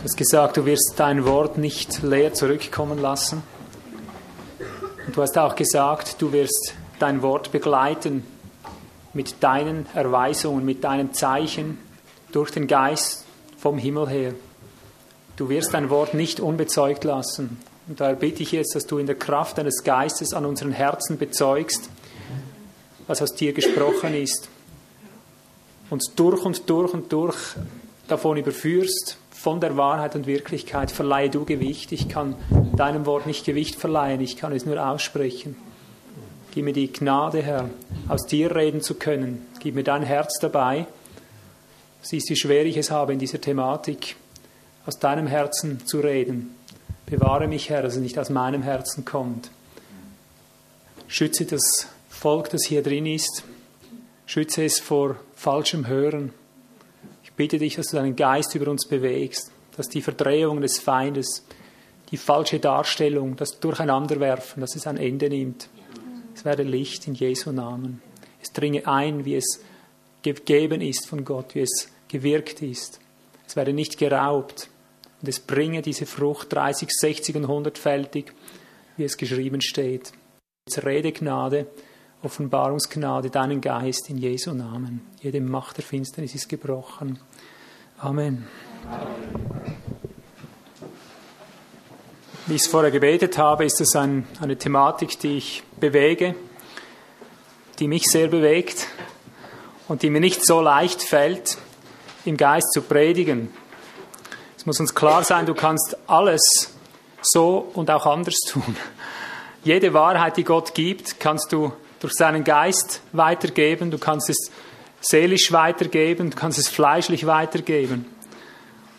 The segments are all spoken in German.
Du hast gesagt, du wirst dein Wort nicht leer zurückkommen lassen. Und du hast auch gesagt, du wirst dein Wort begleiten mit deinen Erweisungen, mit deinem Zeichen durch den Geist vom Himmel her. Du wirst dein Wort nicht unbezeugt lassen. Und daher bitte ich jetzt, dass du in der Kraft deines Geistes an unseren Herzen bezeugst, was aus dir gesprochen ist. Uns durch und durch und durch davon überführst, von der Wahrheit und Wirklichkeit, verleihe du Gewicht. Ich kann deinem Wort nicht Gewicht verleihen, ich kann es nur aussprechen. Gib mir die Gnade, Herr, aus dir reden zu können. Gib mir dein Herz dabei. Siehst, wie schwer ich es habe, in dieser Thematik aus deinem Herzen zu reden. Bewahre mich, Herr, dass es nicht aus meinem Herzen kommt. Schütze das Volk, das hier drin ist. Schütze es vor falschem Hören bitte dich, dass du deinen Geist über uns bewegst, dass die Verdrehung des Feindes, die falsche Darstellung, das Durcheinanderwerfen, dass es ein Ende nimmt. Es werde Licht in Jesu Namen. Es dringe ein, wie es gegeben ist von Gott, wie es gewirkt ist. Es werde nicht geraubt. Und es bringe diese Frucht 30, 60 und 100-fältig, wie es geschrieben steht. Jetzt Redegnade Offenbarungsgnade, deinen Geist in Jesu Namen. Jede Macht der Finsternis ist gebrochen. Amen. Wie ich es vorher gebetet habe, ist es ein, eine Thematik, die ich bewege, die mich sehr bewegt und die mir nicht so leicht fällt, im Geist zu predigen. Es muss uns klar sein, du kannst alles so und auch anders tun. Jede Wahrheit, die Gott gibt, kannst du durch seinen Geist weitergeben, du kannst es seelisch weitergeben, du kannst es fleischlich weitergeben.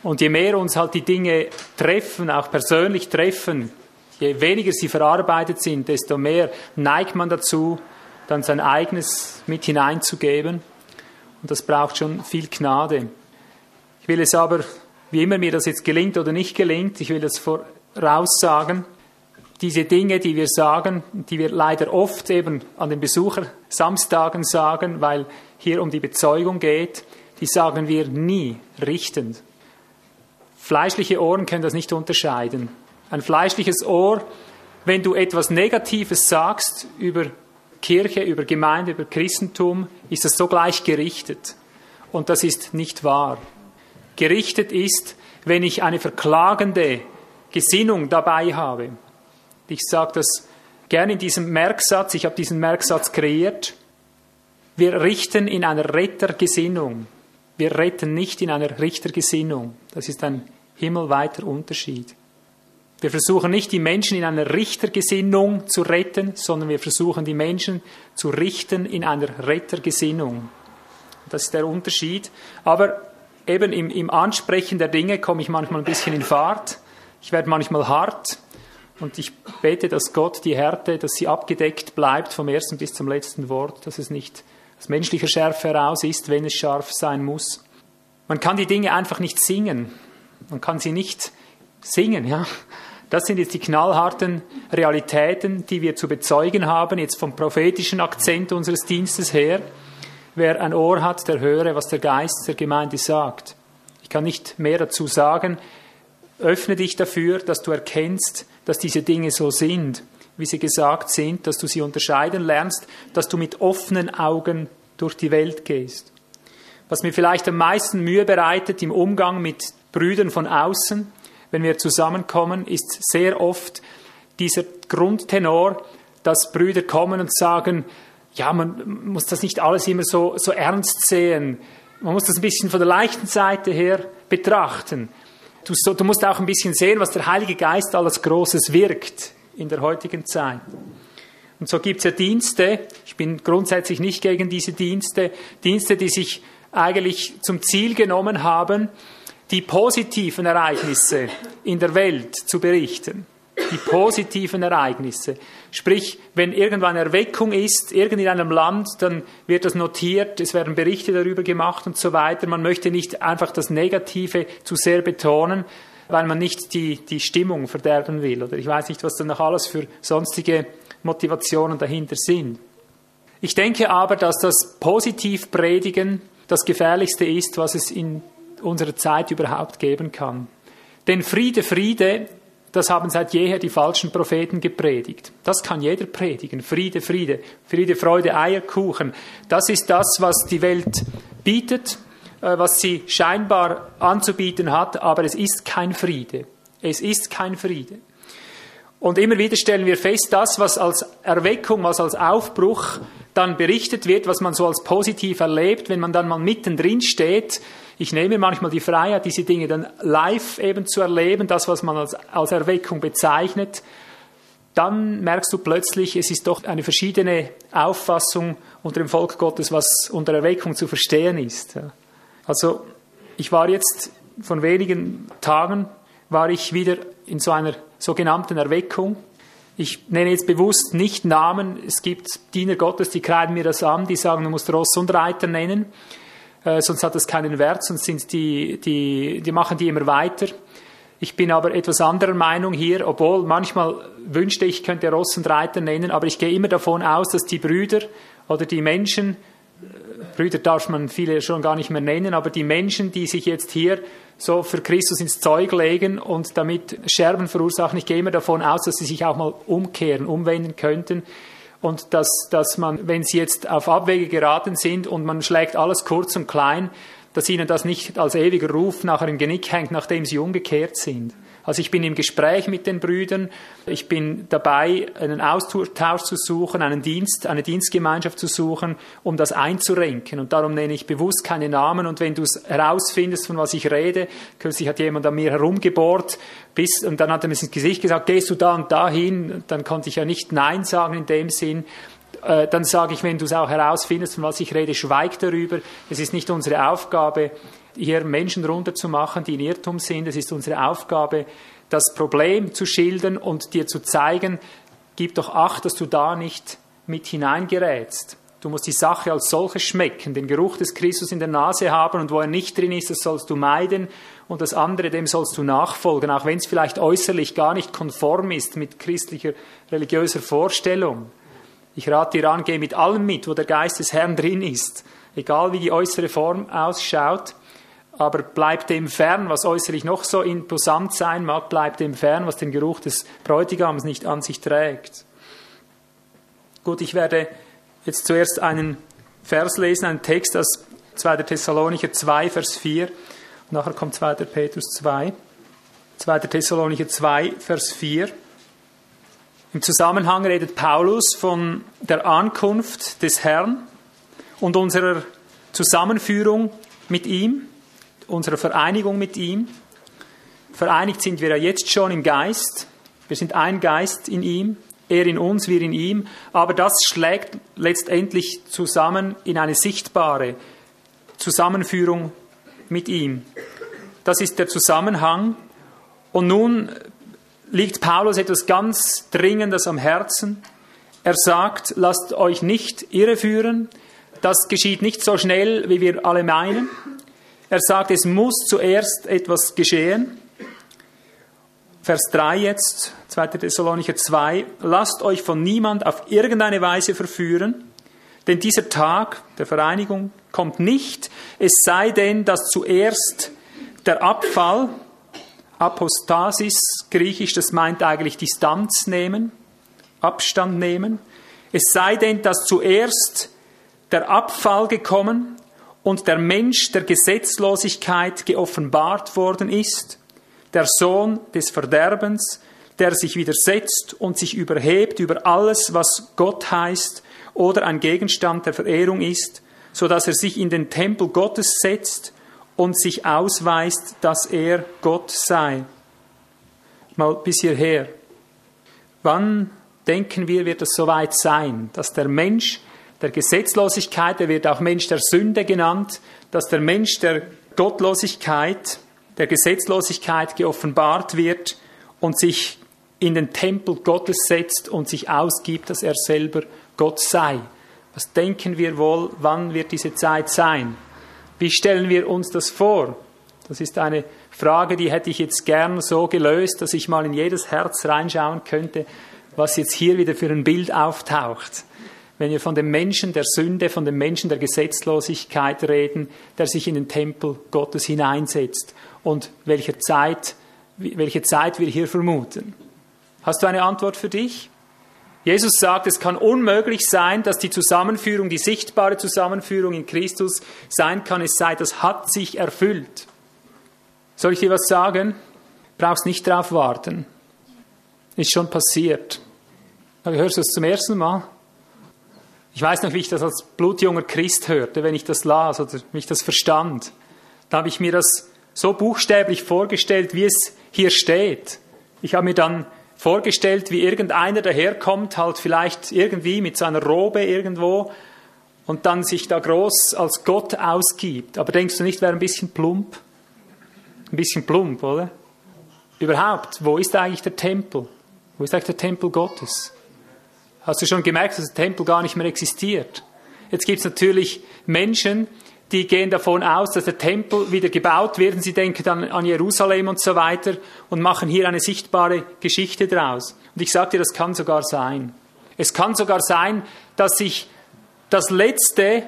Und je mehr uns halt die Dinge treffen, auch persönlich treffen, je weniger sie verarbeitet sind, desto mehr neigt man dazu, dann sein eigenes mit hineinzugeben. Und das braucht schon viel Gnade. Ich will es aber, wie immer mir das jetzt gelingt oder nicht gelingt, ich will es voraussagen, diese Dinge, die wir sagen, die wir leider oft eben an den Besuchersamstagen sagen, weil hier um die Bezeugung geht, die sagen wir nie richtend. Fleischliche Ohren können das nicht unterscheiden. Ein fleischliches Ohr, wenn du etwas Negatives sagst über Kirche, über Gemeinde, über Christentum, ist das sogleich gerichtet. Und das ist nicht wahr. Gerichtet ist, wenn ich eine verklagende Gesinnung dabei habe. Ich sage das gerne in diesem Merksatz, ich habe diesen Merksatz kreiert. Wir richten in einer Rettergesinnung. Wir retten nicht in einer Richtergesinnung. Das ist ein himmelweiter Unterschied. Wir versuchen nicht die Menschen in einer Richtergesinnung zu retten, sondern wir versuchen die Menschen zu richten in einer Rettergesinnung. Das ist der Unterschied. Aber eben im, im Ansprechen der Dinge komme ich manchmal ein bisschen in Fahrt. Ich werde manchmal hart. Und ich bete, dass Gott die Härte, dass sie abgedeckt bleibt vom ersten bis zum letzten Wort, dass es nicht aus menschlicher Schärfe heraus ist, wenn es scharf sein muss. Man kann die Dinge einfach nicht singen. Man kann sie nicht singen, ja. Das sind jetzt die knallharten Realitäten, die wir zu bezeugen haben, jetzt vom prophetischen Akzent unseres Dienstes her. Wer ein Ohr hat, der höre, was der Geist der Gemeinde sagt. Ich kann nicht mehr dazu sagen. Öffne dich dafür, dass du erkennst, dass diese Dinge so sind, wie sie gesagt sind, dass du sie unterscheiden lernst, dass du mit offenen Augen durch die Welt gehst. Was mir vielleicht am meisten Mühe bereitet im Umgang mit Brüdern von außen, wenn wir zusammenkommen, ist sehr oft dieser Grundtenor, dass Brüder kommen und sagen, ja, man muss das nicht alles immer so, so ernst sehen. Man muss das ein bisschen von der leichten Seite her betrachten. Du, so, du musst auch ein bisschen sehen, was der Heilige Geist alles Großes wirkt in der heutigen Zeit. Und so gibt es ja Dienste, ich bin grundsätzlich nicht gegen diese Dienste, Dienste, die sich eigentlich zum Ziel genommen haben, die positiven Ereignisse in der Welt zu berichten die positiven Ereignisse. Sprich, wenn irgendwann Erweckung ist, irgend in einem Land, dann wird das notiert, es werden Berichte darüber gemacht und so weiter. Man möchte nicht einfach das Negative zu sehr betonen, weil man nicht die, die Stimmung verderben will. Oder ich weiß nicht, was dann noch alles für sonstige Motivationen dahinter sind. Ich denke aber, dass das Positivpredigen das Gefährlichste ist, was es in unserer Zeit überhaupt geben kann. Denn Friede, Friede, das haben seit jeher die falschen Propheten gepredigt. Das kann jeder predigen. Friede, Friede, Friede, Freude, Eierkuchen. Das ist das, was die Welt bietet, was sie scheinbar anzubieten hat, aber es ist kein Friede. Es ist kein Friede. Und immer wieder stellen wir fest, das, was als Erweckung, was als Aufbruch dann berichtet wird, was man so als positiv erlebt, wenn man dann mal mittendrin steht, ich nehme manchmal die Freiheit, diese Dinge dann live eben zu erleben, das, was man als, als Erweckung bezeichnet, dann merkst du plötzlich, es ist doch eine verschiedene Auffassung unter dem Volk Gottes, was unter Erweckung zu verstehen ist. Also ich war jetzt von wenigen Tagen, war ich wieder in so einer sogenannten Erweckung. Ich nenne jetzt bewusst nicht Namen. Es gibt Diener Gottes, die kreiden mir das an, die sagen, du musst Ross und Reiter nennen äh, sonst hat das keinen Wert, sonst sind die, die, die machen die immer weiter. Ich bin aber etwas anderer Meinung hier, obwohl manchmal wünschte ich, könnte Ross und Reiter nennen, aber ich gehe immer davon aus, dass die Brüder oder die Menschen, Brüder darf man viele schon gar nicht mehr nennen, aber die Menschen, die sich jetzt hier so für Christus ins Zeug legen und damit Scherben verursachen, ich gehe immer davon aus, dass sie sich auch mal umkehren, umwenden könnten und dass, dass man, wenn sie jetzt auf Abwege geraten sind und man schlägt alles kurz und klein, dass ihnen das nicht als ewiger Ruf nachher im Genick hängt, nachdem sie umgekehrt sind. Also ich bin im Gespräch mit den Brüdern, ich bin dabei, einen Austausch zu suchen, einen Dienst, eine Dienstgemeinschaft zu suchen, um das einzurenken. Und darum nenne ich bewusst keine Namen. Und wenn du es herausfindest, von was ich rede, kürzlich hat jemand an mir herumgebohrt, bis, und dann hat er mir ins Gesicht gesagt, gehst du da und dahin? Dann konnte ich ja nicht Nein sagen in dem Sinn äh, dann sage ich, wenn du es auch herausfindest, von was ich rede, schweig darüber. Es ist nicht unsere Aufgabe, hier Menschen runterzumachen, die in Irrtum sind. Es ist unsere Aufgabe, das Problem zu schildern und dir zu zeigen, gib doch Acht, dass du da nicht mit hineingerätst. Du musst die Sache als solches schmecken, den Geruch des Christus in der Nase haben und wo er nicht drin ist, das sollst du meiden und das andere, dem sollst du nachfolgen, auch wenn es vielleicht äußerlich gar nicht konform ist mit christlicher religiöser Vorstellung. Ich rate dir an, geh mit allem mit, wo der Geist des Herrn drin ist, egal wie die äußere Form ausschaut aber bleibt dem fern, was äußerlich noch so imposant sein mag, bleibt dem fern, was den Geruch des Bräutigams nicht an sich trägt. Gut, ich werde jetzt zuerst einen Vers lesen, einen Text aus 2. Thessalonicher 2, Vers 4. Nachher kommt 2. Petrus 2. 2. Thessalonicher 2, Vers 4. Im Zusammenhang redet Paulus von der Ankunft des Herrn und unserer Zusammenführung mit ihm unserer Vereinigung mit ihm. Vereinigt sind wir ja jetzt schon im Geist. Wir sind ein Geist in ihm, er in uns, wir in ihm. Aber das schlägt letztendlich zusammen in eine sichtbare Zusammenführung mit ihm. Das ist der Zusammenhang. Und nun liegt Paulus etwas ganz Dringendes am Herzen. Er sagt, lasst euch nicht irreführen. Das geschieht nicht so schnell, wie wir alle meinen. Er sagt, es muss zuerst etwas geschehen. Vers 3 jetzt, 2. Thessalonicher 2, lasst euch von niemand auf irgendeine Weise verführen, denn dieser Tag der Vereinigung kommt nicht, es sei denn, dass zuerst der Abfall, Apostasis, griechisch, das meint eigentlich Distanz nehmen, Abstand nehmen, es sei denn, dass zuerst der Abfall gekommen und der Mensch der Gesetzlosigkeit geoffenbart worden ist, der Sohn des Verderbens, der sich widersetzt und sich überhebt über alles, was Gott heißt oder ein Gegenstand der Verehrung ist, so dass er sich in den Tempel Gottes setzt und sich ausweist, dass er Gott sei. Mal bis hierher. Wann denken wir, wird es soweit sein, dass der Mensch der Gesetzlosigkeit, er wird auch Mensch der Sünde genannt, dass der Mensch der Gottlosigkeit, der Gesetzlosigkeit geoffenbart wird und sich in den Tempel Gottes setzt und sich ausgibt, dass er selber Gott sei. Was denken wir wohl, wann wird diese Zeit sein? Wie stellen wir uns das vor? Das ist eine Frage, die hätte ich jetzt gern so gelöst, dass ich mal in jedes Herz reinschauen könnte, was jetzt hier wieder für ein Bild auftaucht wenn wir von dem Menschen der Sünde, von dem Menschen der Gesetzlosigkeit reden, der sich in den Tempel Gottes hineinsetzt und welcher Zeit welche Zeit wir hier vermuten. Hast du eine Antwort für dich? Jesus sagt, es kann unmöglich sein, dass die Zusammenführung, die sichtbare Zusammenführung in Christus sein kann, es sei, das hat sich erfüllt. Soll ich dir was sagen? Brauchst nicht drauf warten. Ist schon passiert. Hörst du es zum ersten Mal? Ich weiß noch, wie ich das als blutjunger Christ hörte, wenn ich das las oder mich das verstand. Da habe ich mir das so buchstäblich vorgestellt, wie es hier steht. Ich habe mir dann vorgestellt, wie irgendeiner daherkommt, halt vielleicht irgendwie mit seiner Robe irgendwo und dann sich da groß als Gott ausgibt. Aber denkst du nicht, wäre ein bisschen plump? Ein bisschen plump, oder? Überhaupt, wo ist eigentlich der Tempel? Wo ist eigentlich der Tempel Gottes? Hast du schon gemerkt, dass der Tempel gar nicht mehr existiert? Jetzt gibt es natürlich Menschen, die gehen davon aus, dass der Tempel wieder gebaut wird sie denken dann an Jerusalem und so weiter und machen hier eine sichtbare Geschichte draus. Und ich sage dir, das kann sogar sein. Es kann sogar sein, dass sich das Letzte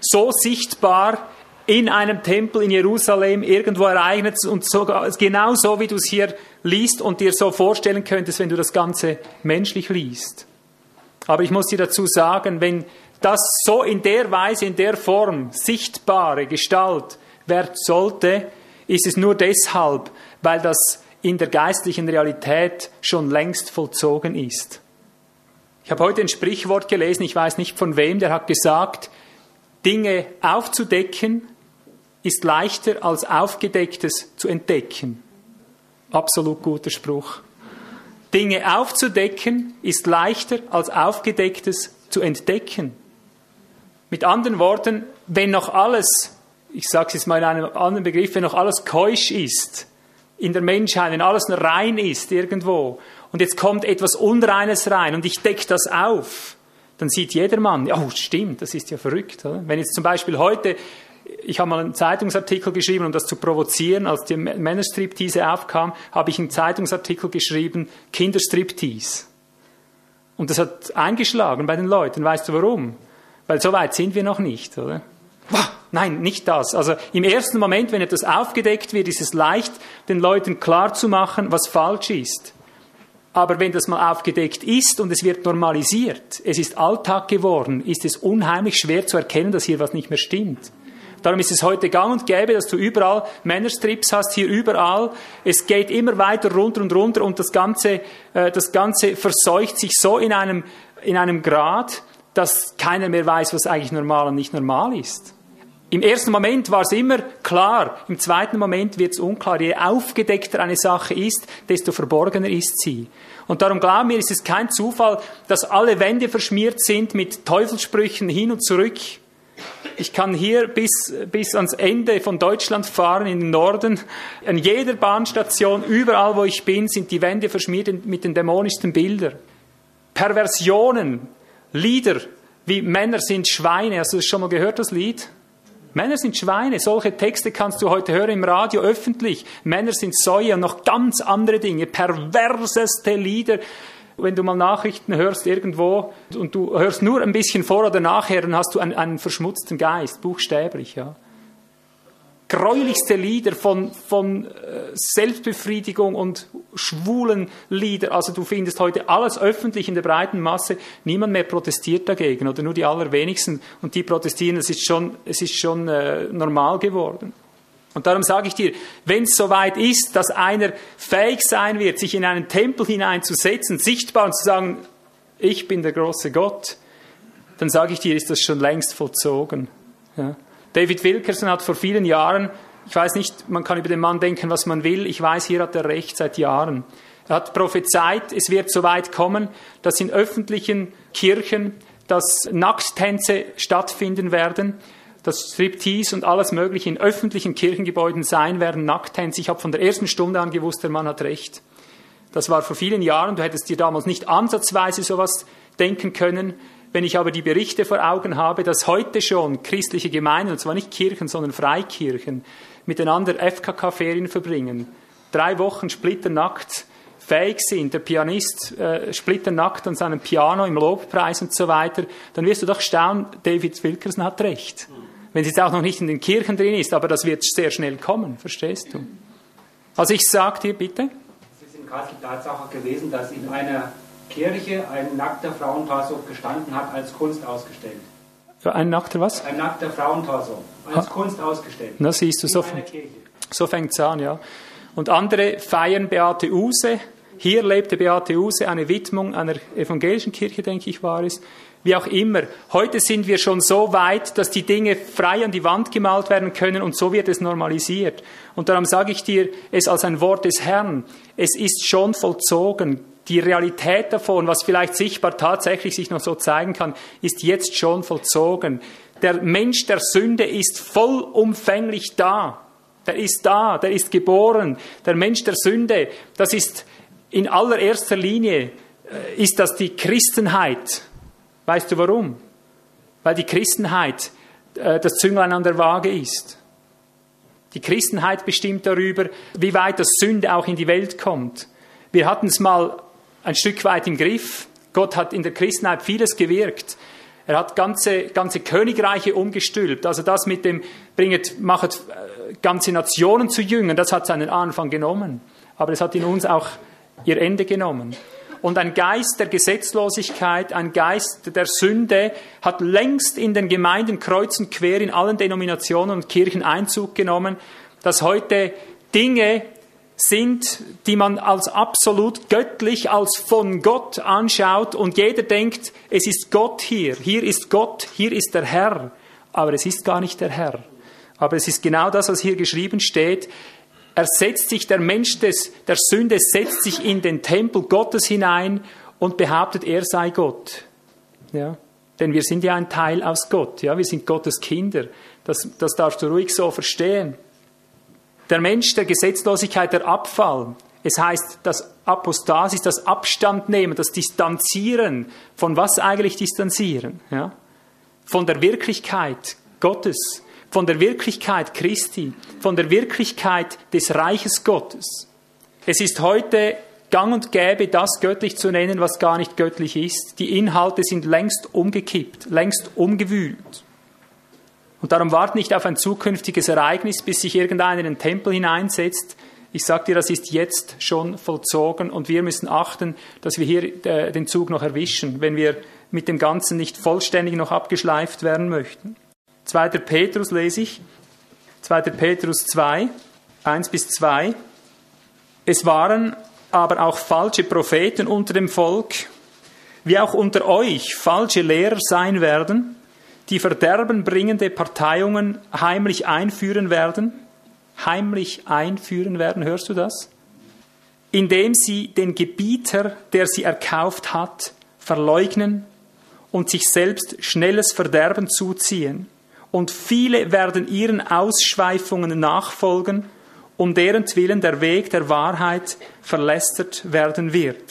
so sichtbar in einem Tempel in Jerusalem irgendwo ereignet und sogar genau so, wie du es hier liest und dir so vorstellen könntest, wenn du das Ganze menschlich liest. Aber ich muss dir dazu sagen, wenn das so in der Weise, in der Form sichtbare Gestalt werden sollte, ist es nur deshalb, weil das in der geistlichen Realität schon längst vollzogen ist. Ich habe heute ein Sprichwort gelesen, ich weiß nicht von wem, der hat gesagt, Dinge aufzudecken ist leichter als aufgedecktes zu entdecken. Absolut guter Spruch. Dinge aufzudecken ist leichter als aufgedecktes zu entdecken. Mit anderen Worten, wenn noch alles, ich sage es jetzt mal in einem anderen Begriff, wenn noch alles keusch ist in der Menschheit, wenn alles rein ist irgendwo und jetzt kommt etwas Unreines rein und ich decke das auf, dann sieht jedermann, oh stimmt, das ist ja verrückt. Oder? Wenn jetzt zum Beispiel heute, ich habe mal einen Zeitungsartikel geschrieben, um das zu provozieren, als die Männerstriptease aufkam, habe ich einen Zeitungsartikel geschrieben, Kinderstriptease. Und das hat eingeschlagen bei den Leuten. Weißt du warum? Weil so weit sind wir noch nicht, oder? Nein, nicht das. Also im ersten Moment, wenn etwas aufgedeckt wird, ist es leicht, den Leuten klarzumachen, was falsch ist. Aber wenn das mal aufgedeckt ist und es wird normalisiert, es ist Alltag geworden, ist es unheimlich schwer zu erkennen, dass hier was nicht mehr stimmt. Darum ist es heute gang und gäbe, dass du überall Männerstrips hast, hier überall. Es geht immer weiter runter und runter und das Ganze, äh, das Ganze verseucht sich so in einem, in einem Grad, dass keiner mehr weiß, was eigentlich normal und nicht normal ist. Im ersten Moment war es immer klar, im zweiten Moment wird es unklar. Je aufgedeckter eine Sache ist, desto verborgener ist sie. Und darum glauben wir, ist es kein Zufall, dass alle Wände verschmiert sind mit Teufelssprüchen hin und zurück. Ich kann hier bis, bis ans Ende von Deutschland fahren, in den Norden. An jeder Bahnstation, überall wo ich bin, sind die Wände verschmiert mit den dämonischsten Bildern. Perversionen, Lieder wie Männer sind Schweine. Hast du das schon mal gehört, das Lied? Männer sind Schweine. Solche Texte kannst du heute hören im Radio öffentlich. Männer sind Säue und noch ganz andere Dinge. Perverseste Lieder. Wenn du mal Nachrichten hörst irgendwo und du hörst nur ein bisschen vor oder nachher, dann hast du einen, einen verschmutzten Geist, buchstäblich, ja gräulichste Lieder von, von äh, Selbstbefriedigung und schwulen Lieder. Also du findest heute alles öffentlich in der breiten Masse. Niemand mehr protestiert dagegen oder nur die allerwenigsten. Und die protestieren, es ist schon, es ist schon äh, normal geworden. Und darum sage ich dir, wenn es soweit ist, dass einer fähig sein wird, sich in einen Tempel hineinzusetzen, sichtbar und zu sagen, ich bin der große Gott, dann sage ich dir, ist das schon längst vollzogen. Ja. David Wilkerson hat vor vielen Jahren, ich weiß nicht, man kann über den Mann denken, was man will, ich weiß, hier hat er recht seit Jahren. Er hat prophezeit, es wird so weit kommen, dass in öffentlichen Kirchen dass Nackttänze stattfinden werden, dass Striptease und alles Mögliche in öffentlichen Kirchengebäuden sein werden, Nackttänze. Ich habe von der ersten Stunde an gewusst, der Mann hat recht. Das war vor vielen Jahren, du hättest dir damals nicht ansatzweise sowas denken können. Wenn ich aber die Berichte vor Augen habe, dass heute schon christliche Gemeinden, und zwar nicht Kirchen, sondern Freikirchen, miteinander FKK-Ferien verbringen, drei Wochen splitternackt fähig sind, der Pianist äh, splitternackt an seinem Piano im Lobpreis und so weiter, dann wirst du doch staunen, David Wilkerson hat recht. Wenn es jetzt auch noch nicht in den Kirchen drin ist, aber das wird sehr schnell kommen, verstehst du? Also ich sage dir bitte. Es ist in Kassel Tatsache gewesen, dass in einer Kirche ein nackter Frauentorso gestanden hat, als Kunst ausgestellt. Ein nackter was? Ein nackter Frauentorso, als Ha. Kunst ausgestellt. Na siehst du, in so, so fängt es an, ja. Und andere feiern Beate Use. Hier lebte Beate Use, eine Widmung einer evangelischen Kirche, denke ich, war es. Wie auch immer. Heute sind wir schon so weit, dass die Dinge frei an die Wand gemalt werden können und so wird es normalisiert. Und darum sage ich dir es als ein Wort des Herrn. Es ist schon vollzogen. Die Realität davon, was vielleicht sichtbar tatsächlich sich noch so zeigen kann, ist jetzt schon vollzogen. Der Mensch der Sünde ist vollumfänglich da. Der ist da, der ist geboren. Der Mensch der Sünde, das ist in allererster Linie, äh, ist das die Christenheit. Weißt du warum? Weil die Christenheit äh, das Zünglein an der Waage ist. Die Christenheit bestimmt darüber, wie weit das Sünde auch in die Welt kommt. Wir hatten es mal ein Stück weit im Griff. Gott hat in der Christenheit vieles gewirkt. Er hat ganze, ganze Königreiche umgestülpt. Also das mit dem, bringet, machet äh, ganze Nationen zu Jüngern, das hat seinen Anfang genommen. Aber es hat in uns auch ihr Ende genommen. Und ein Geist der Gesetzlosigkeit, ein Geist der Sünde hat längst in den Gemeinden kreuz und quer in allen Denominationen und Kirchen Einzug genommen, dass heute Dinge sind, die man als absolut göttlich, als von Gott anschaut und jeder denkt, es ist Gott hier, hier ist Gott, hier ist der Herr, aber es ist gar nicht der Herr. Aber es ist genau das, was hier geschrieben steht. Er setzt sich, der Mensch des, der Sünde setzt sich in den Tempel Gottes hinein und behauptet, er sei Gott. Ja? Denn wir sind ja ein Teil aus Gott. Ja? Wir sind Gottes Kinder. Das, das darfst du ruhig so verstehen. Der Mensch der Gesetzlosigkeit, der Abfall. Es heißt, das Apostasis, das Abstand nehmen, das Distanzieren. Von was eigentlich distanzieren? Ja? Von der Wirklichkeit Gottes, von der Wirklichkeit Christi, von der Wirklichkeit des Reiches Gottes. Es ist heute gang und gäbe, das göttlich zu nennen, was gar nicht göttlich ist. Die Inhalte sind längst umgekippt, längst umgewühlt. Und darum wart nicht auf ein zukünftiges Ereignis, bis sich irgendeiner in den Tempel hineinsetzt. Ich sage dir, das ist jetzt schon vollzogen und wir müssen achten, dass wir hier äh, den Zug noch erwischen, wenn wir mit dem Ganzen nicht vollständig noch abgeschleift werden möchten. 2. Petrus lese ich, 2. Petrus 2, 1 bis 2. Es waren aber auch falsche Propheten unter dem Volk, wie auch unter euch falsche Lehrer sein werden, die verderbenbringende Parteiungen heimlich einführen werden. Heimlich einführen werden, hörst du das? Indem sie den Gebieter, der sie erkauft hat, verleugnen und sich selbst schnelles Verderben zuziehen. Und viele werden ihren Ausschweifungen nachfolgen, um deren Willen der Weg der Wahrheit verlästert werden wird.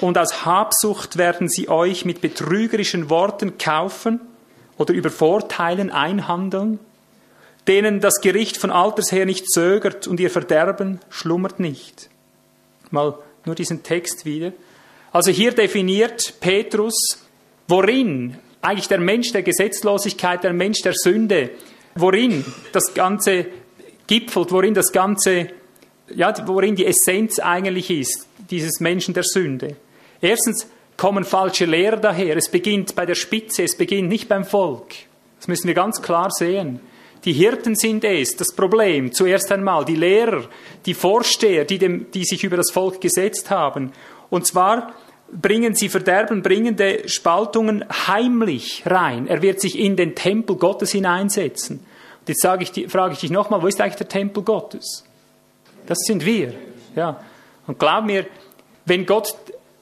Und aus Habsucht werden sie euch mit betrügerischen Worten kaufen oder über Vorteilen einhandeln, denen das Gericht von Alters her nicht zögert und ihr Verderben schlummert nicht. Mal nur diesen Text wieder. Also hier definiert Petrus, worin eigentlich der Mensch der Gesetzlosigkeit, der Mensch der Sünde, worin das Ganze gipfelt, worin das Ganze, ja, worin die Essenz eigentlich ist, dieses Menschen der Sünde. Erstens kommen falsche Lehrer daher. Es beginnt bei der Spitze, es beginnt nicht beim Volk. Das müssen wir ganz klar sehen. Die Hirten sind es, das Problem, zuerst einmal, die Lehrer, die Vorsteher, die, dem, die sich über das Volk gesetzt haben. Und zwar bringen sie verderbenbringende Spaltungen heimlich rein. Er wird sich in den Tempel Gottes hineinsetzen. Und jetzt sage ich, frage ich dich nochmal, wo ist eigentlich der Tempel Gottes? Das sind wir. Ja. Und glaub mir, wenn Gott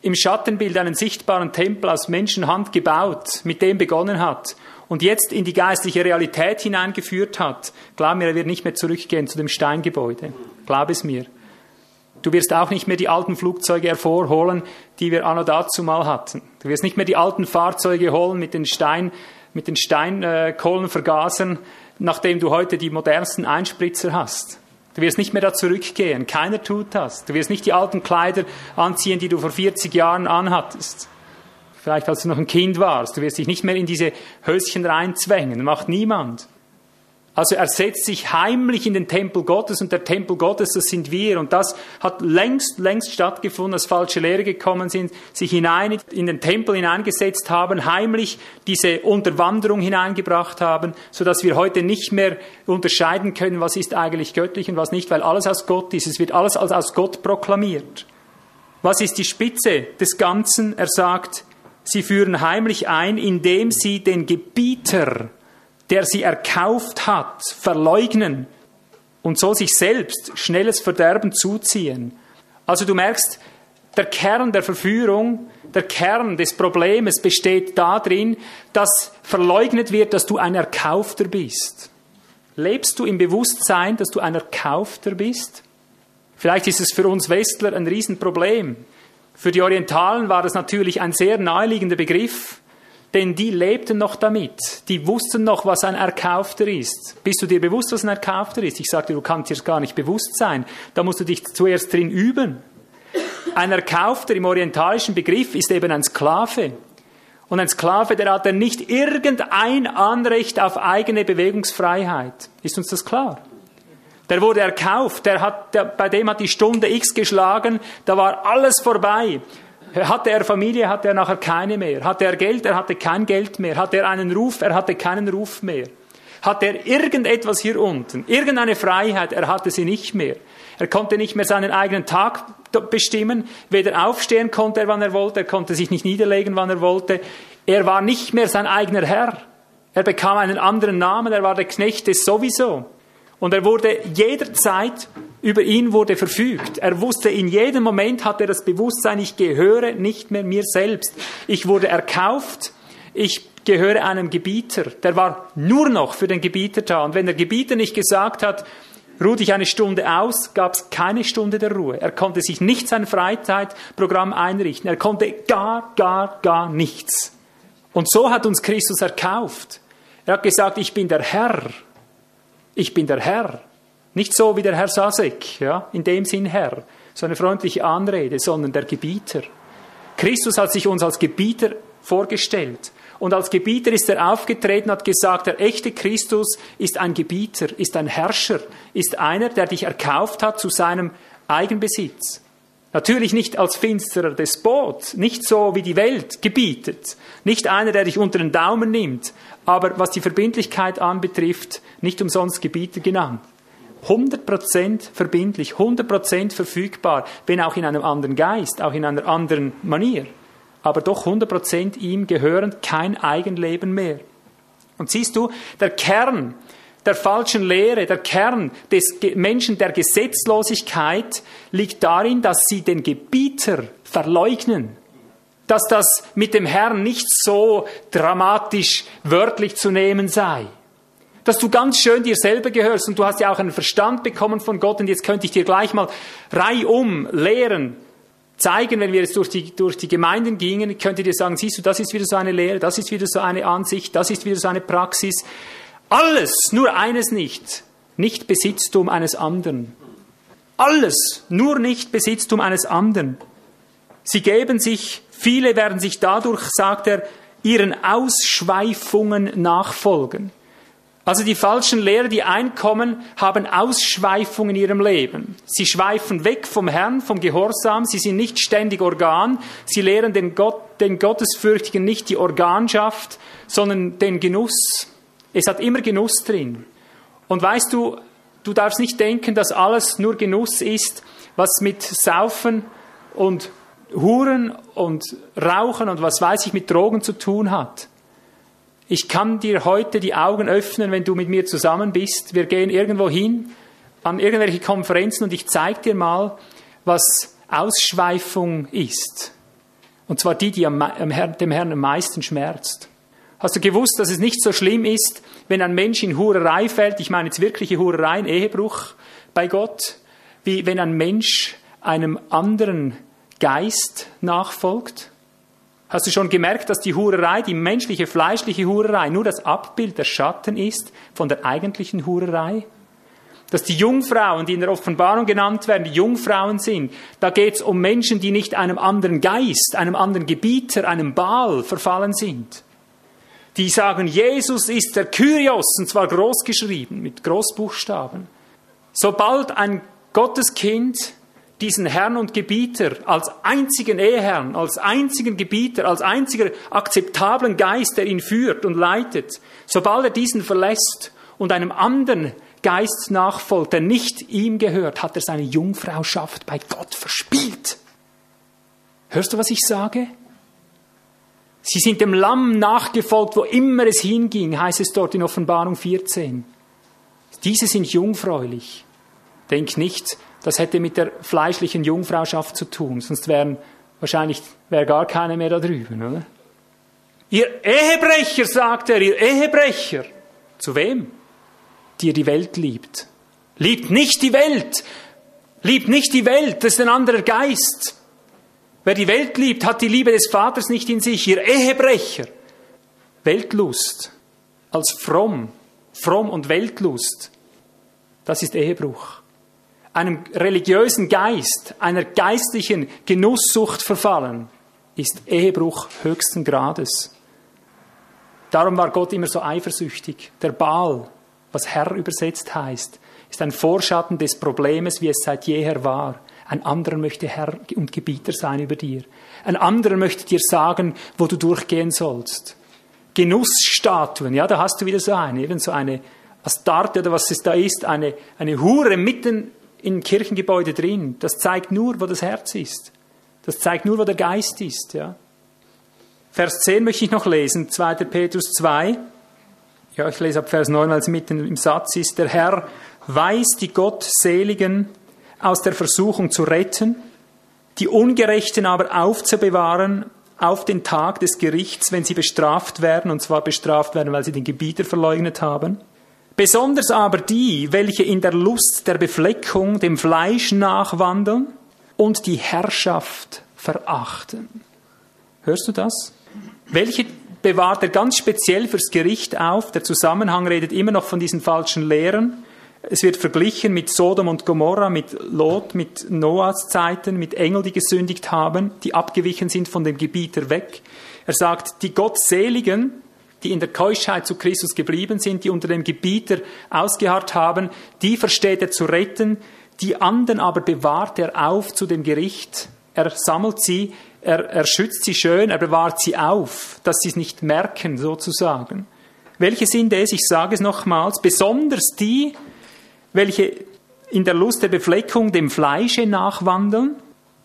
im Schattenbild einen sichtbaren Tempel aus Menschenhand gebaut, mit dem begonnen hat und jetzt in die geistliche Realität hineingeführt hat, glaub mir, er wird nicht mehr zurückgehen zu dem Steingebäude. Glaub es mir. Du wirst auch nicht mehr die alten Flugzeuge hervorholen, die wir anno dazu mal hatten. Du wirst nicht mehr die alten Fahrzeuge holen mit den Stein, mit den Steinkohlenvergasern, nachdem du heute die modernsten Einspritzer hast. Du wirst nicht mehr da zurückgehen. Keiner tut das. Du wirst nicht die alten Kleider anziehen, die du vor 40 Jahren anhattest. Vielleicht als du noch ein Kind warst. Du wirst dich nicht mehr in diese Höschen reinzwängen. Macht niemand. Also er setzt sich heimlich in den Tempel Gottes und der Tempel Gottes, das sind wir. Und das hat längst, längst stattgefunden, dass falsche Lehrer gekommen sind, sich hinein in den Tempel hineingesetzt haben, heimlich diese Unterwanderung hineingebracht haben, so dass wir heute nicht mehr unterscheiden können, was ist eigentlich göttlich und was nicht, weil alles aus Gott ist. Es wird alles als aus Gott proklamiert. Was ist die Spitze des Ganzen? Er sagt, sie führen heimlich ein, indem sie den Gebieter der sie erkauft hat, verleugnen und so sich selbst schnelles Verderben zuziehen. Also du merkst, der Kern der Verführung, der Kern des Problems besteht darin, dass verleugnet wird, dass du ein Erkaufter bist. Lebst du im Bewusstsein, dass du ein Erkaufter bist? Vielleicht ist es für uns Westler ein Riesenproblem. Für die Orientalen war das natürlich ein sehr naheliegender Begriff. Denn die lebten noch damit. Die wussten noch, was ein Erkaufter ist. Bist du dir bewusst, was ein Erkaufter ist? Ich sagte, du kannst dir gar nicht bewusst sein. Da musst du dich zuerst drin üben. Ein Erkaufter im orientalischen Begriff ist eben ein Sklave. Und ein Sklave, der hat dann nicht irgendein Anrecht auf eigene Bewegungsfreiheit. Ist uns das klar? Der wurde erkauft, der hat, der, bei dem hat die Stunde X geschlagen, da war alles vorbei. Hatte er Familie, hatte er nachher keine mehr. Hatte er Geld, er hatte kein Geld mehr. Hatte er einen Ruf, er hatte keinen Ruf mehr. Hatte er irgendetwas hier unten, irgendeine Freiheit, er hatte sie nicht mehr. Er konnte nicht mehr seinen eigenen Tag bestimmen, weder aufstehen konnte er, wann er wollte, er konnte sich nicht niederlegen, wann er wollte. Er war nicht mehr sein eigener Herr. Er bekam einen anderen Namen, er war der Knecht des sowieso. Und er wurde jederzeit, über ihn wurde verfügt. Er wusste, in jedem Moment hat er das Bewusstsein, ich gehöre nicht mehr mir selbst. Ich wurde erkauft, ich gehöre einem Gebieter. Der war nur noch für den Gebieter da. Und wenn der Gebieter nicht gesagt hat, ruh dich eine Stunde aus, gab es keine Stunde der Ruhe. Er konnte sich nicht sein Freizeitprogramm einrichten. Er konnte gar, gar, gar nichts. Und so hat uns Christus erkauft. Er hat gesagt, ich bin der Herr ich bin der Herr. Nicht so wie der Herr Sasek, ja, in dem Sinn Herr, so eine freundliche Anrede, sondern der Gebieter. Christus hat sich uns als Gebieter vorgestellt. Und als Gebieter ist er aufgetreten, hat gesagt, der echte Christus ist ein Gebieter, ist ein Herrscher, ist einer, der dich erkauft hat zu seinem Eigenbesitz. Natürlich nicht als finsterer Despot, nicht so wie die Welt gebietet, nicht einer, der dich unter den Daumen nimmt, aber was die Verbindlichkeit anbetrifft, nicht umsonst Gebieter genannt. 100% verbindlich, 100% verfügbar, wenn auch in einem anderen Geist, auch in einer anderen Manier, aber doch 100% ihm gehörend, kein Eigenleben mehr. Und siehst du, der Kern der falschen Lehre, der Kern des Menschen der Gesetzlosigkeit liegt darin, dass sie den Gebieter verleugnen. Dass das mit dem Herrn nicht so dramatisch wörtlich zu nehmen sei. Dass du ganz schön dir selber gehörst und du hast ja auch einen Verstand bekommen von Gott und jetzt könnte ich dir gleich mal reihum lehren, zeigen, wenn wir jetzt durch die, durch die Gemeinden gingen, könnte dir sagen, siehst du, das ist wieder so eine Lehre, das ist wieder so eine Ansicht, das ist wieder so eine Praxis. Alles, nur eines nicht. Nicht Besitztum eines anderen. Alles, nur nicht Besitztum eines anderen. Sie geben sich, viele werden sich dadurch, sagt er, ihren Ausschweifungen nachfolgen. Also die falschen Lehrer, die einkommen, haben Ausschweifungen in ihrem Leben. Sie schweifen weg vom Herrn, vom Gehorsam, sie sind nicht ständig Organ, sie lehren den, Gott, den Gottesfürchtigen nicht die Organschaft, sondern den Genuss, es hat immer Genuss drin. Und weißt du, du darfst nicht denken, dass alles nur Genuss ist, was mit Saufen und Huren und Rauchen und was weiß ich mit Drogen zu tun hat. Ich kann dir heute die Augen öffnen, wenn du mit mir zusammen bist. Wir gehen irgendwo hin an irgendwelche Konferenzen und ich zeige dir mal, was Ausschweifung ist. Und zwar die, die dem Herrn am meisten schmerzt. Hast du gewusst, dass es nicht so schlimm ist, wenn ein Mensch in Hurerei fällt, ich meine jetzt wirkliche Hurerei, ein Ehebruch bei Gott, wie wenn ein Mensch einem anderen Geist nachfolgt? Hast du schon gemerkt, dass die Hurerei, die menschliche, fleischliche Hurerei, nur das Abbild, der Schatten ist von der eigentlichen Hurerei? Dass die Jungfrauen, die in der Offenbarung genannt werden, die Jungfrauen sind, da geht es um Menschen, die nicht einem anderen Geist, einem anderen Gebieter, einem Baal verfallen sind. die sagen, Jesus ist der Kyrios, und zwar groß geschrieben, mit Großbuchstaben. Sobald ein Gotteskind diesen Herrn und Gebieter als einzigen Eheherrn, als einzigen Gebieter, als einziger akzeptablen Geist, der ihn führt und leitet, sobald er diesen verlässt und einem anderen Geist nachfolgt, der nicht ihm gehört, hat er seine Jungfrauschaft bei Gott verspielt. Hörst du, was ich sage? Sie sind dem Lamm nachgefolgt, wo immer es hinging, heißt es dort in Offenbarung 14. Diese sind jungfräulich. Denk nicht, das hätte mit der fleischlichen Jungfrauschaft zu tun, sonst wären wahrscheinlich wäre gar keine mehr da drüben, oder? Ihr Ehebrecher, sagt er, ihr Ehebrecher. Zu wem? Die ihr die Welt liebt. Liebt nicht die Welt. Liebt nicht die Welt, das ist ein anderer Geist. Wer die Welt liebt, hat die Liebe des Vaters nicht in sich. Ihr Ehebrecher. Weltlust als fromm, fromm und Weltlust, das ist Ehebruch. Einem religiösen Geist, einer geistlichen Genusssucht verfallen, ist Ehebruch höchsten Grades. Darum war Gott immer so eifersüchtig. Der Baal, was Herr übersetzt heißt, ist ein Vorschatten des Problems, wie es seit jeher war. Ein anderer möchte Herr und Gebieter sein über dir. Ein anderer möchte dir sagen, wo du durchgehen sollst. Genussstatuen, ja, da hast du wieder so eine, eben so eine Astarte oder was es da ist, eine, eine Hure mitten im Kirchengebäude drin. Das zeigt nur, wo das Herz ist. Das zeigt nur, wo der Geist ist, ja. Vers 10 möchte ich noch lesen, 2. Petrus 2. Ja, ich lese ab Vers 9, weil es mitten im Satz ist. Der Herr weiß die Gottseligen aus der Versuchung zu retten, die Ungerechten aber aufzubewahren auf den Tag des Gerichts, wenn sie bestraft werden, und zwar bestraft werden, weil sie den Gebieter verleugnet haben. Besonders aber die, welche in der Lust der Befleckung dem Fleisch nachwandeln und die Herrschaft verachten. Hörst du das? Welche bewahrt er ganz speziell fürs Gericht auf? Der Zusammenhang redet immer noch von diesen falschen Lehren. Es wird verglichen mit Sodom und Gomorra, mit Lot, mit Noahs Zeiten, mit Engeln, die gesündigt haben, die abgewichen sind von dem Gebieter weg. Er sagt, die Gottseligen, die in der Keuschheit zu Christus geblieben sind, die unter dem Gebieter ausgeharrt haben, die versteht er zu retten, die anderen aber bewahrt er auf zu dem Gericht. Er sammelt sie, er, er schützt sie schön, er bewahrt sie auf, dass sie es nicht merken, sozusagen. Welche sind es? Ich sage es nochmals, besonders die, welche in der Lust der Befleckung dem Fleische nachwandeln,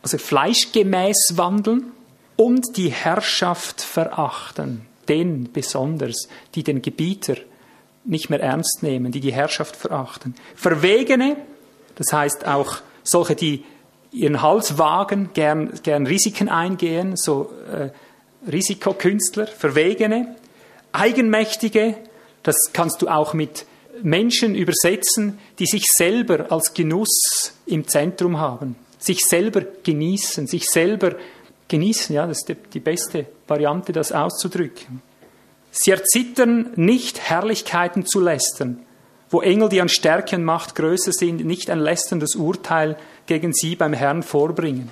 also fleischgemäß wandeln, und die Herrschaft verachten, den besonders, die den Gebieter nicht mehr ernst nehmen, die die Herrschaft verachten. Verwegene, das heißt auch solche, die ihren Hals wagen, gern, gern Risiken eingehen, so äh, Risikokünstler, Verwegene, Eigenmächtige, das kannst du auch mit Menschen übersetzen, die sich selber als Genuss im Zentrum haben, sich selber genießen, sich selber genießen, ja, das ist die beste Variante, das auszudrücken. Sie erzittern nicht, Herrlichkeiten zu lästern, wo Engel, die an Stärke und Macht größer sind, nicht ein lästerndes Urteil gegen sie beim Herrn vorbringen.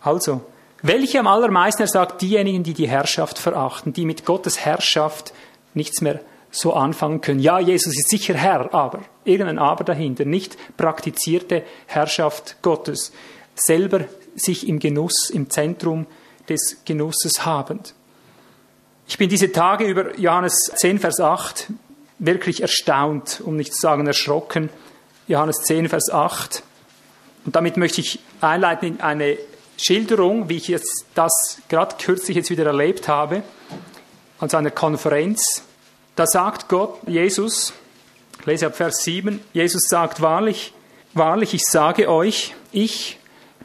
Also, welche am allermeisten, er sagt, diejenigen, die die Herrschaft verachten, die mit Gottes Herrschaft nichts mehr so anfangen können. Ja, Jesus ist sicher Herr, aber irgendein Aber dahinter, nicht praktizierte Herrschaft Gottes, selber sich im Genuss, im Zentrum des Genusses habend. Ich bin diese Tage über Johannes 10, Vers 8 wirklich erstaunt, um nicht zu sagen erschrocken. Johannes 10, Vers 8. Und damit möchte ich einleiten in eine Schilderung, wie ich jetzt das gerade kürzlich jetzt wieder erlebt habe, an einer Konferenz da sagt Gott, Jesus, ich lese ab Vers 7, Jesus sagt wahrlich, wahrlich, ich sage euch, ich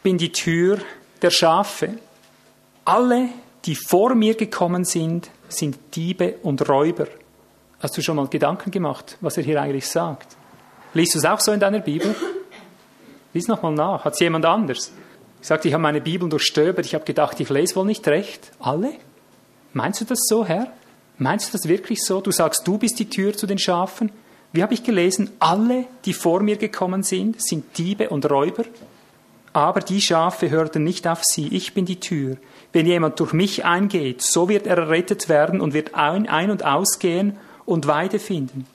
bin die Tür der Schafe. Alle, die vor mir gekommen sind, sind Diebe und Räuber. Hast du schon mal Gedanken gemacht, was er hier eigentlich sagt? Liest du es auch so in deiner Bibel? Lies nochmal nach. Hat es jemand anders? Ich sagte, ich habe meine Bibel durchstöbert. Ich habe gedacht, ich lese wohl nicht recht. Alle? Meinst du das so, Herr? Meinst du das wirklich so? Du sagst, du bist die Tür zu den Schafen? Wie habe ich gelesen? Alle, die vor mir gekommen sind, sind Diebe und Räuber. Aber die Schafe hörten nicht auf sie. Ich bin die Tür. Wenn jemand durch mich eingeht, so wird er errettet werden und wird ein, ein und ausgehen und Weide finden.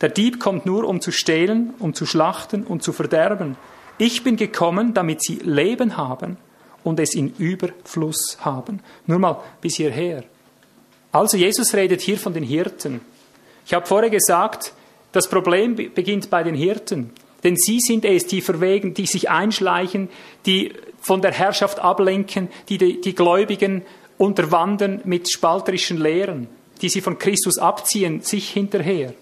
Der Dieb kommt nur, um zu stehlen, um zu schlachten und zu verderben. Ich bin gekommen, damit sie Leben haben und es in Überfluss haben. Nur mal bis hierher. Also Jesus redet hier von den Hirten. Ich habe vorher gesagt, das Problem beginnt bei den Hirten. Denn sie sind es, die verwegen, die sich einschleichen, die von der Herrschaft ablenken, die die, die Gläubigen unterwandern mit spalterischen Lehren, die sie von Christus abziehen, sich hinterher.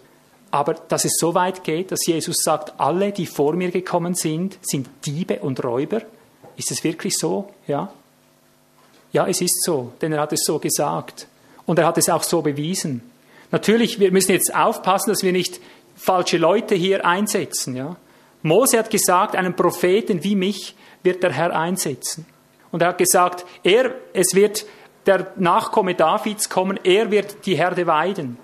Aber dass es so weit geht, dass Jesus sagt, alle, die vor mir gekommen sind, sind Diebe und Räuber. Ist es wirklich so? Ja? Ja, es ist so, denn er hat es so gesagt. Und er hat es auch so bewiesen. Natürlich, wir müssen jetzt aufpassen, dass wir nicht falsche Leute hier einsetzen. Ja? Mose hat gesagt, einen Propheten wie mich wird der Herr einsetzen. Und er hat gesagt, er, es wird der Nachkomme Davids kommen, er wird die Herde weiden.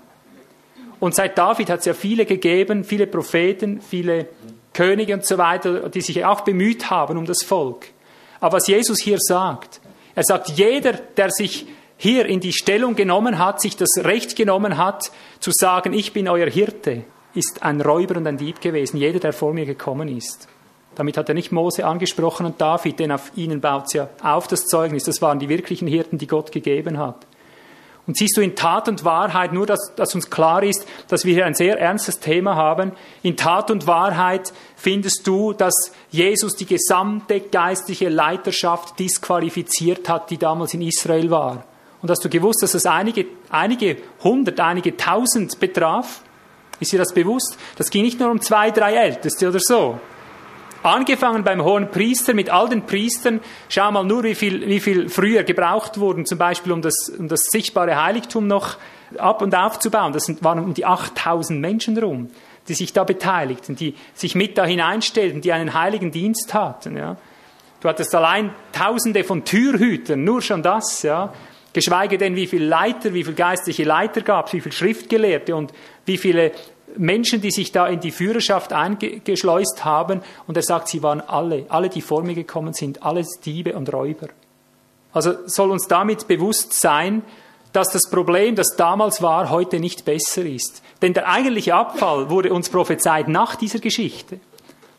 Und seit David hat es ja viele gegeben, viele Propheten, viele Könige und so weiter, die sich auch bemüht haben um das Volk. Aber was Jesus hier sagt, er sagt, jeder, der sich hier in die Stellung genommen hat, sich das Recht genommen hat, zu sagen, ich bin euer Hirte, ist ein Räuber und ein Dieb gewesen, jeder, der vor mir gekommen ist. Damit hat er nicht Mose angesprochen und David, denn auf ihnen baut ja auf das Zeugnis. Das waren die wirklichen Hirten, die Gott gegeben hat. Und siehst du in Tat und Wahrheit, nur dass, dass uns klar ist, dass wir hier ein sehr ernstes Thema haben, in Tat und Wahrheit findest du, dass Jesus die gesamte geistliche Leiterschaft disqualifiziert hat, die damals in Israel war. Und hast du gewusst, dass es einige, einige hundert, einige tausend betraf? Ist dir das bewusst? Das ging nicht nur um zwei, drei Älteste oder so. Angefangen beim hohen Priester mit all den Priestern. Schau mal nur, wie viel, wie viel früher gebraucht wurden, zum Beispiel um das, um das sichtbare Heiligtum noch ab und aufzubauen. Das waren um die 8000 Menschen rum, die sich da beteiligten, die sich mit da hineinstellten, die einen heiligen Dienst hatten. Ja. Du hattest allein Tausende von Türhütern, nur schon das, ja. Geschweige denn, wie viele Leiter, wie viele geistliche Leiter gab es, wie viele Schriftgelehrte und wie viele Menschen, die sich da in die Führerschaft eingeschleust haben. Und er sagt, sie waren alle, alle, die vor mir gekommen sind, alles Diebe und Räuber. Also soll uns damit bewusst sein, dass das Problem, das damals war, heute nicht besser ist. Denn der eigentliche Abfall wurde uns prophezeit nach dieser Geschichte.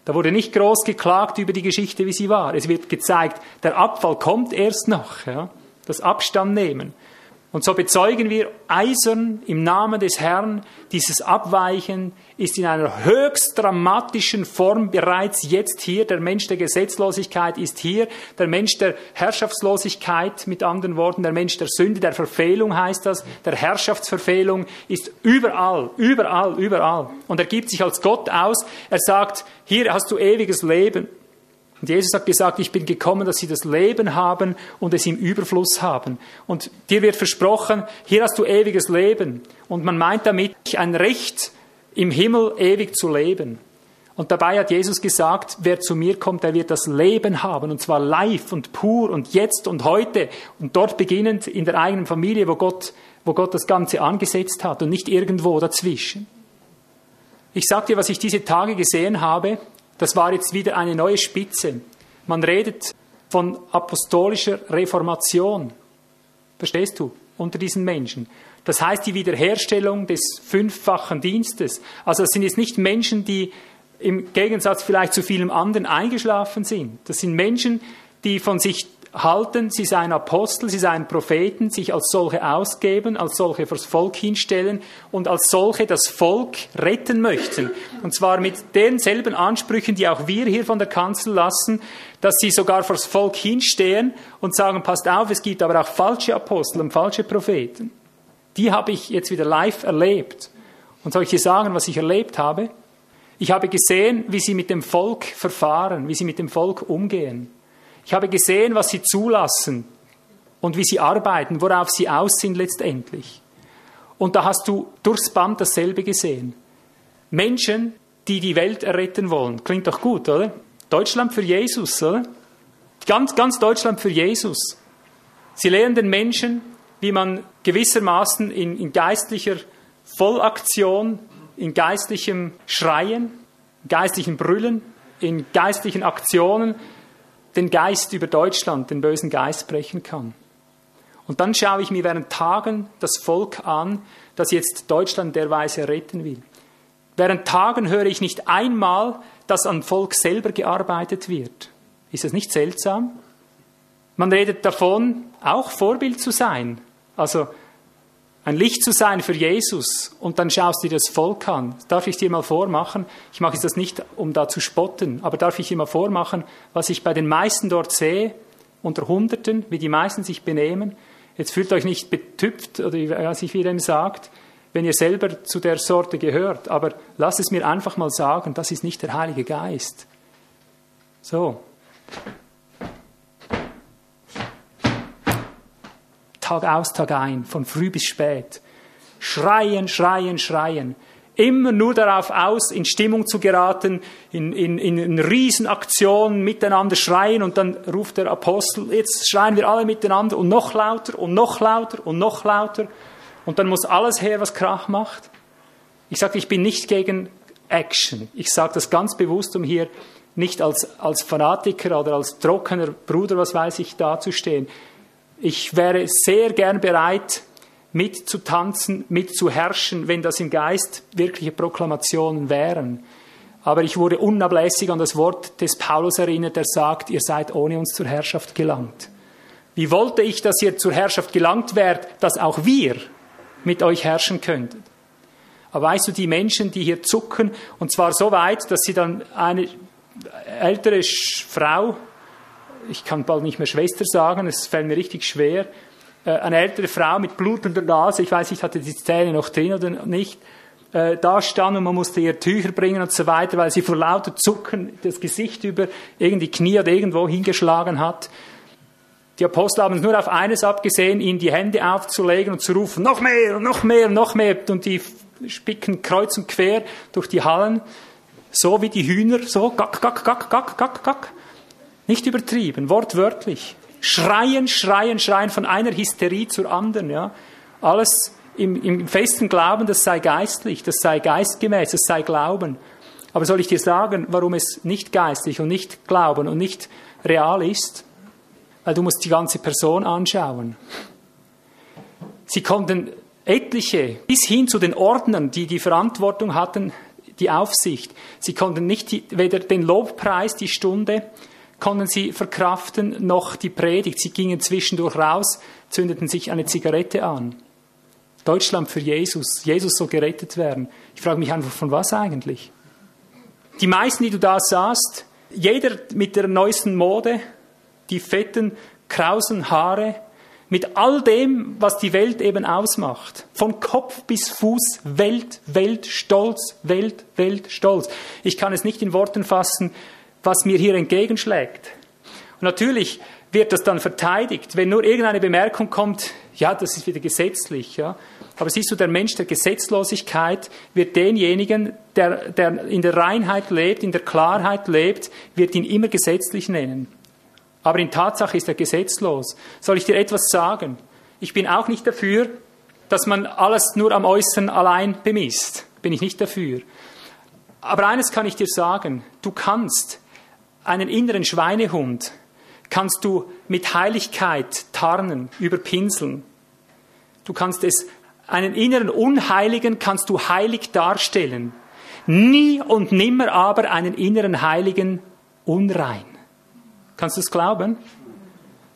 Da wurde nicht groß geklagt über die Geschichte, wie sie war. Es wird gezeigt, der Abfall kommt erst noch. Ja? Das Abstand nehmen. Und so bezeugen wir eisern im Namen des Herrn, dieses Abweichen ist in einer höchst dramatischen Form bereits jetzt hier. Der Mensch der Gesetzlosigkeit ist hier. Der Mensch der Herrschaftslosigkeit, mit anderen Worten, der Mensch der Sünde, der Verfehlung heißt das, der Herrschaftsverfehlung ist überall, überall, überall. Und er gibt sich als Gott aus. Er sagt, hier hast du ewiges Leben. Und Jesus hat gesagt, ich bin gekommen, dass sie das Leben haben und es im Überfluss haben. Und dir wird versprochen, hier hast du ewiges Leben. Und man meint damit ein Recht, im Himmel ewig zu leben. Und dabei hat Jesus gesagt, wer zu mir kommt, der wird das Leben haben, und zwar live und pur und jetzt und heute und dort beginnend in der eigenen Familie, wo Gott, wo Gott das Ganze angesetzt hat und nicht irgendwo dazwischen. Ich sage dir, was ich diese Tage gesehen habe. Das war jetzt wieder eine neue Spitze. Man redet von apostolischer Reformation. Verstehst du? Unter diesen Menschen. Das heißt die Wiederherstellung des fünffachen Dienstes. Also es sind jetzt nicht Menschen, die im Gegensatz vielleicht zu vielem anderen eingeschlafen sind. Das sind Menschen, die von sich halten, sie seien Apostel, sie seien Propheten, sich als solche ausgeben, als solche fürs Volk hinstellen und als solche das Volk retten möchten. Und zwar mit denselben Ansprüchen, die auch wir hier von der Kanzel lassen, dass sie sogar fürs Volk hinstehen und sagen, passt auf, es gibt aber auch falsche Apostel und falsche Propheten. Die habe ich jetzt wieder live erlebt. Und soll ich dir sagen, was ich erlebt habe? Ich habe gesehen, wie sie mit dem Volk verfahren, wie sie mit dem Volk umgehen. Ich habe gesehen, was sie zulassen und wie sie arbeiten, worauf sie aus sind letztendlich. Und da hast du durchs Band dasselbe gesehen. Menschen, die die Welt erretten wollen. Klingt doch gut, oder? Deutschland für Jesus, oder? Ganz, ganz Deutschland für Jesus. Sie lehren den Menschen, wie man gewissermaßen in, in geistlicher Vollaktion, in geistlichem Schreien, geistlichen Brüllen, in geistlichen Aktionen den Geist über Deutschland, den bösen Geist brechen kann. Und dann schaue ich mir während Tagen das Volk an, das jetzt Deutschland derweise retten will. Während Tagen höre ich nicht einmal, dass an Volk selber gearbeitet wird. Ist das nicht seltsam? Man redet davon, auch Vorbild zu sein. Also ein Licht zu sein für Jesus und dann schaust du dir das Volk an. Darf ich dir mal vormachen? Ich mache das nicht, um da zu spotten, aber darf ich dir mal vormachen, was ich bei den meisten dort sehe, unter Hunderten, wie die meisten sich benehmen? Jetzt fühlt euch nicht betüpft oder was ich wieder sagt, wenn ihr selber zu der Sorte gehört, aber lasst es mir einfach mal sagen, das ist nicht der Heilige Geist. So. Tag aus, Tag ein, von früh bis spät. Schreien, schreien, schreien. Immer nur darauf aus, in Stimmung zu geraten, in, in, in Riesenaktionen miteinander schreien und dann ruft der Apostel, jetzt schreien wir alle miteinander und noch lauter und noch lauter und noch lauter und dann muss alles her, was Krach macht. Ich sage, ich bin nicht gegen Action. Ich sage das ganz bewusst, um hier nicht als, als Fanatiker oder als trockener Bruder, was weiß ich, dazustehen. Ich wäre sehr gern bereit, mitzutanzen, mitzuherrschen, wenn das im Geist wirkliche Proklamationen wären. Aber ich wurde unablässig an das Wort des Paulus erinnert, der sagt, ihr seid ohne uns zur Herrschaft gelangt. Wie wollte ich, dass ihr zur Herrschaft gelangt werdet, dass auch wir mit euch herrschen könnten? Aber weißt du, die Menschen, die hier zucken, und zwar so weit, dass sie dann eine ältere Frau ich kann bald nicht mehr Schwester sagen, es fällt mir richtig schwer, äh, eine ältere Frau mit blutender Nase, ich weiß nicht, hatte die Zähne noch drin oder nicht, äh, da stand und man musste ihr Tücher bringen und so weiter, weil sie vor lauter Zucken das Gesicht über irgendwie Knie oder irgendwo hingeschlagen hat. Die Apostel haben es nur auf eines abgesehen, ihnen die Hände aufzulegen und zu rufen, noch mehr, noch mehr, noch mehr. Und die spicken kreuz und quer durch die Hallen, so wie die Hühner, so, gack, gack, gack, gack, gack, gack. Nicht übertrieben, wortwörtlich. Schreien, schreien, schreien von einer Hysterie zur anderen. Ja. Alles im, im festen Glauben, das sei geistlich, das sei geistgemäß, das sei Glauben. Aber soll ich dir sagen, warum es nicht geistlich und nicht Glauben und nicht real ist? Weil du musst die ganze Person anschauen. Sie konnten etliche, bis hin zu den Ordnern, die die Verantwortung hatten, die Aufsicht, sie konnten nicht die, weder den Lobpreis, die Stunde, konnten sie verkraften, noch die Predigt. Sie gingen zwischendurch raus, zündeten sich eine Zigarette an. Deutschland für Jesus. Jesus soll gerettet werden. Ich frage mich einfach, von was eigentlich? Die meisten, die du da sahst, jeder mit der neuesten Mode, die fetten, krausen Haare, mit all dem, was die Welt eben ausmacht. Von Kopf bis Fuß, Welt, Welt, Stolz, Welt, Welt, Stolz. Ich kann es nicht in Worten fassen, was mir hier entgegenschlägt. Und natürlich wird das dann verteidigt, wenn nur irgendeine Bemerkung kommt, ja, das ist wieder gesetzlich, ja. Aber siehst du, der Mensch der Gesetzlosigkeit wird denjenigen, der, der in der Reinheit lebt, in der Klarheit lebt, wird ihn immer gesetzlich nennen. Aber in Tatsache ist er gesetzlos. Soll ich dir etwas sagen? Ich bin auch nicht dafür, dass man alles nur am Äußeren allein bemisst. Bin ich nicht dafür. Aber eines kann ich dir sagen, du kannst einen inneren Schweinehund kannst du mit Heiligkeit tarnen, überpinseln. Du kannst es, einen inneren Unheiligen kannst du heilig darstellen. Nie und nimmer aber einen inneren Heiligen unrein. Kannst du es glauben?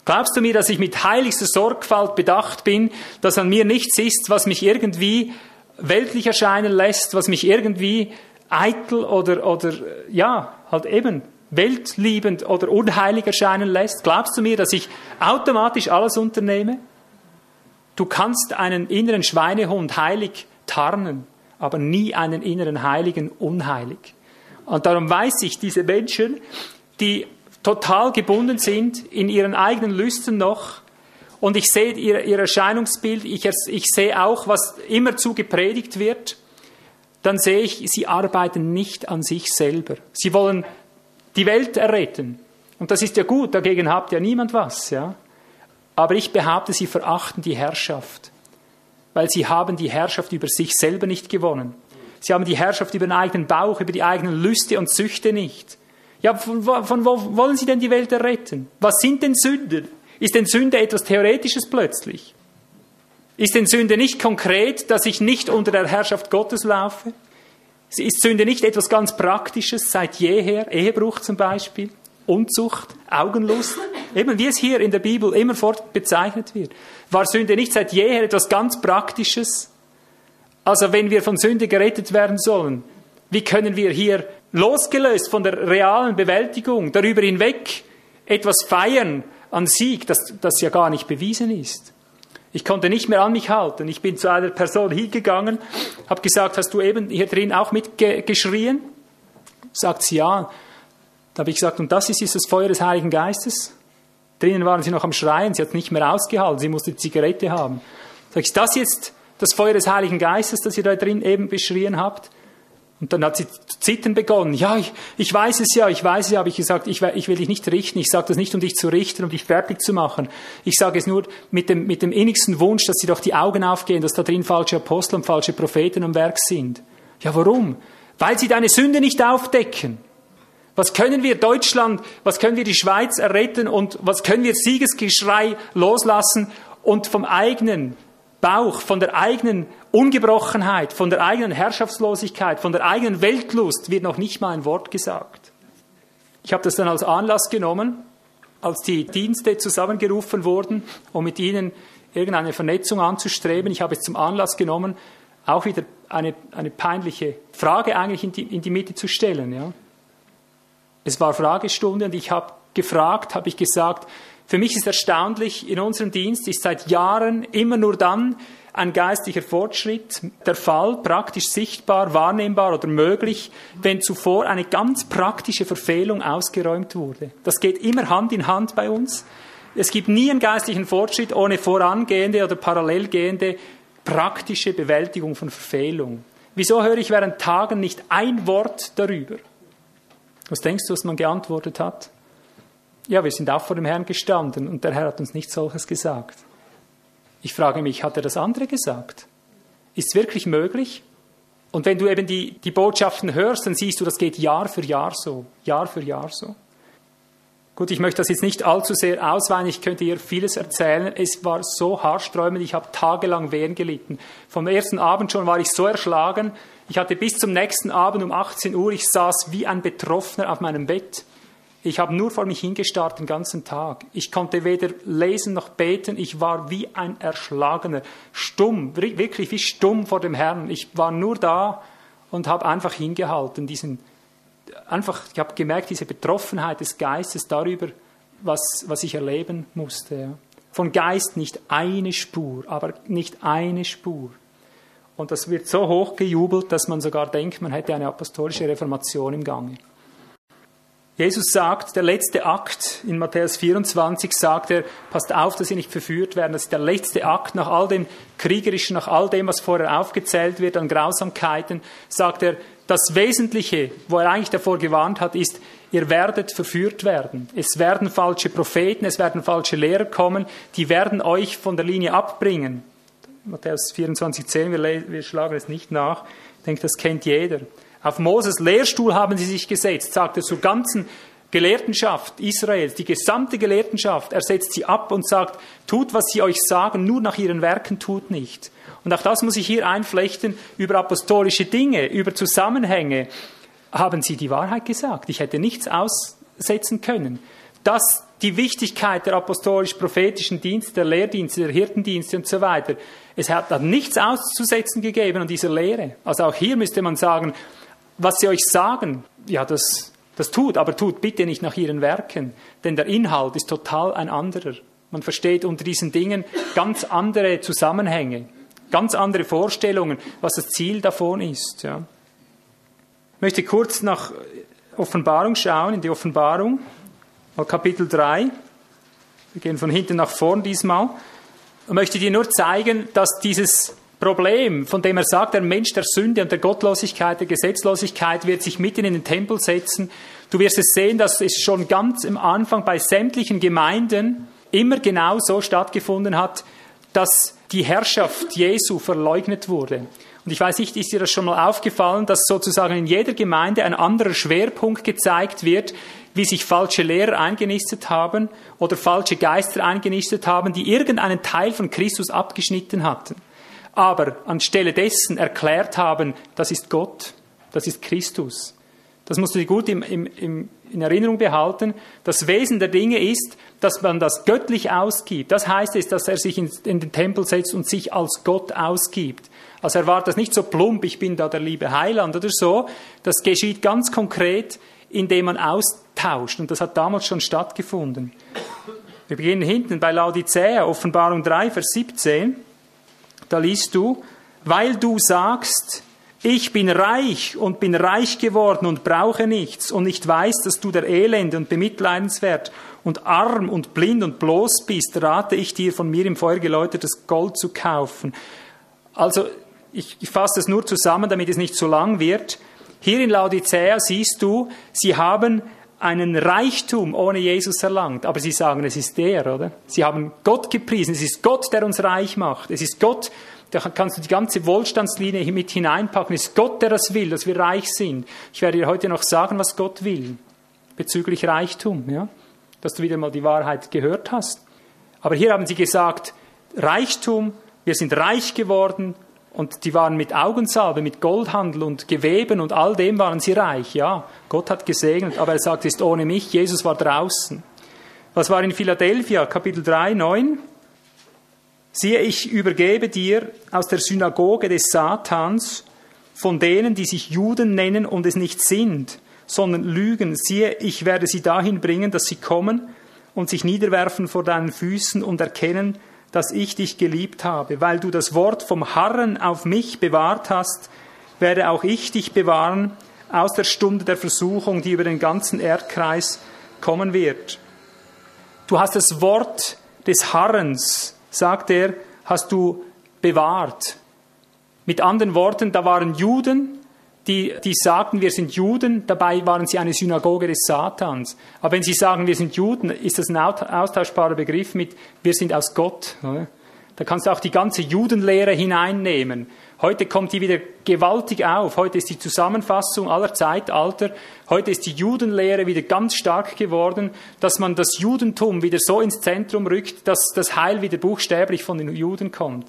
Glaubst du mir, dass ich mit heiligster Sorgfalt bedacht bin, dass an mir nichts ist, was mich irgendwie weltlich erscheinen lässt, was mich irgendwie eitel oder, oder ja, halt eben weltliebend oder unheilig erscheinen lässt? Glaubst du mir, dass ich automatisch alles unternehme? Du kannst einen inneren Schweinehund heilig tarnen, aber nie einen inneren Heiligen unheilig. Und darum weiß ich, diese Menschen, die total gebunden sind in ihren eigenen Lüsten noch, und ich sehe ihr, ihr Erscheinungsbild, ich, ich sehe auch, was immerzu gepredigt wird, dann sehe ich, sie arbeiten nicht an sich selber. Sie wollen die Welt erretten. Und das ist ja gut, dagegen habt ja niemand was, ja. Aber ich behaupte, sie verachten die Herrschaft, weil sie haben die Herrschaft über sich selber nicht gewonnen. Sie haben die Herrschaft über den eigenen Bauch, über die eigenen Lüste und Süchte nicht. Ja, von, von wo wollen Sie denn die Welt erretten? Was sind denn Sünden? Ist denn Sünde etwas Theoretisches plötzlich? Ist denn Sünde nicht konkret, dass ich nicht unter der Herrschaft Gottes laufe? Ist Sünde nicht etwas ganz Praktisches seit jeher? Ehebruch zum Beispiel, Unzucht, Augenlust? Eben wie es hier in der Bibel immerfort bezeichnet wird. War Sünde nicht seit jeher etwas ganz Praktisches? Also wenn wir von Sünde gerettet werden sollen, wie können wir hier losgelöst von der realen Bewältigung darüber hinweg etwas feiern an Sieg, das, das ja gar nicht bewiesen ist? Ich konnte nicht mehr an mich halten. Ich bin zu einer Person hingegangen, habe gesagt, hast du eben hier drin auch mitgeschrien? Sagt sie ja. Da habe ich gesagt, und das ist, ist das Feuer des Heiligen Geistes? Drinnen waren sie noch am Schreien, sie hat nicht mehr ausgehalten, sie musste Zigarette haben. Sag ich, das jetzt das Feuer des Heiligen Geistes, das ihr da drin eben beschrien habt? Und dann hat sie zu zittern begonnen. Ja, ich, ich weiß es ja, ich weiß es ja, habe ich gesagt, ich, ich will dich nicht richten. Ich sage das nicht, um dich zu richten, um dich fertig zu machen. Ich sage es nur mit dem, mit dem innigsten Wunsch, dass sie doch die Augen aufgehen, dass da drin falsche Apostel und falsche Propheten am Werk sind. Ja, warum? Weil sie deine Sünde nicht aufdecken. Was können wir Deutschland, was können wir die Schweiz erretten und was können wir Siegesgeschrei loslassen und vom eigenen Bauch, von der eigenen Ungebrochenheit, von der eigenen Herrschaftslosigkeit, von der eigenen Weltlust wird noch nicht mal ein Wort gesagt. Ich habe das dann als Anlass genommen, als die Dienste zusammengerufen wurden, um mit ihnen irgendeine Vernetzung anzustreben. Ich habe es zum Anlass genommen, auch wieder eine, eine peinliche Frage eigentlich in die, in die Mitte zu stellen. Ja. Es war Fragestunde und ich habe gefragt, habe ich gesagt, für mich ist erstaunlich, in unserem Dienst ist seit Jahren immer nur dann ein geistlicher Fortschritt der Fall, praktisch sichtbar, wahrnehmbar oder möglich, wenn zuvor eine ganz praktische Verfehlung ausgeräumt wurde. Das geht immer Hand in Hand bei uns. Es gibt nie einen geistlichen Fortschritt ohne vorangehende oder parallelgehende praktische Bewältigung von Verfehlung. Wieso höre ich während Tagen nicht ein Wort darüber? Was denkst du, was man geantwortet hat? Ja, wir sind auch vor dem Herrn gestanden und der Herr hat uns nicht solches gesagt. Ich frage mich, hat er das andere gesagt? Ist es wirklich möglich? Und wenn du eben die, die Botschaften hörst, dann siehst du, das geht Jahr für Jahr so, Jahr für Jahr so. Gut, ich möchte das jetzt nicht allzu sehr ausweinen, ich könnte hier vieles erzählen. Es war so haarsträubend, ich habe tagelang Wehen gelitten. Vom ersten Abend schon war ich so erschlagen, ich hatte bis zum nächsten Abend um 18 Uhr, ich saß wie ein Betroffener auf meinem Bett. Ich habe nur vor mich hingestarrt den ganzen Tag. Ich konnte weder lesen noch beten. Ich war wie ein Erschlagener, stumm, wirklich wie stumm vor dem Herrn. Ich war nur da und habe einfach hingehalten. Diesen, einfach, ich habe gemerkt, diese Betroffenheit des Geistes darüber, was, was ich erleben musste. Von Geist nicht eine Spur, aber nicht eine Spur. Und das wird so hoch gejubelt, dass man sogar denkt, man hätte eine apostolische Reformation im Gange. Jesus sagt, der letzte Akt in Matthäus 24 sagt er, passt auf, dass ihr nicht verführt werden. Das ist der letzte Akt nach all dem Kriegerischen, nach all dem, was vorher aufgezählt wird an Grausamkeiten, sagt er, das Wesentliche, wo er eigentlich davor gewarnt hat, ist, ihr werdet verführt werden. Es werden falsche Propheten, es werden falsche Lehrer kommen, die werden euch von der Linie abbringen. Matthäus 24, 10, wir, wir schlagen es nicht nach. Ich denke, das kennt jeder. Auf Moses Lehrstuhl haben sie sich gesetzt, sagt er zur ganzen Gelehrtenschaft Israels, die gesamte Gelehrtenschaft, er setzt sie ab und sagt, tut, was sie euch sagen, nur nach ihren Werken tut nicht. Und auch das muss ich hier einflechten, über apostolische Dinge, über Zusammenhänge, haben sie die Wahrheit gesagt. Ich hätte nichts aussetzen können. Dass die Wichtigkeit der apostolisch-prophetischen Dienste, der Lehrdienste, der Hirtendienste und so weiter, es hat nichts auszusetzen gegeben an dieser Lehre. Also auch hier müsste man sagen, was sie euch sagen, ja, das, das tut, aber tut bitte nicht nach ihren Werken, denn der Inhalt ist total ein anderer. Man versteht unter diesen Dingen ganz andere Zusammenhänge, ganz andere Vorstellungen, was das Ziel davon ist. Ja. Ich möchte kurz nach Offenbarung schauen, in die Offenbarung, mal Kapitel 3. Wir gehen von hinten nach vorn diesmal. Ich möchte dir nur zeigen, dass dieses Problem, von dem er sagt, der Mensch der Sünde und der Gottlosigkeit, der Gesetzlosigkeit wird sich mitten in den Tempel setzen. Du wirst es sehen, dass es schon ganz am Anfang bei sämtlichen Gemeinden immer genau so stattgefunden hat, dass die Herrschaft Jesu verleugnet wurde. Und ich weiß nicht, ist dir das schon mal aufgefallen, dass sozusagen in jeder Gemeinde ein anderer Schwerpunkt gezeigt wird, wie sich falsche Lehrer eingenistet haben oder falsche Geister eingenistet haben, die irgendeinen Teil von Christus abgeschnitten hatten. Aber anstelle dessen erklärt haben, das ist Gott, das ist Christus. Das musst du dir gut im, im, im, in Erinnerung behalten. Das Wesen der Dinge ist, dass man das göttlich ausgibt. Das heißt es, dass er sich in, in den Tempel setzt und sich als Gott ausgibt. Also er war das nicht so plump, ich bin da der liebe Heiland oder so. Das geschieht ganz konkret, indem man austauscht. Und das hat damals schon stattgefunden. Wir beginnen hinten bei Laodicea, Offenbarung 3, Vers 17. Da liest du, weil du sagst, ich bin reich und bin reich geworden und brauche nichts und nicht weiß, dass du der Elende und bemitleidenswert und arm und blind und bloß bist, rate ich dir, von mir im Feuer geläutertes Gold zu kaufen. Also, ich, ich fasse das nur zusammen, damit es nicht zu lang wird. Hier in Laodicea siehst du, sie haben einen Reichtum ohne Jesus erlangt, aber sie sagen, es ist der, oder? Sie haben Gott gepriesen, es ist Gott, der uns reich macht, es ist Gott, da kannst du die ganze Wohlstandslinie mit hineinpacken, es ist Gott, der das will, dass wir reich sind. Ich werde dir heute noch sagen, was Gott will, bezüglich Reichtum, ja? Dass du wieder mal die Wahrheit gehört hast. Aber hier haben sie gesagt, Reichtum, wir sind reich geworden und die waren mit Augensalbe, mit Goldhandel und Geweben und all dem waren sie reich. Ja, Gott hat gesegnet, aber er sagt, ist ohne mich. Jesus war draußen. Was war in Philadelphia, Kapitel 3, 9? Siehe, ich übergebe dir aus der Synagoge des Satans von denen, die sich Juden nennen und es nicht sind, sondern lügen. Siehe, ich werde sie dahin bringen, dass sie kommen und sich niederwerfen vor deinen Füßen und erkennen, dass ich dich geliebt habe. Weil du das Wort vom Harren auf mich bewahrt hast, werde auch ich dich bewahren aus der Stunde der Versuchung, die über den ganzen Erdkreis kommen wird. Du hast das Wort des Harrens, sagt er, hast du bewahrt. Mit anderen Worten, da waren Juden, die, die sagten, wir sind Juden, dabei waren sie eine Synagoge des Satans. Aber wenn sie sagen, wir sind Juden, ist das ein austauschbarer Begriff mit, wir sind aus Gott. Oder? Da kannst du auch die ganze Judenlehre hineinnehmen. Heute kommt die wieder gewaltig auf. Heute ist die Zusammenfassung aller Zeitalter. Heute ist die Judenlehre wieder ganz stark geworden, dass man das Judentum wieder so ins Zentrum rückt, dass das Heil wieder buchstäblich von den Juden kommt.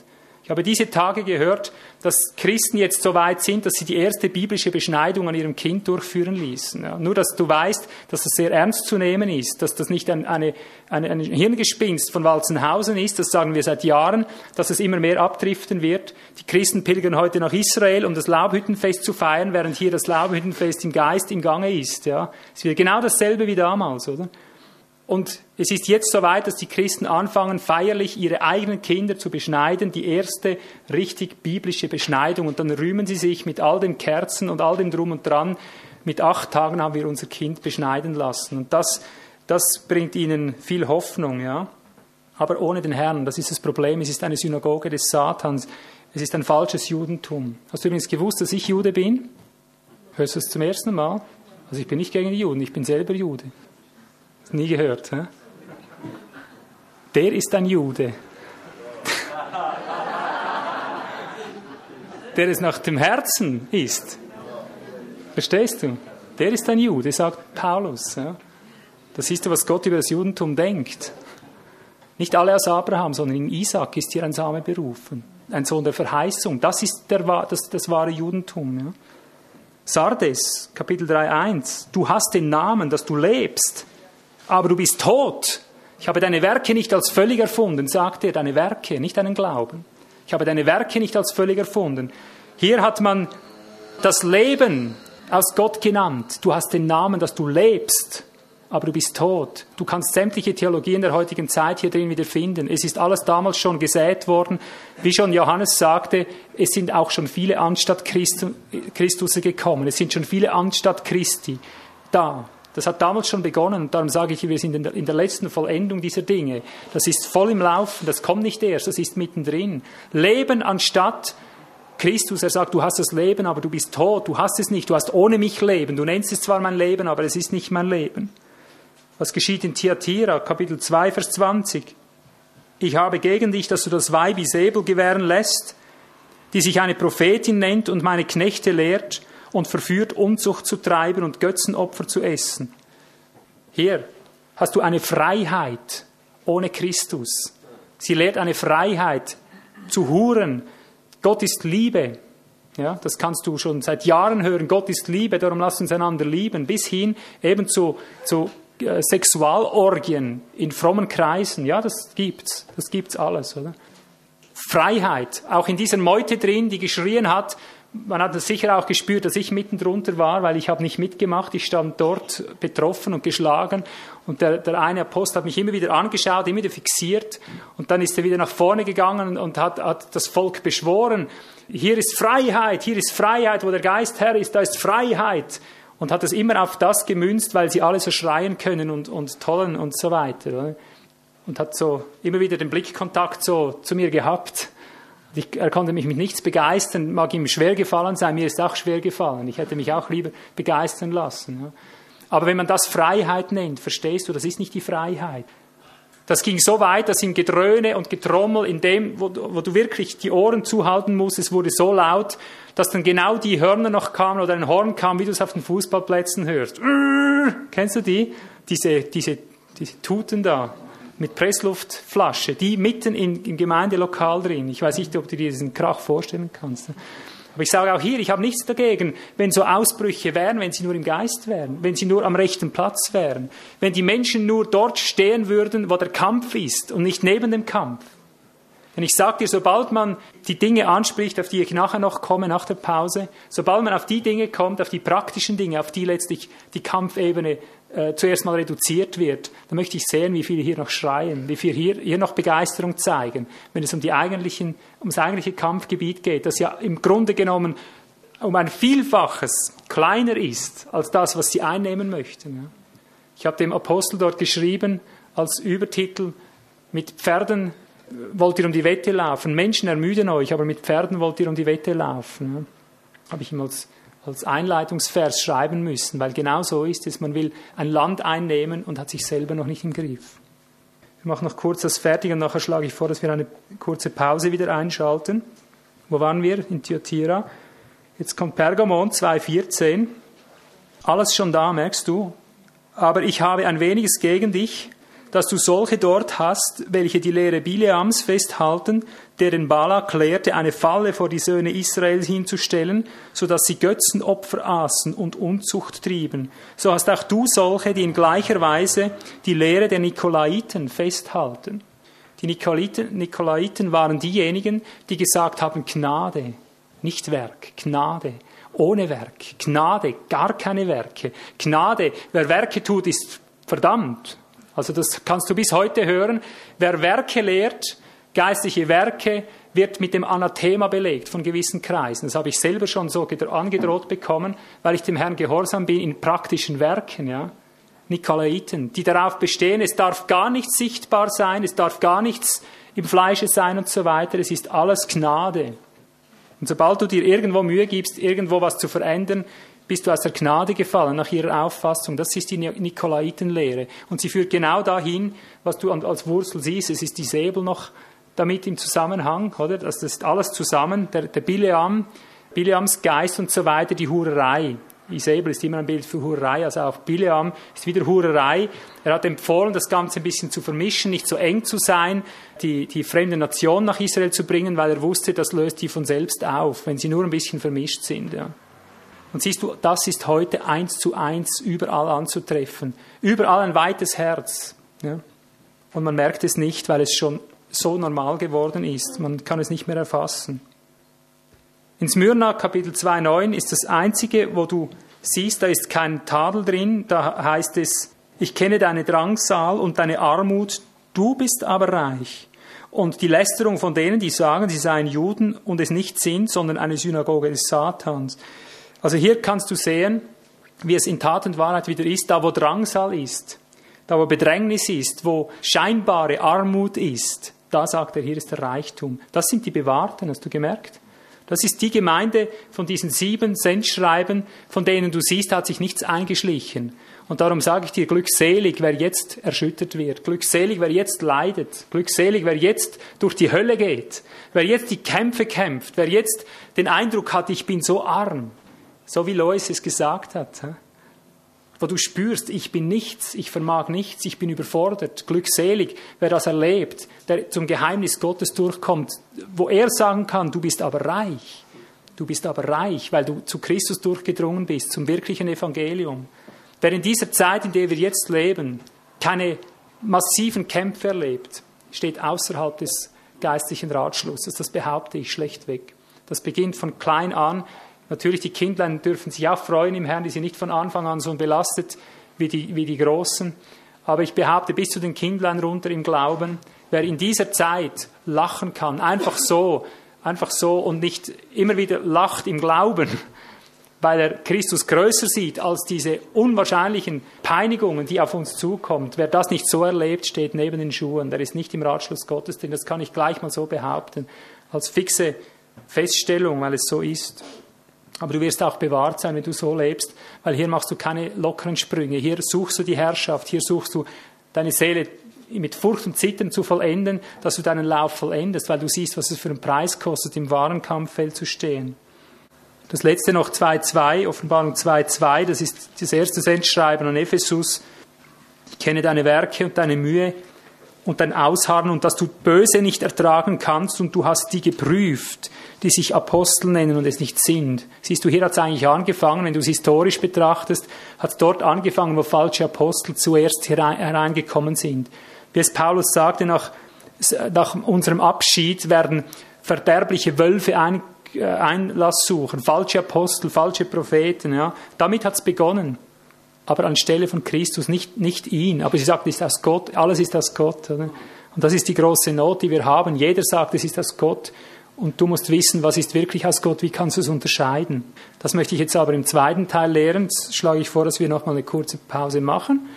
Habe diese Tage gehört, dass Christen jetzt so weit sind, dass sie die erste biblische Beschneidung an ihrem Kind durchführen ließen. Ja, nur, dass du weißt, dass das sehr ernst zu nehmen ist, dass das nicht ein, eine, eine, ein Hirngespinst von Walzenhausen ist, das sagen wir seit Jahren, dass es immer mehr abdriften wird. Die Christen pilgern heute nach Israel, um das Laubhüttenfest zu feiern, während hier das Laubhüttenfest im Geist im Gange ist. Ja, es wird genau dasselbe wie damals, oder? Und es ist jetzt soweit, dass die Christen anfangen, feierlich ihre eigenen Kinder zu beschneiden, die erste richtig biblische Beschneidung. Und dann rühmen sie sich mit all den Kerzen und all dem Drum und Dran. Mit acht Tagen haben wir unser Kind beschneiden lassen. Und das, das bringt ihnen viel Hoffnung, ja. Aber ohne den Herrn, das ist das Problem. Es ist eine Synagoge des Satans. Es ist ein falsches Judentum. Hast du übrigens gewusst, dass ich Jude bin? Hörst du es zum ersten Mal? Also ich bin nicht gegen die Juden, ich bin selber Jude. Nie gehört. Hä? Der ist ein Jude. Der es nach dem Herzen ist. Verstehst du? Der ist ein Jude, sagt Paulus. Ja? Das siehst du, was Gott über das Judentum denkt. Nicht alle aus Abraham, sondern in Isaac ist hier ein Same berufen. Ein Sohn der Verheißung. Das ist der, das, das wahre Judentum. Ja? Sardes, Kapitel 3,1. Du hast den Namen, dass du lebst aber du bist tot. Ich habe deine Werke nicht als völlig erfunden, sagt er, deine Werke, nicht deinen Glauben. Ich habe deine Werke nicht als völlig erfunden. Hier hat man das Leben aus Gott genannt. Du hast den Namen, dass du lebst, aber du bist tot. Du kannst sämtliche Theologien der heutigen Zeit hier drin wieder finden. Es ist alles damals schon gesät worden. Wie schon Johannes sagte, es sind auch schon viele anstatt Christus gekommen. Es sind schon viele anstatt Christi da. Das hat damals schon begonnen und darum sage ich, wir sind in der, in der, letzten Vollendung dieser Dinge. Das ist voll im Laufen, das kommt nicht erst, das ist mittendrin. Leben anstatt Christus, er sagt, du hast das Leben, aber du bist tot, du hast es nicht, du hast ohne mich Leben. Du nennst es zwar mein Leben, aber es ist nicht mein Leben. Was geschieht in Thyatira, Kapitel 2, Vers 20? Ich habe gegen dich, dass du das Weib Isabel gewähren lässt, die sich eine Prophetin nennt und meine Knechte lehrt und verführt, Unzucht zu treiben und Götzenopfer zu essen. Hier hast du eine Freiheit ohne Christus. Sie lehrt eine Freiheit zu Huren. Gott ist Liebe. Ja, das kannst du schon seit Jahren hören. Gott ist Liebe, darum lass uns einander lieben. Bis hin eben zu, zu äh, Sexualorgien in frommen Kreisen. Ja, das gibt's. Das gibt's alles, oder? Freiheit. Auch in dieser Meute drin, die geschrien hat, man hat es sicher auch gespürt, dass ich mitten drunter war, weil ich habe nicht mitgemacht. Ich stand dort betroffen und geschlagen. Und der, der eine Apostel hat mich immer wieder angeschaut, immer wieder fixiert. Und dann ist er wieder nach vorne gegangen und hat, hat das Volk beschworen. Hier ist Freiheit, hier ist Freiheit, wo der Geist Herr ist, da ist Freiheit. Und hat es immer auf das gemünzt, weil sie alle so schreien können und, und tollen und so weiter. Und hat so immer wieder den Blickkontakt so zu mir gehabt. Ich, er konnte mich mit nichts begeistern, mag ihm schwer gefallen sein, mir ist auch schwer gefallen. Ich hätte mich auch lieber begeistern lassen. Ja. Aber wenn man das Freiheit nennt, verstehst du, das ist nicht die Freiheit. Das ging so weit, dass im Gedröhne und Getrommel, in dem, wo, wo du wirklich die Ohren zuhalten musst, es wurde so laut, dass dann genau die Hörner noch kamen oder ein Horn kam, wie du es auf den Fußballplätzen hörst. Kennst du die? Diese, diese, diese Tuten da mit Pressluftflasche, die mitten in, im Gemeindelokal drin. Ich weiß nicht, ob du dir diesen Krach vorstellen kannst. Aber ich sage auch hier, ich habe nichts dagegen, wenn so Ausbrüche wären, wenn sie nur im Geist wären, wenn sie nur am rechten Platz wären, wenn die Menschen nur dort stehen würden, wo der Kampf ist und nicht neben dem Kampf. Denn ich sage dir, sobald man die Dinge anspricht, auf die ich nachher noch komme, nach der Pause, sobald man auf die Dinge kommt, auf die praktischen Dinge, auf die letztlich die Kampfebene äh, zuerst mal reduziert wird, dann möchte ich sehen, wie viele hier noch schreien, wie viele hier, hier noch Begeisterung zeigen, wenn es um, die eigentlichen, um das eigentliche Kampfgebiet geht, das ja im Grunde genommen um ein Vielfaches kleiner ist als das, was sie einnehmen möchten. Ja. Ich habe dem Apostel dort geschrieben als Übertitel, mit Pferden wollt ihr um die Wette laufen. Menschen ermüden euch, aber mit Pferden wollt ihr um die Wette laufen. Ja. Habe ich ihm als als Einleitungsvers schreiben müssen, weil genau so ist es. Man will ein Land einnehmen und hat sich selber noch nicht im Griff. Ich mache noch kurz das fertig und nachher schlage ich vor, dass wir eine kurze Pause wieder einschalten. Wo waren wir? In Thyatira. Jetzt kommt Pergamon 2,14. Alles schon da, merkst du. Aber ich habe ein weniges gegen dich, dass du solche dort hast, welche die Lehre Bileams festhalten, deren Balak lehrte, eine Falle vor die Söhne Israels hinzustellen, so dass sie Götzenopfer aßen und Unzucht trieben. So hast auch du solche, die in gleicher Weise die Lehre der Nikolaiten festhalten. Die Nikolaiten, Nikolaiten waren diejenigen, die gesagt haben, Gnade, nicht Werk, Gnade ohne Werk. Gnade, gar keine Werke. Gnade, wer Werke tut, ist verdammt. Also das kannst du bis heute hören. Wer Werke lehrt, geistliche Werke, wird mit dem Anathema belegt von gewissen Kreisen. Das habe ich selber schon so angedroht bekommen, weil ich dem Herrn gehorsam bin in praktischen Werken, ja. Nikolaiten, die darauf bestehen, es darf gar nichts sichtbar sein, es darf gar nichts im Fleische sein und so weiter, es ist alles Gnade. Und sobald du dir irgendwo Mühe gibst, irgendwo was zu verändern, bist du aus der Gnade gefallen, nach ihrer Auffassung. Das ist die Nikolaitenlehre. Und sie führt genau dahin, was du als Wurzel siehst. Es ist die Säbel noch damit im Zusammenhang, oder? Das ist alles zusammen. Der, der Bileam, Bileams Geist und so weiter, die Hurerei. Isabel ist immer ein Bild für Hurerei, also auch Bileam ist wieder Hurerei. Er hat empfohlen, das Ganze ein bisschen zu vermischen, nicht so eng zu sein, die, die fremde Nation nach Israel zu bringen, weil er wusste, das löst die von selbst auf, wenn sie nur ein bisschen vermischt sind. Ja. Und siehst du, das ist heute eins zu eins überall anzutreffen. Überall ein weites Herz. Ja? Und man merkt es nicht, weil es schon so normal geworden ist. Man kann es nicht mehr erfassen. In Smyrna Kapitel 2,9 ist das einzige, wo du siehst, da ist kein Tadel drin. Da heißt es, ich kenne deine Drangsal und deine Armut, du bist aber reich. Und die Lästerung von denen, die sagen, sie seien Juden und es nicht sind, sondern eine Synagoge des Satans. Also hier kannst du sehen, wie es in Tat und Wahrheit wieder ist, da wo Drangsal ist, da wo Bedrängnis ist, wo scheinbare Armut ist, da sagt er, hier ist der Reichtum. Das sind die Bewahrten, hast du gemerkt? Das ist die Gemeinde von diesen sieben Sendschreiben, von denen du siehst, hat sich nichts eingeschlichen. Und darum sage ich dir, glückselig, wer jetzt erschüttert wird, glückselig, wer jetzt leidet, glückselig, wer jetzt durch die Hölle geht, wer jetzt die Kämpfe kämpft, wer jetzt den Eindruck hat, ich bin so arm, so wie Lois es gesagt hat wo du spürst, ich bin nichts, ich vermag nichts, ich bin überfordert, glückselig, wer das erlebt, der zum Geheimnis Gottes durchkommt, wo er sagen kann, du bist aber reich, du bist aber reich, weil du zu Christus durchgedrungen bist, zum wirklichen Evangelium. Wer in dieser Zeit, in der wir jetzt leben, keine massiven Kämpfe erlebt, steht außerhalb des geistlichen Ratschlusses. Das behaupte ich schlechtweg. Das beginnt von klein an Natürlich, die Kindlein dürfen sich auch freuen im Herrn, die sind nicht von Anfang an so belastet wie die, wie die Großen. Aber ich behaupte, bis zu den Kindlein runter im Glauben, wer in dieser Zeit lachen kann, einfach so, einfach so und nicht immer wieder lacht im Glauben, weil er Christus größer sieht als diese unwahrscheinlichen Peinigungen, die auf uns zukommen. Wer das nicht so erlebt, steht neben den Schuhen. Der ist nicht im Ratschluss Gottes drin. Das kann ich gleich mal so behaupten, als fixe Feststellung, weil es so ist. Aber du wirst auch bewahrt sein, wenn du so lebst, weil hier machst du keine lockeren Sprünge. Hier suchst du die Herrschaft, hier suchst du deine Seele mit Furcht und Zittern zu vollenden, dass du deinen Lauf vollendest, weil du siehst, was es für einen Preis kostet, im wahren Kampffeld zu stehen. Das letzte noch 2.2, Offenbarung 2.2, das ist das erste Sendschreiben an Ephesus. Ich kenne deine Werke und deine Mühe und dein Ausharren und dass du Böse nicht ertragen kannst und du hast die geprüft, die sich Apostel nennen und es nicht sind. Siehst du, hier hat es eigentlich angefangen, wenn du es historisch betrachtest, hat es dort angefangen, wo falsche Apostel zuerst hereingekommen sind. Wie es Paulus sagte, nach, nach unserem Abschied werden verderbliche Wölfe ein, äh, Einlass suchen, falsche Apostel, falsche Propheten. Ja. Damit hat es begonnen aber anstelle von Christus nicht, nicht ihn. Aber sie sagt, ist aus Gott, alles ist aus Gott. Oder? Und das ist die große Not, die wir haben. Jeder sagt, es ist aus Gott. Und du musst wissen, was ist wirklich aus Gott, wie kannst du es unterscheiden. Das möchte ich jetzt aber im zweiten Teil lehren. Jetzt schlage ich vor, dass wir nochmal eine kurze Pause machen,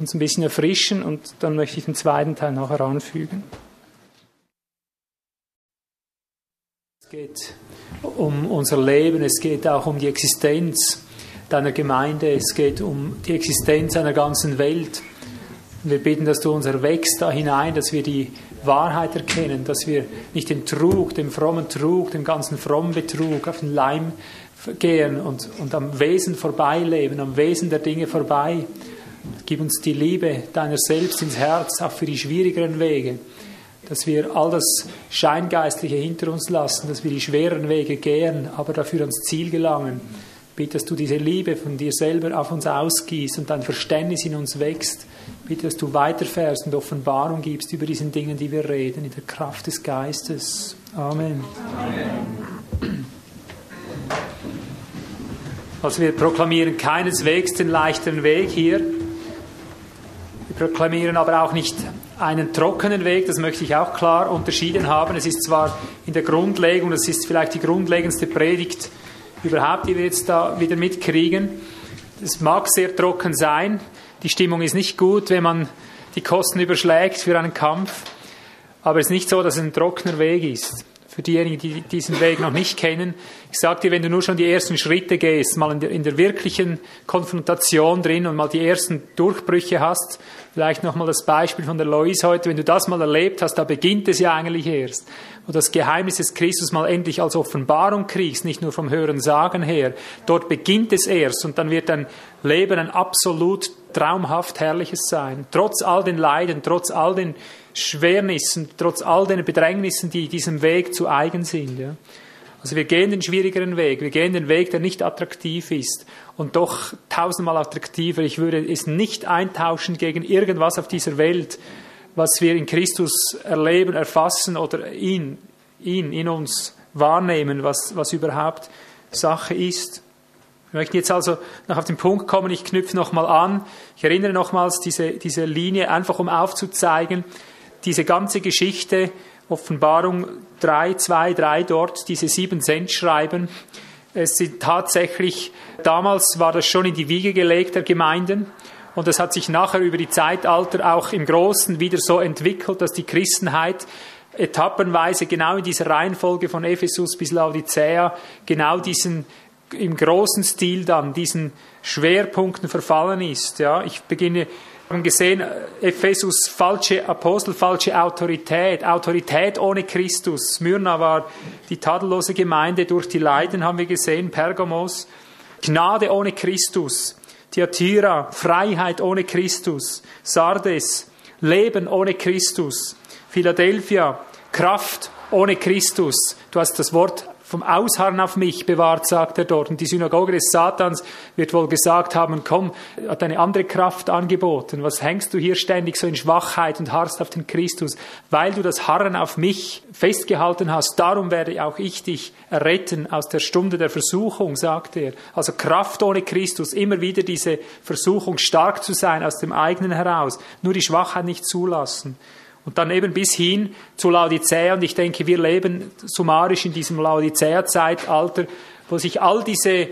uns ein bisschen erfrischen und dann möchte ich den zweiten Teil nachher anfügen. Es geht um unser Leben, es geht auch um die Existenz deiner Gemeinde, es geht um die Existenz einer ganzen Welt. Wir bitten, dass du uns erwächst da hinein, dass wir die Wahrheit erkennen, dass wir nicht den Trug, den frommen Trug, den ganzen frommen Betrug auf den Leim gehen und, und am Wesen vorbeileben, am Wesen der Dinge vorbei. Gib uns die Liebe deiner selbst ins Herz, auch für die schwierigeren Wege, dass wir all das Scheingeistliche hinter uns lassen, dass wir die schweren Wege gehen, aber dafür ans Ziel gelangen Bitte, dass du diese Liebe von dir selber auf uns ausgießt und dein Verständnis in uns wächst. Bitte, dass du weiterfährst und Offenbarung gibst über diesen Dingen, die wir reden, in der Kraft des Geistes. Amen. Amen. Also wir proklamieren keineswegs den leichteren Weg hier. Wir proklamieren aber auch nicht einen trockenen Weg, das möchte ich auch klar unterschieden haben. Es ist zwar in der Grundlegung, das ist vielleicht die grundlegendste Predigt überhaupt, die wir jetzt da wieder mitkriegen. Es mag sehr trocken sein. Die Stimmung ist nicht gut, wenn man die Kosten überschlägt für einen Kampf. Aber es ist nicht so, dass es ein trockener Weg ist. Für diejenigen, die diesen Weg noch nicht kennen, ich sage dir, wenn du nur schon die ersten Schritte gehst, mal in der, in der wirklichen Konfrontation drin und mal die ersten Durchbrüche hast, vielleicht nochmal das Beispiel von der Lois heute, wenn du das mal erlebt hast, da beginnt es ja eigentlich erst wo das Geheimnis des Christus mal endlich als Offenbarung kriegst, nicht nur vom Hören Sagen her. Dort beginnt es erst und dann wird dein Leben ein absolut traumhaft herrliches sein. Trotz all den Leiden, trotz all den Schwernissen, trotz all den Bedrängnissen, die diesem Weg zu eigen sind. Ja. Also wir gehen den schwierigeren Weg, wir gehen den Weg, der nicht attraktiv ist und doch tausendmal attraktiver. Ich würde es nicht eintauschen gegen irgendwas auf dieser Welt, was wir in Christus erleben, erfassen oder ihn, ihn in uns wahrnehmen, was, was überhaupt Sache ist. Wir möchten jetzt also noch auf den Punkt kommen, ich knüpfe nochmal an. Ich erinnere nochmals diese, diese Linie, einfach um aufzuzeigen, diese ganze Geschichte, Offenbarung 3, 2, 3 dort, diese sieben Sendschreiben, es sind tatsächlich, damals war das schon in die Wiege gelegt der Gemeinden. Und es hat sich nachher über die Zeitalter auch im Großen wieder so entwickelt, dass die Christenheit etappenweise genau in dieser Reihenfolge von Ephesus bis Laodicea genau diesen im großen Stil dann diesen Schwerpunkten verfallen ist. Ja, ich beginne wir haben gesehen, Ephesus, falsche Apostel, falsche Autorität, Autorität ohne Christus. Smyrna war die tadellose Gemeinde durch die Leiden, haben wir gesehen, Pergamos. Gnade ohne Christus. Thyatira, Freiheit ohne Christus. Sardes, Leben ohne Christus. Philadelphia, Kraft ohne Christus. Du hast das Wort vom Ausharren auf mich bewahrt, sagt er dort. Und die Synagoge des Satans wird wohl gesagt haben, komm, hat eine andere Kraft angeboten. Was hängst du hier ständig so in Schwachheit und harrst auf den Christus? Weil du das Harren auf mich festgehalten hast, darum werde auch ich dich erretten aus der Stunde der Versuchung, sagt er. Also Kraft ohne Christus, immer wieder diese Versuchung, stark zu sein aus dem eigenen heraus, nur die Schwachheit nicht zulassen. Und dann eben bis hin zu Laodicea. Und ich denke, wir leben summarisch in diesem Laodicea-Zeitalter, wo sich all diese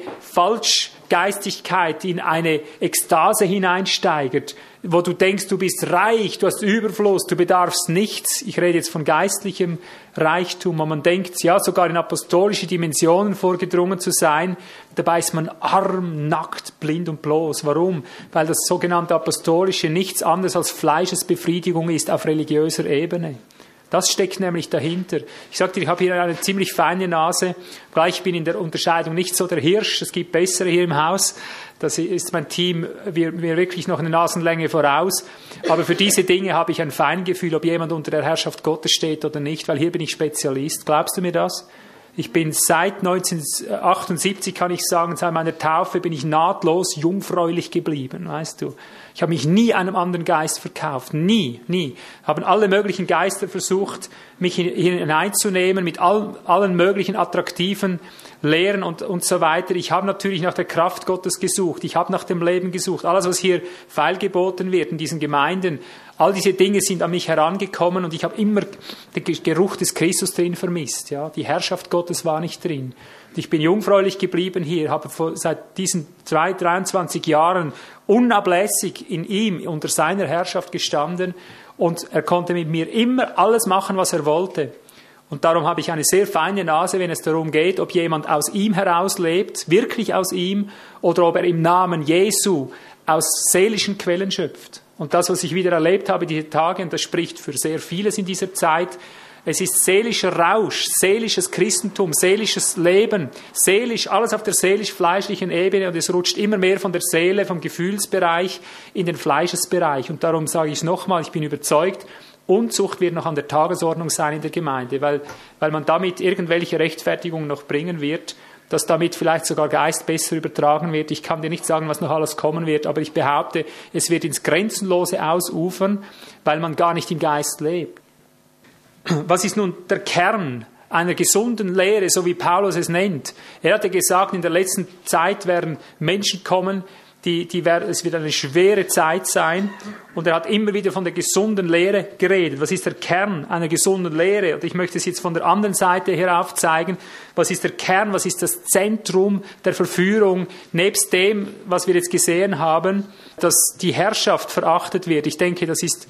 Falschgeistigkeit in eine Ekstase hineinsteigert, wo du denkst, du bist reich, du hast Überfluss, du bedarfst nichts. Ich rede jetzt von geistlichem Reichtum, wo man denkt, ja, sogar in apostolische Dimensionen vorgedrungen zu sein. Dabei ist man arm, nackt, blind und bloß. Warum? Weil das sogenannte apostolische nichts anderes als Fleischesbefriedigung ist auf religiöser Ebene. Das steckt nämlich dahinter. Ich sagte, ich habe hier eine ziemlich feine Nase. Gleich bin in der Unterscheidung nicht so der Hirsch. Es gibt bessere hier im Haus. Das ist mein Team mir, mir wirklich noch eine Nasenlänge voraus. Aber für diese Dinge habe ich ein Feingefühl, ob jemand unter der Herrschaft Gottes steht oder nicht, weil hier bin ich Spezialist. Glaubst du mir das? Ich bin seit 1978, kann ich sagen, seit meiner Taufe bin ich nahtlos jungfräulich geblieben, weißt du. Ich habe mich nie einem anderen Geist verkauft, nie, nie. Haben alle möglichen Geister versucht, mich hineinzunehmen mit all, allen möglichen attraktiven Lehren und, und so weiter. Ich habe natürlich nach der Kraft Gottes gesucht. Ich habe nach dem Leben gesucht. Alles, was hier feilgeboten wird in diesen Gemeinden, all diese Dinge sind an mich herangekommen und ich habe immer den Geruch des Christus drin vermisst. Ja, die Herrschaft Gottes war nicht drin. Und ich bin jungfräulich geblieben hier, habe seit diesen zwei, 23 Jahren unablässig in ihm unter seiner Herrschaft gestanden und er konnte mit mir immer alles machen, was er wollte. Und darum habe ich eine sehr feine Nase, wenn es darum geht, ob jemand aus ihm heraus lebt, wirklich aus ihm, oder ob er im Namen Jesu aus seelischen Quellen schöpft. Und das, was ich wieder erlebt habe diese Tage, und das spricht für sehr vieles in dieser Zeit, es ist seelischer Rausch, seelisches Christentum, seelisches Leben, seelisch, alles auf der seelisch-fleischlichen Ebene und es rutscht immer mehr von der Seele, vom Gefühlsbereich in den Fleischesbereich. Und darum sage ich es nochmal, ich bin überzeugt, Unzucht wird noch an der Tagesordnung sein in der Gemeinde, weil, weil man damit irgendwelche Rechtfertigungen noch bringen wird, dass damit vielleicht sogar Geist besser übertragen wird. Ich kann dir nicht sagen, was noch alles kommen wird, aber ich behaupte, es wird ins Grenzenlose ausufern, weil man gar nicht im Geist lebt. Was ist nun der Kern einer gesunden Lehre, so wie Paulus es nennt? Er hatte gesagt, in der letzten Zeit werden Menschen kommen, die, die, es wird eine schwere Zeit sein. Und er hat immer wieder von der gesunden Lehre geredet. Was ist der Kern einer gesunden Lehre? Und ich möchte es jetzt von der anderen Seite her aufzeigen. Was ist der Kern? Was ist das Zentrum der Verführung? Nebst dem, was wir jetzt gesehen haben, dass die Herrschaft verachtet wird. Ich denke, das ist,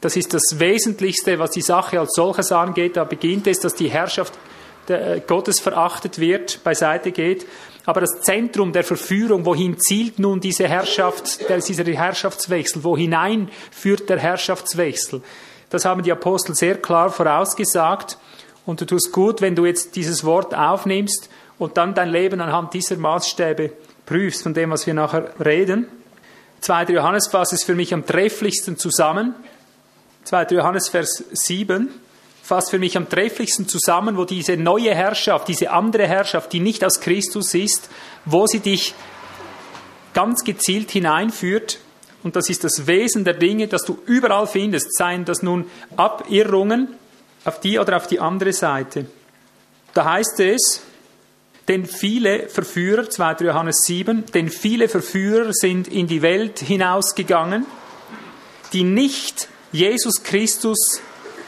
das ist das Wesentlichste, was die Sache als solches angeht. Da beginnt es, dass die Herrschaft äh, Gottes verachtet wird, beiseite geht. Aber das Zentrum der Verführung, wohin zielt nun diese Herrschaft, dieser Herrschaftswechsel, wohinein führt der Herrschaftswechsel? Das haben die Apostel sehr klar vorausgesagt. Und du tust gut, wenn du jetzt dieses Wort aufnimmst und dann dein Leben anhand dieser Maßstäbe prüfst, von dem, was wir nachher reden. 2. Johannes fasst es für mich am trefflichsten zusammen. 2. Johannes Vers 7 fasst für mich am trefflichsten zusammen, wo diese neue Herrschaft, diese andere Herrschaft, die nicht aus Christus ist, wo sie dich ganz gezielt hineinführt. Und das ist das Wesen der Dinge, das du überall findest, seien das nun Abirrungen auf die oder auf die andere Seite. Da heißt es, denn viele Verführer, 2. Johannes 7, denn viele Verführer sind in die Welt hinausgegangen, die nicht Jesus Christus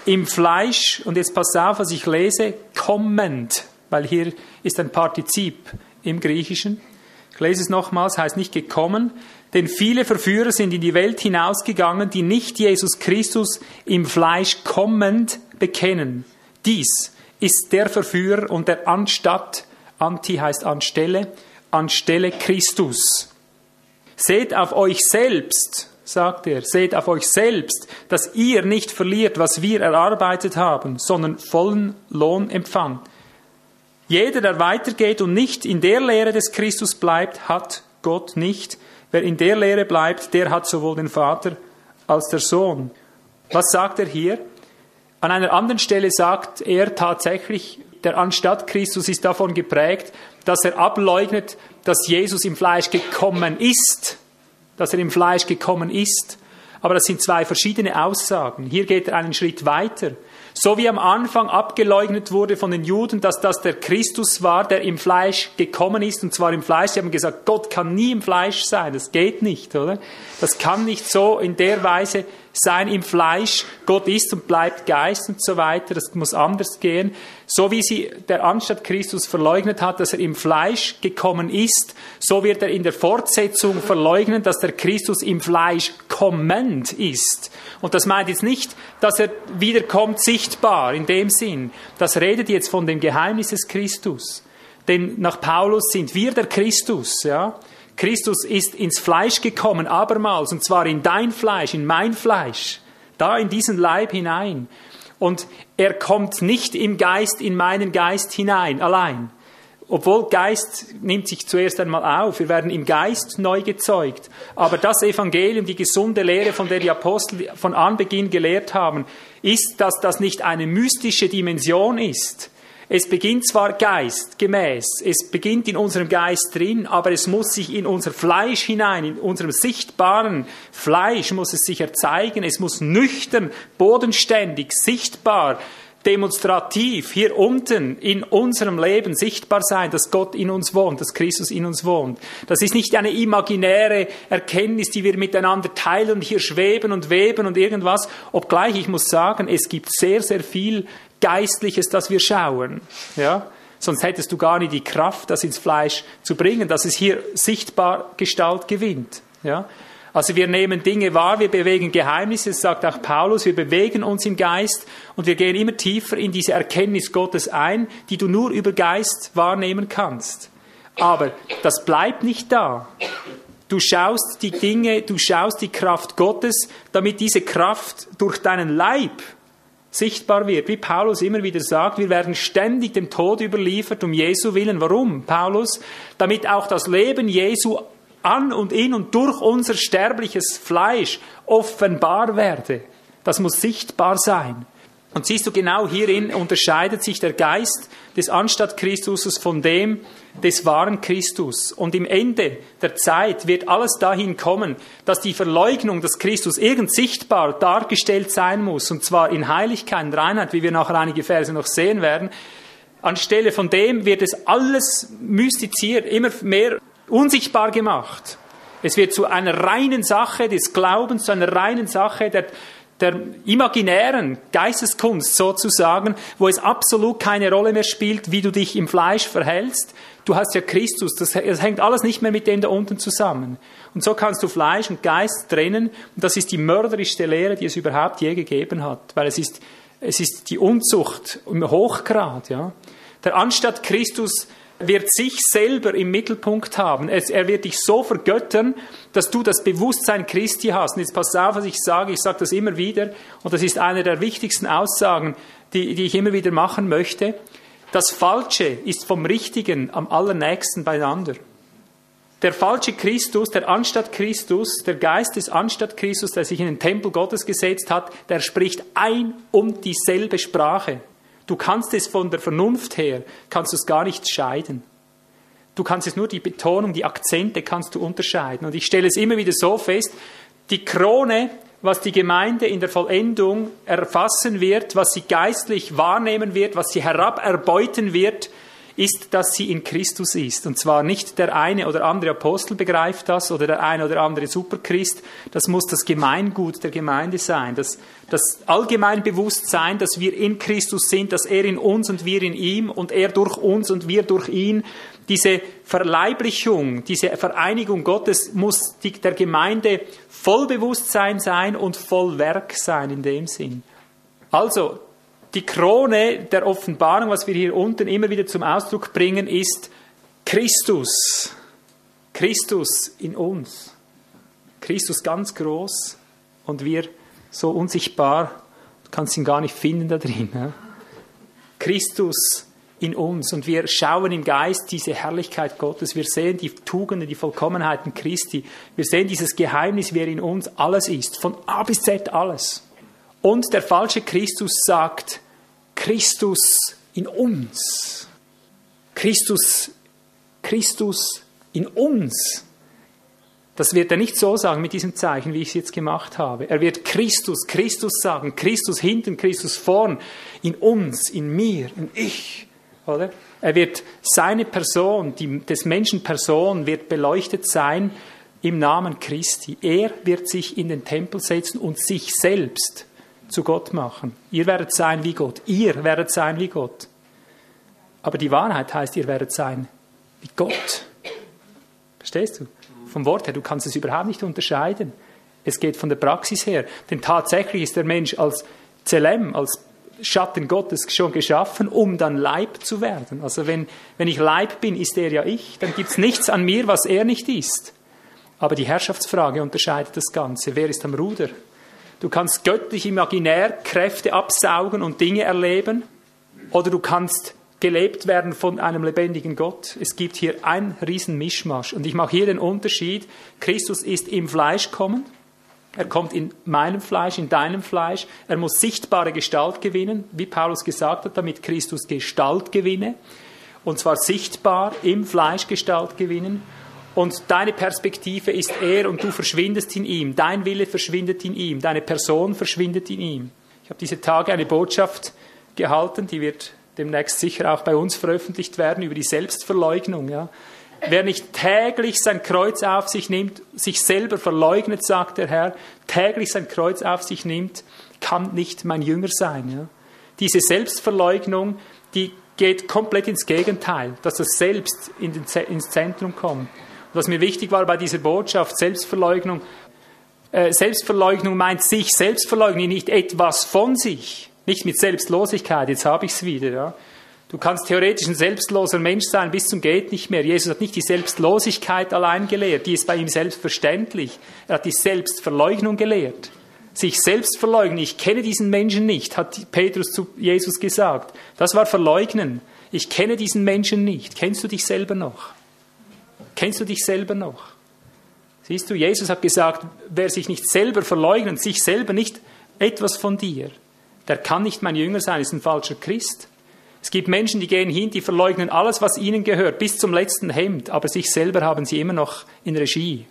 im Fleisch, und jetzt passt auf, was ich lese, kommend, weil hier ist ein Partizip im Griechischen. Ich lese es nochmals, heißt nicht gekommen, denn viele Verführer sind in die Welt hinausgegangen, die nicht Jesus Christus im Fleisch kommend bekennen. Dies ist der Verführer und der anstatt, anti heißt anstelle, anstelle Christus. Seht auf euch selbst, sagt er, seht auf euch selbst, dass ihr nicht verliert, was wir erarbeitet haben, sondern vollen Lohn empfangt. Jeder, der weitergeht und nicht in der Lehre des Christus bleibt, hat Gott nicht. Wer in der Lehre bleibt, der hat sowohl den Vater als der Sohn. Was sagt er hier? An einer anderen Stelle sagt er tatsächlich, der Anstatt Christus ist davon geprägt, dass er ableugnet, dass Jesus im Fleisch gekommen ist. Dass er im Fleisch gekommen ist. Aber das sind zwei verschiedene Aussagen. Hier geht er einen Schritt weiter. So wie am Anfang abgeleugnet wurde von den Juden, dass das der Christus war, der im Fleisch gekommen ist, und zwar im Fleisch. Sie haben gesagt, Gott kann nie im Fleisch sein. Das geht nicht, oder? Das kann nicht so in der Weise sein im Fleisch. Gott ist und bleibt Geist und so weiter. Das muss anders gehen. So wie sie der Anstatt Christus verleugnet hat, dass er im Fleisch gekommen ist, so wird er in der Fortsetzung verleugnen, dass der Christus im Fleisch kommend ist. Und das meint jetzt nicht, dass er wiederkommt sichtbar in dem Sinn. Das redet jetzt von dem Geheimnis des Christus. Denn nach Paulus sind wir der Christus, ja. Christus ist ins Fleisch gekommen, abermals, und zwar in dein Fleisch, in mein Fleisch, da in diesen Leib hinein. Und er kommt nicht im Geist in meinen Geist hinein, allein. Obwohl Geist nimmt sich zuerst einmal auf, wir werden im Geist neu gezeugt. Aber das Evangelium, die gesunde Lehre, von der die Apostel von Anbeginn gelehrt haben, ist, dass das nicht eine mystische Dimension ist, es beginnt zwar geistgemäß, es beginnt in unserem Geist drin, aber es muss sich in unser Fleisch hinein, in unserem sichtbaren Fleisch muss es sich erzeigen, es muss nüchtern, bodenständig, sichtbar, demonstrativ hier unten in unserem Leben sichtbar sein, dass Gott in uns wohnt, dass Christus in uns wohnt. Das ist nicht eine imaginäre Erkenntnis, die wir miteinander teilen und hier schweben und weben und irgendwas. Obgleich, ich muss sagen, es gibt sehr, sehr viel Geistliches, das wir schauen. Ja? Sonst hättest du gar nicht die Kraft, das ins Fleisch zu bringen, dass es hier sichtbar Gestalt gewinnt. Ja? Also wir nehmen Dinge wahr, wir bewegen Geheimnisse, sagt auch Paulus, wir bewegen uns im Geist und wir gehen immer tiefer in diese Erkenntnis Gottes ein, die du nur über Geist wahrnehmen kannst. Aber das bleibt nicht da. Du schaust die Dinge, du schaust die Kraft Gottes, damit diese Kraft durch deinen Leib sichtbar wird. Wie Paulus immer wieder sagt, wir werden ständig dem Tod überliefert um Jesu willen. Warum, Paulus? Damit auch das Leben Jesu an und in und durch unser sterbliches Fleisch offenbar werde. Das muss sichtbar sein. Und siehst du, genau hierin unterscheidet sich der Geist des Anstatt Christus von dem des wahren Christus. Und im Ende der Zeit wird alles dahin kommen, dass die Verleugnung, dass Christus irgend sichtbar dargestellt sein muss, und zwar in Heiligkeit und Reinheit, wie wir nachher einige Verse noch sehen werden. Anstelle von dem wird es alles mystiziert, immer mehr unsichtbar gemacht. Es wird zu einer reinen Sache des Glaubens, zu einer reinen Sache der der imaginären Geisteskunst sozusagen, wo es absolut keine Rolle mehr spielt, wie du dich im Fleisch verhältst. Du hast ja Christus, das, das hängt alles nicht mehr mit dem da unten zusammen. Und so kannst du Fleisch und Geist trennen. Und das ist die mörderischste Lehre, die es überhaupt je gegeben hat, weil es ist, es ist die Unzucht im Hochgrad. Ja. Der Anstatt Christus wird sich selber im Mittelpunkt haben. Er wird dich so vergöttern, dass du das Bewusstsein Christi hast. Und jetzt pass auf, was ich sage. Ich sage das immer wieder. Und das ist eine der wichtigsten Aussagen, die, die ich immer wieder machen möchte. Das Falsche ist vom Richtigen am allernächsten beieinander. Der falsche Christus, der anstatt Christus, der Geist des anstatt Christus, der sich in den Tempel Gottes gesetzt hat, der spricht ein und dieselbe Sprache. Du kannst es von der Vernunft her, kannst du es gar nicht scheiden. Du kannst es nur die Betonung, die Akzente kannst du unterscheiden. Und ich stelle es immer wieder so fest, die Krone, was die Gemeinde in der Vollendung erfassen wird, was sie geistlich wahrnehmen wird, was sie heraberbeuten wird, ist, dass sie in Christus ist. Und zwar nicht der eine oder andere Apostel begreift das oder der eine oder andere Superchrist. Das muss das Gemeingut der Gemeinde sein. Das, das Allgemeinbewusstsein, dass wir in Christus sind, dass er in uns und wir in ihm und er durch uns und wir durch ihn. Diese Verleiblichung, diese Vereinigung Gottes muss die, der Gemeinde voll Bewusstsein sein und voll Werk sein in dem Sinn. Also, die Krone der Offenbarung, was wir hier unten immer wieder zum Ausdruck bringen, ist Christus. Christus in uns. Christus ganz groß und wir so unsichtbar, du kannst ihn gar nicht finden da drin. Ja? Christus in uns und wir schauen im Geist diese Herrlichkeit Gottes. Wir sehen die Tugenden, die Vollkommenheiten Christi. Wir sehen dieses Geheimnis, wer in uns alles ist, von A bis Z alles. Und der falsche Christus sagt, Christus in uns. Christus, Christus in uns. Das wird er nicht so sagen mit diesem Zeichen, wie ich es jetzt gemacht habe. Er wird Christus, Christus sagen, Christus hinten, Christus vorn, in uns, in mir, in ich. Oder? Er wird seine Person, die, des Menschen Person, wird beleuchtet sein im Namen Christi. Er wird sich in den Tempel setzen und sich selbst zu Gott machen. Ihr werdet sein wie Gott. Ihr werdet sein wie Gott. Aber die Wahrheit heißt, ihr werdet sein wie Gott. Verstehst du? Vom Wort her, du kannst es überhaupt nicht unterscheiden. Es geht von der Praxis her. Denn tatsächlich ist der Mensch als Zelem, als Schatten Gottes schon geschaffen, um dann Leib zu werden. Also wenn, wenn ich Leib bin, ist er ja ich, dann gibt es nichts an mir, was er nicht ist. Aber die Herrschaftsfrage unterscheidet das Ganze. Wer ist am Ruder? Du kannst göttlich imaginär Kräfte absaugen und Dinge erleben, oder du kannst gelebt werden von einem lebendigen Gott. Es gibt hier ein Riesenmischmasch. Und ich mache hier den Unterschied. Christus ist im Fleisch kommen er kommt in meinem Fleisch, in deinem Fleisch. Er muss sichtbare Gestalt gewinnen, wie Paulus gesagt hat, damit Christus Gestalt gewinne. Und zwar sichtbar im Fleisch Gestalt gewinnen. Und deine Perspektive ist er und du verschwindest in ihm. Dein Wille verschwindet in ihm. Deine Person verschwindet in ihm. Ich habe diese Tage eine Botschaft gehalten, die wird demnächst sicher auch bei uns veröffentlicht werden, über die Selbstverleugnung. Ja. Wer nicht täglich sein Kreuz auf sich nimmt, sich selber verleugnet, sagt der Herr, täglich sein Kreuz auf sich nimmt, kann nicht mein Jünger sein. Ja? Diese Selbstverleugnung, die geht komplett ins Gegenteil, dass das Selbst in den, ins Zentrum kommt. Was mir wichtig war bei dieser Botschaft, Selbstverleugnung, äh, Selbstverleugnung meint sich selbst verleugnen, nicht etwas von sich, nicht mit Selbstlosigkeit, jetzt habe ich es wieder. Ja? Du kannst theoretisch ein selbstloser Mensch sein bis zum geht nicht mehr. Jesus hat nicht die Selbstlosigkeit allein gelehrt, die ist bei ihm selbstverständlich. Er hat die Selbstverleugnung gelehrt. Sich selbst verleugnen. Ich kenne diesen Menschen nicht, hat Petrus zu Jesus gesagt. Das war Verleugnen. Ich kenne diesen Menschen nicht. Kennst du dich selber noch? Kennst du dich selber noch? Siehst du, Jesus hat gesagt, wer sich nicht selber verleugnet, sich selber nicht etwas von dir, der kann nicht mein Jünger sein, ist ein falscher Christ. Es gibt Menschen, die gehen hin, die verleugnen alles, was ihnen gehört, bis zum letzten Hemd, aber sich selber haben sie immer noch in Regie.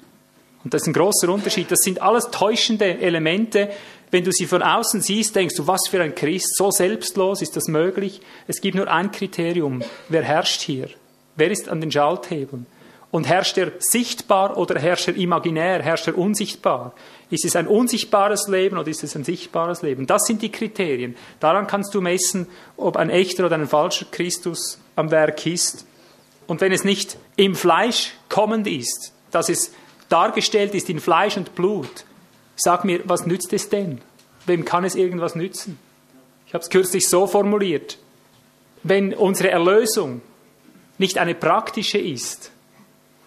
Und das ist ein großer Unterschied. Das sind alles täuschende Elemente. Wenn du sie von außen siehst, denkst du, was für ein Christ, so selbstlos ist das möglich? Es gibt nur ein Kriterium. Wer herrscht hier? Wer ist an den Schalthebeln? Und herrscht er sichtbar oder herrscht er imaginär, herrscht er unsichtbar? Ist es ein unsichtbares Leben oder ist es ein sichtbares Leben? Das sind die Kriterien. Daran kannst du messen, ob ein echter oder ein falscher Christus am Werk ist. Und wenn es nicht im Fleisch kommend ist, dass es dargestellt ist in Fleisch und Blut, sag mir, was nützt es denn? Wem kann es irgendwas nützen? Ich habe es kürzlich so formuliert. Wenn unsere Erlösung nicht eine praktische ist,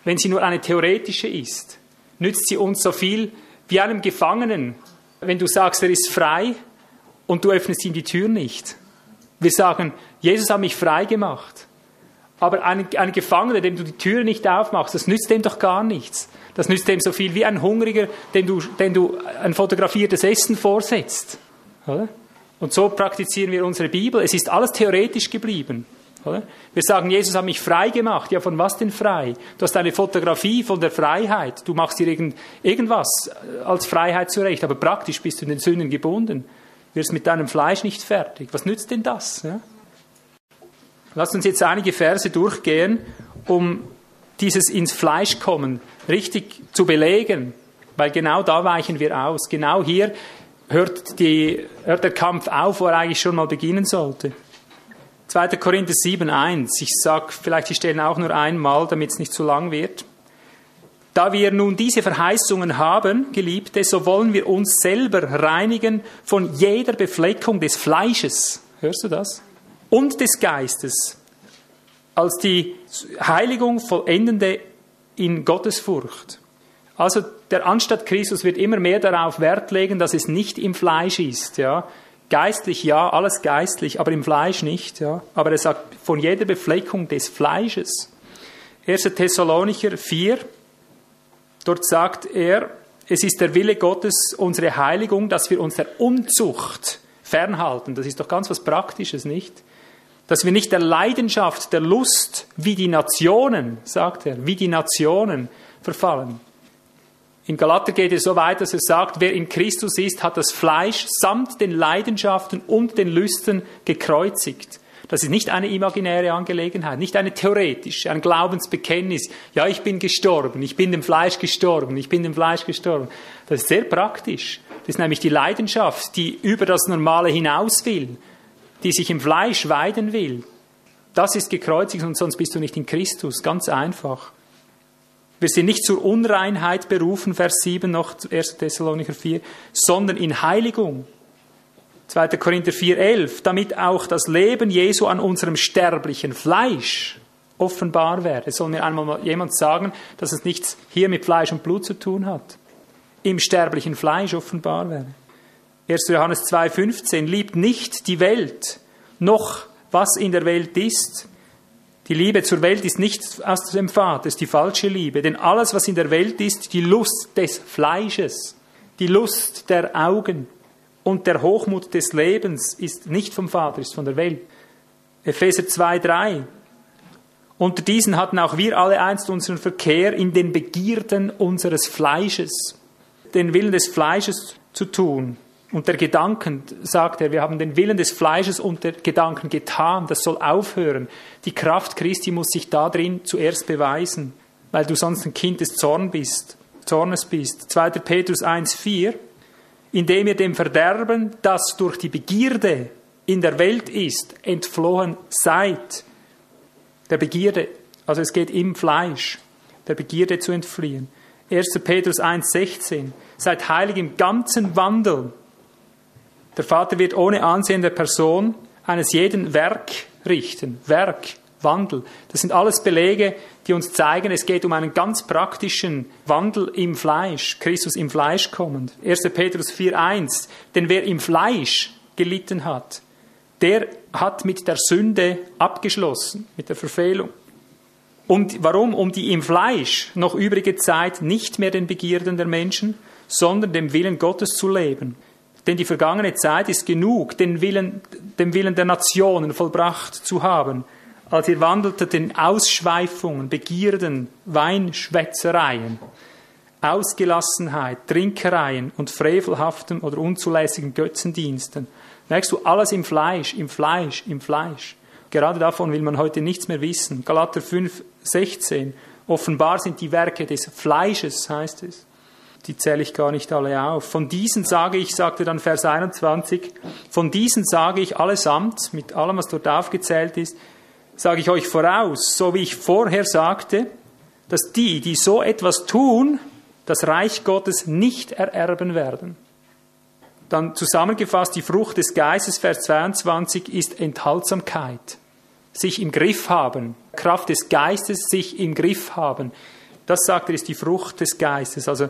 wenn sie nur eine theoretische ist, nützt sie uns so viel wie einem Gefangenen. Wenn du sagst, er ist frei und du öffnest ihm die Tür nicht. Wir sagen, Jesus hat mich frei gemacht. Aber ein, ein Gefangener, dem du die Tür nicht aufmachst, das nützt dem doch gar nichts. Das nützt dem so viel wie ein Hungriger, dem du, dem du ein fotografiertes Essen vorsetzt. Und so praktizieren wir unsere Bibel. Es ist alles theoretisch geblieben. Wir sagen, Jesus hat mich frei gemacht. Ja, von was denn frei? Du hast eine Fotografie von der Freiheit. Du machst dir irgend, irgendwas als Freiheit zurecht, aber praktisch bist du in den Sünden gebunden. Wirst mit deinem Fleisch nicht fertig. Was nützt denn das? Ja? Lass uns jetzt einige Verse durchgehen, um dieses ins Fleisch kommen richtig zu belegen, weil genau da weichen wir aus. Genau hier hört, die, hört der Kampf auf, wo er eigentlich schon mal beginnen sollte. 2. Korinther 7,1. Ich sage vielleicht die Stellen auch nur einmal, damit es nicht zu lang wird. Da wir nun diese Verheißungen haben, Geliebte, so wollen wir uns selber reinigen von jeder Befleckung des Fleisches. Hörst du das? Und des Geistes als die Heiligung vollendende in Gottesfurcht. Also der Anstatt Christus wird immer mehr darauf Wert legen, dass es nicht im Fleisch ist, ja. Geistlich ja, alles geistlich, aber im Fleisch nicht, ja. Aber er sagt von jeder Befleckung des Fleisches. 1. Thessalonicher 4, dort sagt er, es ist der Wille Gottes, unsere Heiligung, dass wir uns der Unzucht fernhalten. Das ist doch ganz was Praktisches, nicht? Dass wir nicht der Leidenschaft, der Lust, wie die Nationen, sagt er, wie die Nationen verfallen. In Galater geht es so weit, dass er sagt, wer in Christus ist, hat das Fleisch samt den Leidenschaften und den Lüsten gekreuzigt. Das ist nicht eine imaginäre Angelegenheit, nicht eine theoretische, ein Glaubensbekenntnis. Ja, ich bin gestorben, ich bin dem Fleisch gestorben, ich bin dem Fleisch gestorben. Das ist sehr praktisch. Das ist nämlich die Leidenschaft, die über das Normale hinaus will, die sich im Fleisch weiden will. Das ist gekreuzigt und sonst bist du nicht in Christus. Ganz einfach. Wir sind nicht zur Unreinheit berufen, Vers 7 noch 1. Thessalonicher 4, sondern in Heiligung. 2. Korinther 4,11, damit auch das Leben Jesu an unserem sterblichen Fleisch offenbar werde. Es soll mir einmal jemand sagen, dass es nichts hier mit Fleisch und Blut zu tun hat. Im sterblichen Fleisch offenbar werde. 1. Johannes 2,15, liebt nicht die Welt, noch was in der Welt ist. Die Liebe zur Welt ist nicht aus dem Vater, ist die falsche Liebe. Denn alles, was in der Welt ist, die Lust des Fleisches, die Lust der Augen, und der Hochmut des Lebens ist nicht vom Vater, ist von der Welt. Epheser 2, 3. Unter diesen hatten auch wir alle einst unseren Verkehr in den Begierden unseres Fleisches, den Willen des Fleisches zu tun. Und der Gedanken, sagt er, wir haben den Willen des Fleisches und der Gedanken getan, das soll aufhören. Die Kraft Christi muss sich da drin zuerst beweisen, weil du sonst ein Kind des Zorn bist, Zornes bist. 2. Petrus 1, 4 indem ihr dem Verderben, das durch die Begierde in der Welt ist, entflohen seid. Der Begierde, also es geht im Fleisch, der Begierde zu entfliehen. 1. Petrus 1,16. Seid heilig im ganzen Wandel. Der Vater wird ohne Ansehen der Person eines jeden Werk richten. Werk. Wandel. Das sind alles Belege, die uns zeigen, es geht um einen ganz praktischen Wandel im Fleisch, Christus im Fleisch kommend. 1. Petrus 4.1, denn wer im Fleisch gelitten hat, der hat mit der Sünde abgeschlossen, mit der Verfehlung. Und warum? Um die im Fleisch noch übrige Zeit nicht mehr den Begierden der Menschen, sondern dem Willen Gottes zu leben. Denn die vergangene Zeit ist genug, den Willen, dem Willen der Nationen vollbracht zu haben als ihr wandeltet in Ausschweifungen, Begierden, Weinschwätzereien, Ausgelassenheit, Trinkereien und frevelhaftem oder unzulässigen Götzendiensten. Merkst du, alles im Fleisch, im Fleisch, im Fleisch. Gerade davon will man heute nichts mehr wissen. Galater 5, 16. Offenbar sind die Werke des Fleisches, heißt es. Die zähle ich gar nicht alle auf. Von diesen sage ich, sagte dann Vers 21, von diesen sage ich allesamt, mit allem, was dort aufgezählt ist, sage ich euch voraus, so wie ich vorher sagte, dass die, die so etwas tun, das Reich Gottes nicht ererben werden. Dann zusammengefasst, die Frucht des Geistes, Vers 22, ist Enthaltsamkeit. Sich im Griff haben. Kraft des Geistes, sich im Griff haben. Das sagt er, ist die Frucht des Geistes. Also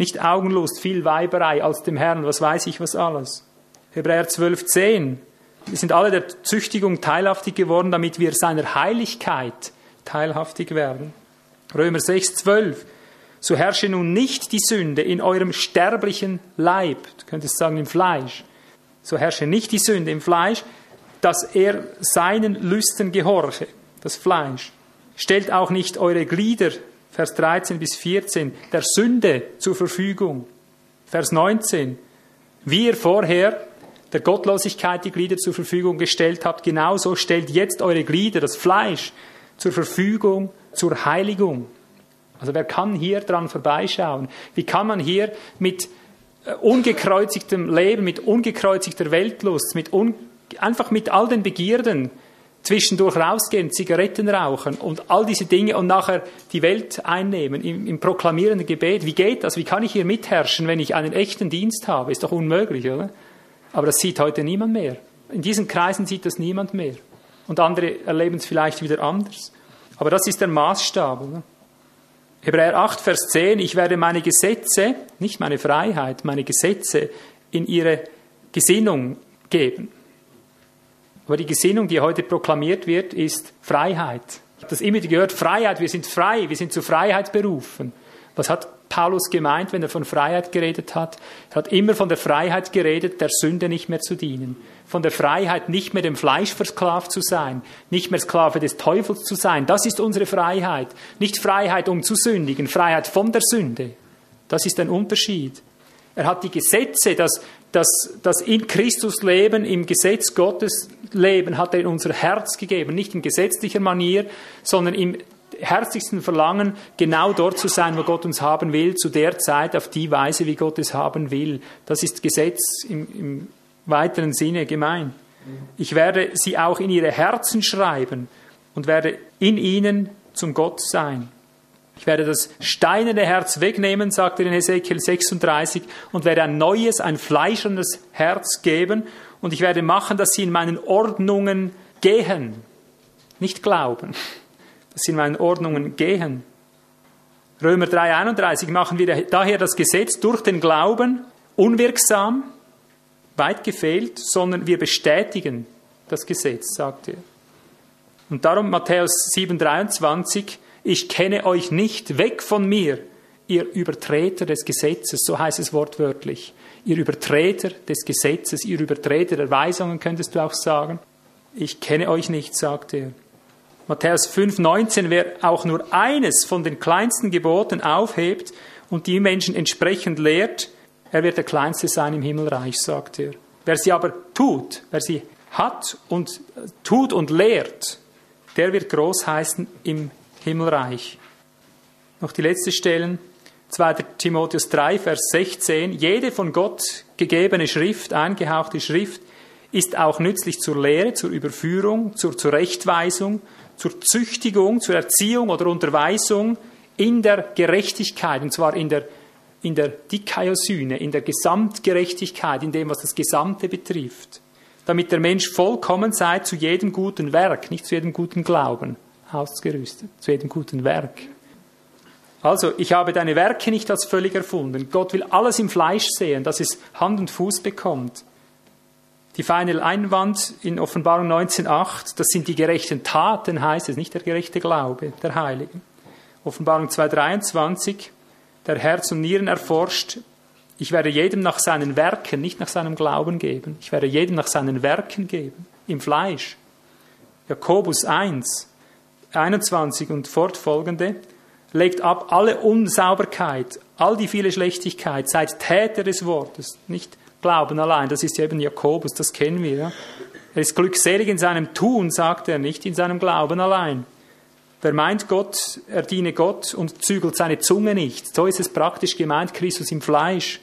nicht Augenlust, viel Weiberei als dem Herrn, was weiß ich was alles. Hebräer 12, 10. Wir sind alle der Züchtigung teilhaftig geworden, damit wir seiner Heiligkeit teilhaftig werden. Römer 6, 12. So herrsche nun nicht die Sünde in eurem sterblichen Leib, du könntest sagen im Fleisch. So herrsche nicht die Sünde im Fleisch, dass er seinen Lüsten gehorche, das Fleisch. Stellt auch nicht eure Glieder, Vers 13 bis 14, der Sünde zur Verfügung. Vers 19. Wie ihr vorher der Gottlosigkeit die Glieder zur Verfügung gestellt habt, genauso stellt jetzt eure Glieder, das Fleisch, zur Verfügung zur Heiligung. Also wer kann hier dran vorbeischauen? Wie kann man hier mit äh, ungekreuzigtem Leben, mit ungekreuzigter Weltlust, mit un einfach mit all den Begierden zwischendurch rausgehen, Zigaretten rauchen und all diese Dinge und nachher die Welt einnehmen im, im proklamierenden Gebet. Wie geht das? Wie kann ich hier mitherrschen, wenn ich einen echten Dienst habe? Ist doch unmöglich, oder? Aber das sieht heute niemand mehr. In diesen Kreisen sieht das niemand mehr. Und andere erleben es vielleicht wieder anders. Aber das ist der Maßstab. Oder? Hebräer 8, Vers 10, ich werde meine Gesetze, nicht meine Freiheit, meine Gesetze in ihre Gesinnung geben. Aber die Gesinnung, die heute proklamiert wird, ist Freiheit. Ich habe das immer gehört, Freiheit, wir sind frei, wir sind zur Freiheit berufen. Was hat Paulus gemeint, wenn er von Freiheit geredet hat? Er hat immer von der Freiheit geredet, der Sünde nicht mehr zu dienen. Von der Freiheit, nicht mehr dem Fleisch versklavt zu sein, nicht mehr Sklave des Teufels zu sein. Das ist unsere Freiheit. Nicht Freiheit, um zu sündigen, Freiheit von der Sünde. Das ist ein Unterschied. Er hat die Gesetze, das, das, das in Christus Leben, im Gesetz Gottes Leben, hat er in unser Herz gegeben. Nicht in gesetzlicher Manier, sondern im herzlichsten Verlangen, genau dort zu sein, wo Gott uns haben will, zu der Zeit, auf die Weise, wie Gott es haben will. Das ist Gesetz im, im weiteren Sinne gemeint. Ich werde sie auch in ihre Herzen schreiben und werde in ihnen zum Gott sein. Ich werde das steinerne Herz wegnehmen, sagt er in Ezekiel 36, und werde ein neues, ein fleischernes Herz geben. Und ich werde machen, dass sie in meinen Ordnungen gehen, nicht glauben dass sie in meinen Ordnungen gehen. Römer 3,31 machen wir daher das Gesetz durch den Glauben unwirksam, weit gefehlt, sondern wir bestätigen das Gesetz, sagt er. Und darum Matthäus 7,23, ich kenne euch nicht, weg von mir, ihr Übertreter des Gesetzes, so heißt es wortwörtlich. Ihr Übertreter des Gesetzes, ihr Übertreter der Weisungen, könntest du auch sagen. Ich kenne euch nicht, sagt er. Matthäus 5,19, wer auch nur eines von den kleinsten Geboten aufhebt und die Menschen entsprechend lehrt, er wird der Kleinste sein im Himmelreich, sagt er. Wer sie aber tut, wer sie hat und tut und lehrt, der wird groß heißen im Himmelreich. Noch die letzte Stellen. 2. Timotheus 3, Vers 16. Jede von Gott gegebene Schrift, eingehauchte Schrift, ist auch nützlich zur Lehre, zur Überführung, zur Zurechtweisung, zur Züchtigung, zur Erziehung oder Unterweisung in der Gerechtigkeit, und zwar in der, in der Dikaiosyne, in der Gesamtgerechtigkeit, in dem, was das Gesamte betrifft, damit der Mensch vollkommen sei zu jedem guten Werk, nicht zu jedem guten Glauben ausgerüstet, zu jedem guten Werk. Also, ich habe deine Werke nicht als völlig erfunden. Gott will alles im Fleisch sehen, dass es Hand und Fuß bekommt. Die feine Einwand in Offenbarung 19.8, das sind die gerechten Taten, heißt es, nicht der gerechte Glaube der Heiligen. Offenbarung 2.23, der Herz und Nieren erforscht, ich werde jedem nach seinen Werken, nicht nach seinem Glauben geben. Ich werde jedem nach seinen Werken geben, im Fleisch. Jakobus 1, 21 und fortfolgende, legt ab alle Unsauberkeit, all die viele Schlechtigkeit, seid Täter des Wortes, nicht Glauben allein. Das ist eben Jakobus, das kennen wir. Ja? Er ist glückselig in seinem Tun, sagt er, nicht in seinem Glauben allein. Wer meint Gott, er diene Gott und zügelt seine Zunge nicht. So ist es praktisch gemeint, Christus im Fleisch.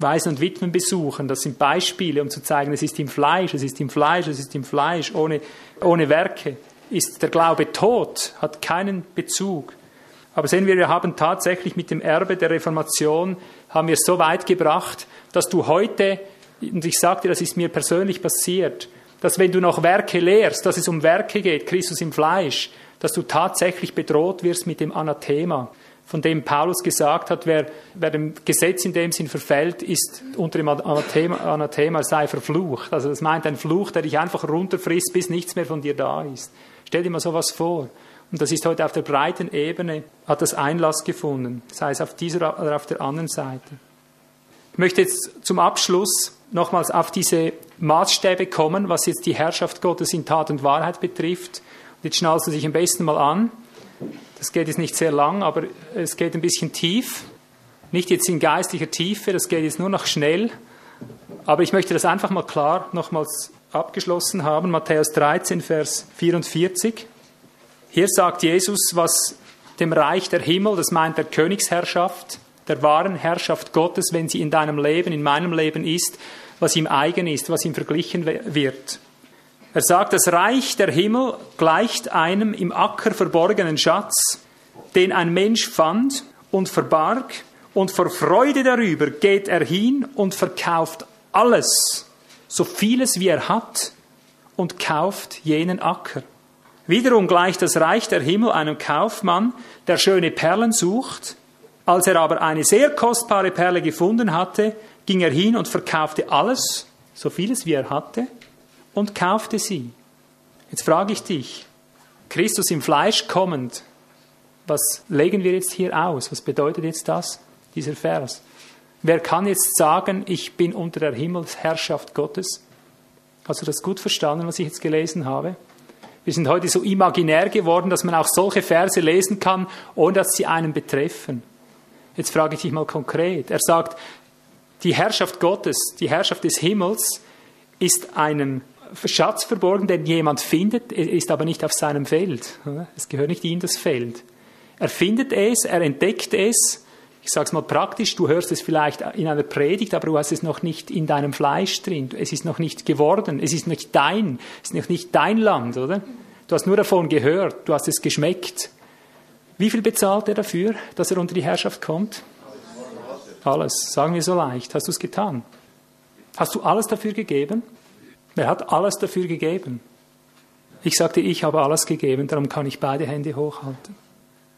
Waisen und Witwen besuchen, das sind Beispiele, um zu zeigen, es ist im Fleisch, es ist im Fleisch, es ist im Fleisch, ohne, ohne Werke. Ist der Glaube tot, hat keinen Bezug. Aber sehen wir, wir haben tatsächlich mit dem Erbe der Reformation, haben wir es so weit gebracht, dass du heute, und ich sagte, das ist mir persönlich passiert, dass wenn du noch Werke lehrst, dass es um Werke geht, Christus im Fleisch, dass du tatsächlich bedroht wirst mit dem Anathema, von dem Paulus gesagt hat, wer, wer dem Gesetz in dem Sinn verfällt, ist unter dem Anathema, Anathema sei verflucht. Also das meint ein Fluch, der dich einfach runterfrisst, bis nichts mehr von dir da ist. Stell dir mal sowas vor. Und das ist heute auf der breiten Ebene, hat das Einlass gefunden, sei es auf dieser oder auf der anderen Seite. Ich möchte jetzt zum Abschluss nochmals auf diese Maßstäbe kommen, was jetzt die Herrschaft Gottes in Tat und Wahrheit betrifft. Und jetzt schnallst du dich am besten mal an. Das geht jetzt nicht sehr lang, aber es geht ein bisschen tief. Nicht jetzt in geistlicher Tiefe, das geht jetzt nur noch schnell. Aber ich möchte das einfach mal klar nochmals abgeschlossen haben. Matthäus 13, Vers 44. Hier sagt Jesus, was dem Reich der Himmel, das meint der Königsherrschaft, der wahren Herrschaft Gottes, wenn sie in deinem Leben, in meinem Leben ist, was ihm eigen ist, was ihm verglichen wird. Er sagt, das Reich der Himmel gleicht einem im Acker verborgenen Schatz, den ein Mensch fand und verbarg, und vor Freude darüber geht er hin und verkauft alles, so vieles wie er hat und kauft jenen Acker. Wiederum gleicht das Reich der Himmel einem Kaufmann, der schöne Perlen sucht. Als er aber eine sehr kostbare Perle gefunden hatte, ging er hin und verkaufte alles, so vieles wie er hatte, und kaufte sie. Jetzt frage ich dich, Christus im Fleisch kommend, was legen wir jetzt hier aus? Was bedeutet jetzt das, dieser Vers? Wer kann jetzt sagen, ich bin unter der Himmelsherrschaft Gottes? Hast du das gut verstanden, was ich jetzt gelesen habe? Wir sind heute so imaginär geworden, dass man auch solche Verse lesen kann, ohne dass sie einen betreffen. Jetzt frage ich dich mal konkret. Er sagt, die Herrschaft Gottes, die Herrschaft des Himmels ist einem Schatz verborgen, den jemand findet, ist aber nicht auf seinem Feld. Es gehört nicht in das Feld. Er findet es, er entdeckt es. Ich sage es mal praktisch, du hörst es vielleicht in einer Predigt, aber du hast es noch nicht in deinem Fleisch drin. Es ist noch nicht geworden, es ist nicht dein, es ist noch nicht dein Land, oder? Du hast nur davon gehört, du hast es geschmeckt. Wie viel bezahlt er dafür, dass er unter die Herrschaft kommt? Alles, sagen wir so leicht. Hast du es getan? Hast du alles dafür gegeben? Er hat alles dafür gegeben. Ich sagte, ich habe alles gegeben, darum kann ich beide Hände hochhalten.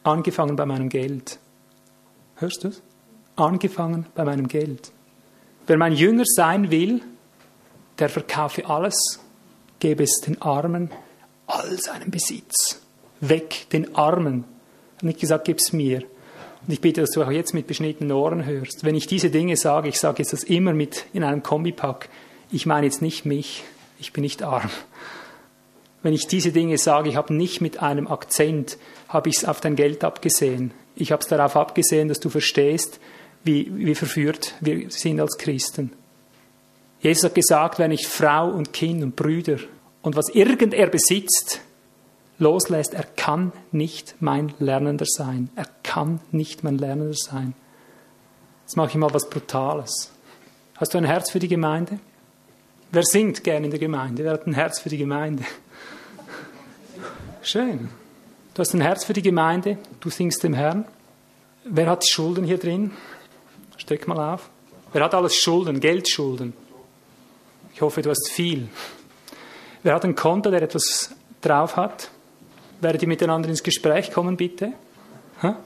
Angefangen bei meinem Geld. Hörst du es? Angefangen bei meinem Geld. Wer mein Jünger sein will, der verkaufe alles, gebe es den Armen, all seinen Besitz. Weg den Armen. Ich habe nicht gesagt, gib es mir. Und ich bitte, dass du auch jetzt mit beschnittenen Ohren hörst. Wenn ich diese Dinge sage, ich sage jetzt das immer mit in einem Kombipack, ich meine jetzt nicht mich, ich bin nicht arm. Wenn ich diese Dinge sage, ich habe nicht mit einem Akzent, habe ich es auf dein Geld abgesehen. Ich habe es darauf abgesehen, dass du verstehst, wie, wie verführt wir sind als Christen. Jesus hat gesagt, wenn ich Frau und Kind und Brüder und was irgend er besitzt, loslässt, er kann nicht mein Lernender sein. Er kann nicht mein Lernender sein. Jetzt mache ich mal was Brutales. Hast du ein Herz für die Gemeinde? Wer singt gern in der Gemeinde? Wer hat ein Herz für die Gemeinde? Schön. Du hast ein Herz für die Gemeinde, du singst dem Herrn. Wer hat Schulden hier drin? Steck mal auf. Wer hat alles Schulden, Geldschulden? Ich hoffe, du hast viel. Wer hat ein Konto, der etwas drauf hat? Werdet ihr miteinander ins Gespräch kommen, bitte? Ha?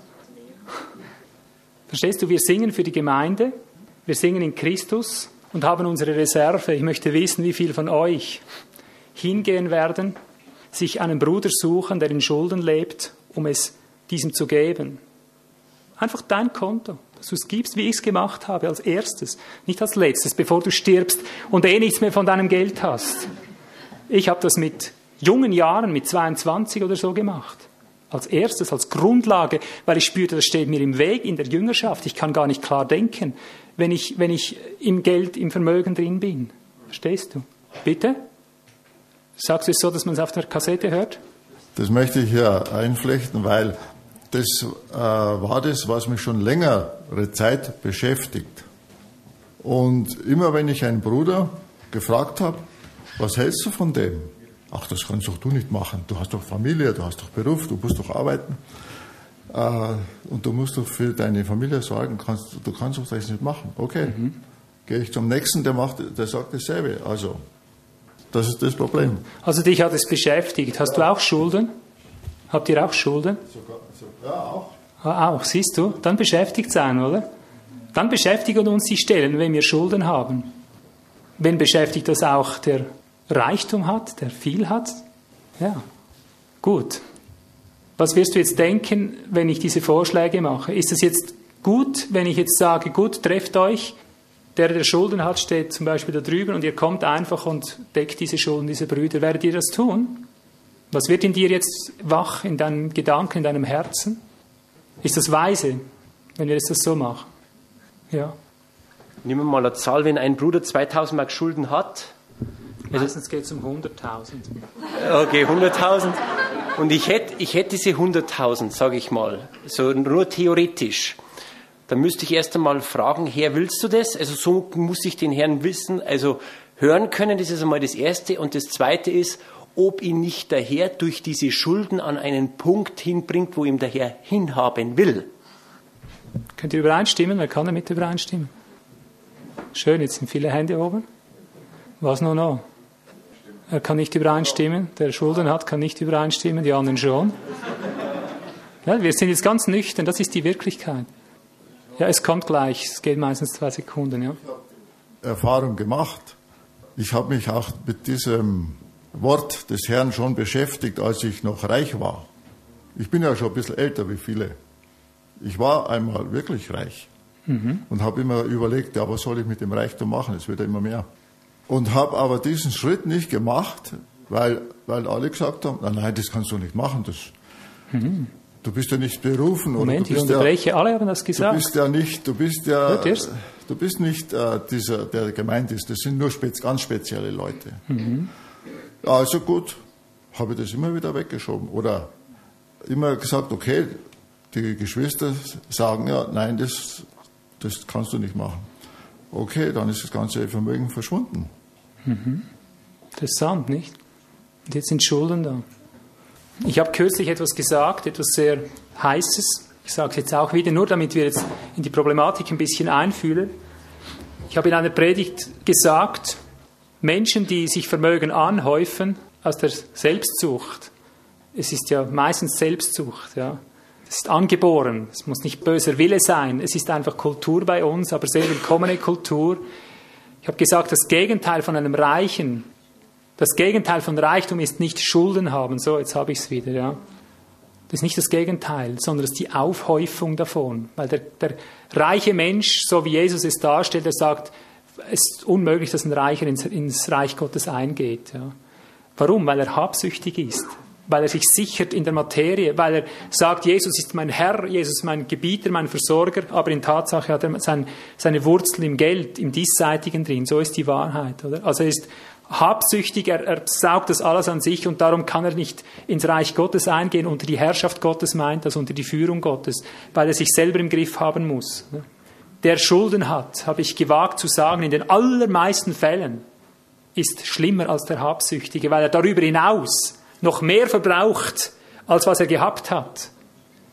Verstehst du, wir singen für die Gemeinde, wir singen in Christus und haben unsere Reserve. Ich möchte wissen, wie viel von euch hingehen werden, sich einen Bruder suchen, der in Schulden lebt, um es diesem zu geben. Einfach dein Konto, dass du es gibst, wie ich es gemacht habe, als erstes, nicht als letztes, bevor du stirbst und eh nichts mehr von deinem Geld hast. Ich habe das mit jungen Jahren, mit 22 oder so gemacht. Als erstes, als Grundlage, weil ich spürte, das steht mir im Weg in der Jüngerschaft. Ich kann gar nicht klar denken, wenn ich, wenn ich im Geld, im Vermögen drin bin. Verstehst du? Bitte? Sagst du es so, dass man es auf der Kassette hört? Das möchte ich ja einflechten, weil das äh, war das, was mich schon längere Zeit beschäftigt. Und immer wenn ich einen Bruder gefragt habe, was hältst du von dem? Ach, das kannst doch du nicht machen. Du hast doch Familie, du hast doch Beruf, du musst doch arbeiten. Äh, und du musst doch für deine Familie sorgen, kannst, du kannst doch das nicht machen. Okay, mhm. gehe ich zum nächsten, der, macht, der sagt dasselbe. Also, das ist das Problem. Also dich hat es beschäftigt. Hast ja. du auch Schulden? Habt ihr auch Schulden? Sogar, so, ja, auch. Ah, auch, siehst du? Dann beschäftigt sein, oder? Dann beschäftigen uns die Stellen, wenn wir Schulden haben. Wen beschäftigt das auch, der Reichtum hat, der viel hat? Ja, gut. Was wirst du jetzt denken, wenn ich diese Vorschläge mache? Ist es jetzt gut, wenn ich jetzt sage, gut, trefft euch, der, der Schulden hat, steht zum Beispiel da drüben und ihr kommt einfach und deckt diese Schulden dieser Brüder. Werdet ihr das tun? Was wird in dir jetzt wach, in deinem Gedanken, in deinem Herzen? Ist das weise, wenn wir jetzt das so machen? Ja. Nehmen wir mal eine Zahl, wenn ein Bruder 2000 Mark Schulden hat. Meistens geht es um 100.000. Okay, 100.000. Und ich hätte, ich hätte diese 100.000, sage ich mal, so nur theoretisch. Dann müsste ich erst einmal fragen, Herr, willst du das? Also so muss ich den Herrn wissen, also hören können, das ist einmal das Erste. Und das Zweite ist, ob ihn nicht der Herr durch diese Schulden an einen Punkt hinbringt, wo ihm der Herr hinhaben will. Könnt ihr übereinstimmen? Wer kann damit übereinstimmen? Schön, jetzt sind viele Hände oben. Was nur noch? Er kann nicht übereinstimmen. Der Schulden hat, kann nicht übereinstimmen, die anderen schon. Ja, wir sind jetzt ganz nüchtern, das ist die Wirklichkeit. Ja, es kommt gleich, es geht meistens zwei Sekunden. Ja. Erfahrung gemacht. Ich habe mich auch mit diesem Wort des Herrn schon beschäftigt, als ich noch reich war. Ich bin ja schon ein bisschen älter wie viele. Ich war einmal wirklich reich mhm. und habe immer überlegt, ja, was soll ich mit dem Reichtum machen? Es wird ja immer mehr. Und habe aber diesen Schritt nicht gemacht, weil, weil alle gesagt haben, nein, das kannst du nicht machen. Das, mhm. Du bist ja nicht berufen. Moment, ich unterbreche, ja, alle haben das gesagt. Du bist ja nicht, du bist ja, du bist nicht äh, dieser, der gemeint ist. Das sind nur spez, ganz spezielle Leute. Mhm. Also gut, habe ich das immer wieder weggeschoben. Oder immer gesagt, okay, die Geschwister sagen ja, nein, das, das kannst du nicht machen. Okay, dann ist das ganze Vermögen verschwunden. Mhm. Interessant, nicht? Und jetzt sind Schulden da. Ich habe kürzlich etwas gesagt, etwas sehr Heißes. Ich sage es jetzt auch wieder, nur damit wir jetzt in die Problematik ein bisschen einfühlen. Ich habe in einer Predigt gesagt, Menschen, die sich Vermögen anhäufen aus der Selbstsucht, es ist ja meistens Selbstsucht, ja. Es ist angeboren, es muss nicht böser Wille sein, es ist einfach Kultur bei uns, aber sehr willkommene Kultur. Ich habe gesagt, das Gegenteil von einem Reichen, das Gegenteil von Reichtum ist nicht Schulden haben. So, jetzt habe ich es wieder, ja. Das ist nicht das Gegenteil, sondern es ist die Aufhäufung davon. Weil der, der reiche Mensch, so wie Jesus es darstellt, er sagt, es ist unmöglich, dass ein Reicher ins, ins Reich Gottes eingeht. Ja. Warum? Weil er habsüchtig ist weil er sich sichert in der Materie, weil er sagt, Jesus ist mein Herr, Jesus ist mein Gebieter, mein Versorger, aber in Tatsache hat er sein, seine Wurzel im Geld, im Diesseitigen drin. So ist die Wahrheit, oder? Also er ist habsüchtig, er, er saugt das alles an sich und darum kann er nicht ins Reich Gottes eingehen, unter die Herrschaft Gottes meint das, unter die Führung Gottes, weil er sich selber im Griff haben muss. Der Schulden hat, habe ich gewagt zu sagen, in den allermeisten Fällen ist schlimmer als der Habsüchtige, weil er darüber hinaus noch mehr verbraucht, als was er gehabt hat.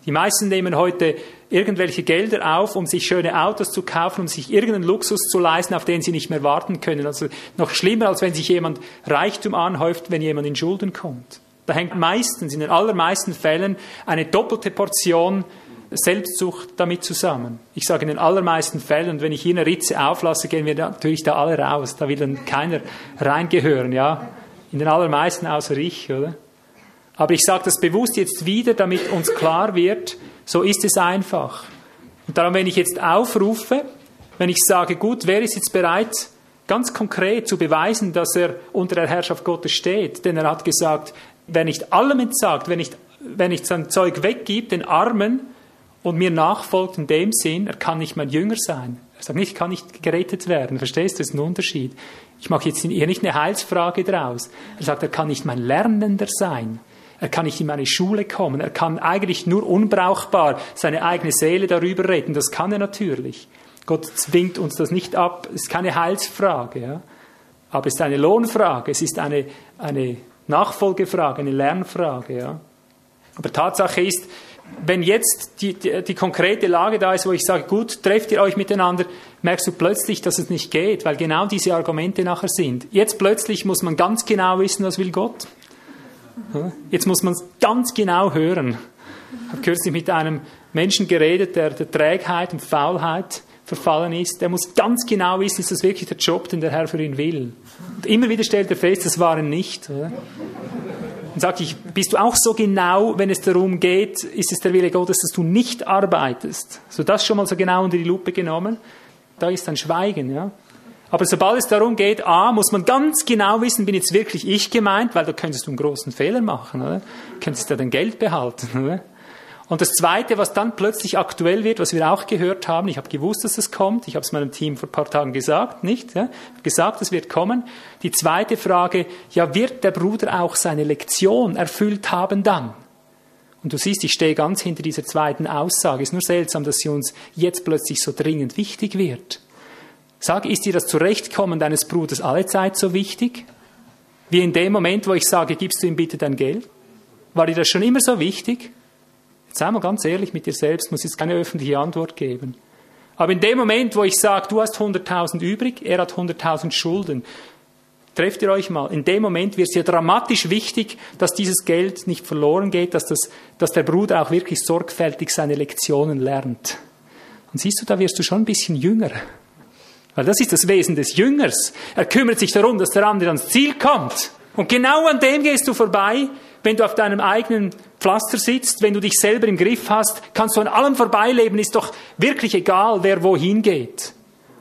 Die meisten nehmen heute irgendwelche Gelder auf, um sich schöne Autos zu kaufen, um sich irgendeinen Luxus zu leisten, auf den sie nicht mehr warten können. Also noch schlimmer, als wenn sich jemand Reichtum anhäuft, wenn jemand in Schulden kommt. Da hängt meistens, in den allermeisten Fällen, eine doppelte Portion Selbstsucht damit zusammen. Ich sage in den allermeisten Fällen, wenn ich hier eine Ritze auflasse, gehen wir natürlich da alle raus. Da will dann keiner reingehören, ja. In den allermeisten außer ich, oder? Aber ich sage das bewusst jetzt wieder, damit uns klar wird, so ist es einfach. Und darum, wenn ich jetzt aufrufe, wenn ich sage, gut, wer ist jetzt bereit, ganz konkret zu beweisen, dass er unter der Herrschaft Gottes steht? Denn er hat gesagt, wer nicht allem entsagt, wer nicht, wer nicht sein Zeug weggibt, den Armen, und mir nachfolgt in dem Sinn, er kann nicht mein Jünger sein. Er sagt nicht, ich kann nicht gerettet werden. Verstehst du? Das ist ein Unterschied. Ich mache jetzt hier nicht eine Heilsfrage draus. Er sagt, er kann nicht mein Lernender sein. Er kann nicht in meine Schule kommen. Er kann eigentlich nur unbrauchbar seine eigene Seele darüber reden. Das kann er natürlich. Gott zwingt uns das nicht ab. Es ist keine Heilsfrage. Ja? Aber es ist eine Lohnfrage. Es ist eine, eine Nachfolgefrage, eine Lernfrage. Ja? Aber Tatsache ist, wenn jetzt die, die, die, konkrete Lage da ist, wo ich sage, gut, trefft ihr euch miteinander, merkst du plötzlich, dass es nicht geht, weil genau diese Argumente nachher sind. Jetzt plötzlich muss man ganz genau wissen, was will Gott. Jetzt muss man es ganz genau hören. Ich habe kürzlich mit einem Menschen geredet, der der Trägheit und Faulheit verfallen ist. Der muss ganz genau wissen, ist das wirklich der Job, den der Herr für ihn will. Und immer wieder stellt er fest, das war er nicht. Oder? Und sage ich, bist du auch so genau, wenn es darum geht, ist es der Wille Gottes, dass du nicht arbeitest? So das schon mal so genau unter die Lupe genommen. Da ist ein Schweigen, ja. Aber sobald es darum geht, A, muss man ganz genau wissen, bin jetzt wirklich ich gemeint, weil da könntest du einen großen Fehler machen, oder? Du könntest ja dein Geld behalten, oder? Und das Zweite, was dann plötzlich aktuell wird, was wir auch gehört haben, ich habe gewusst, dass es kommt, ich habe es meinem Team vor ein paar Tagen gesagt, nicht? Ja? Gesagt, es wird kommen. Die zweite Frage, ja, wird der Bruder auch seine Lektion erfüllt haben dann? Und du siehst, ich stehe ganz hinter dieser zweiten Aussage. Es ist nur seltsam, dass sie uns jetzt plötzlich so dringend wichtig wird. Sag, ist dir das Zurechtkommen deines Bruders allezeit so wichtig? Wie in dem Moment, wo ich sage, gibst du ihm bitte dein Geld? War dir das schon immer so wichtig? Jetzt sei mal ganz ehrlich mit dir selbst, muss jetzt keine öffentliche Antwort geben. Aber in dem Moment, wo ich sage, du hast 100.000 übrig, er hat 100.000 Schulden, Trefft ihr euch mal. In dem Moment wird es ja dramatisch wichtig, dass dieses Geld nicht verloren geht, dass, das, dass der Bruder auch wirklich sorgfältig seine Lektionen lernt. Und siehst du, da wirst du schon ein bisschen jünger. Weil das ist das Wesen des Jüngers. Er kümmert sich darum, dass der andere ans Ziel kommt. Und genau an dem gehst du vorbei, wenn du auf deinem eigenen Pflaster sitzt, wenn du dich selber im Griff hast, kannst du an allem vorbeileben, ist doch wirklich egal, wer wohin geht.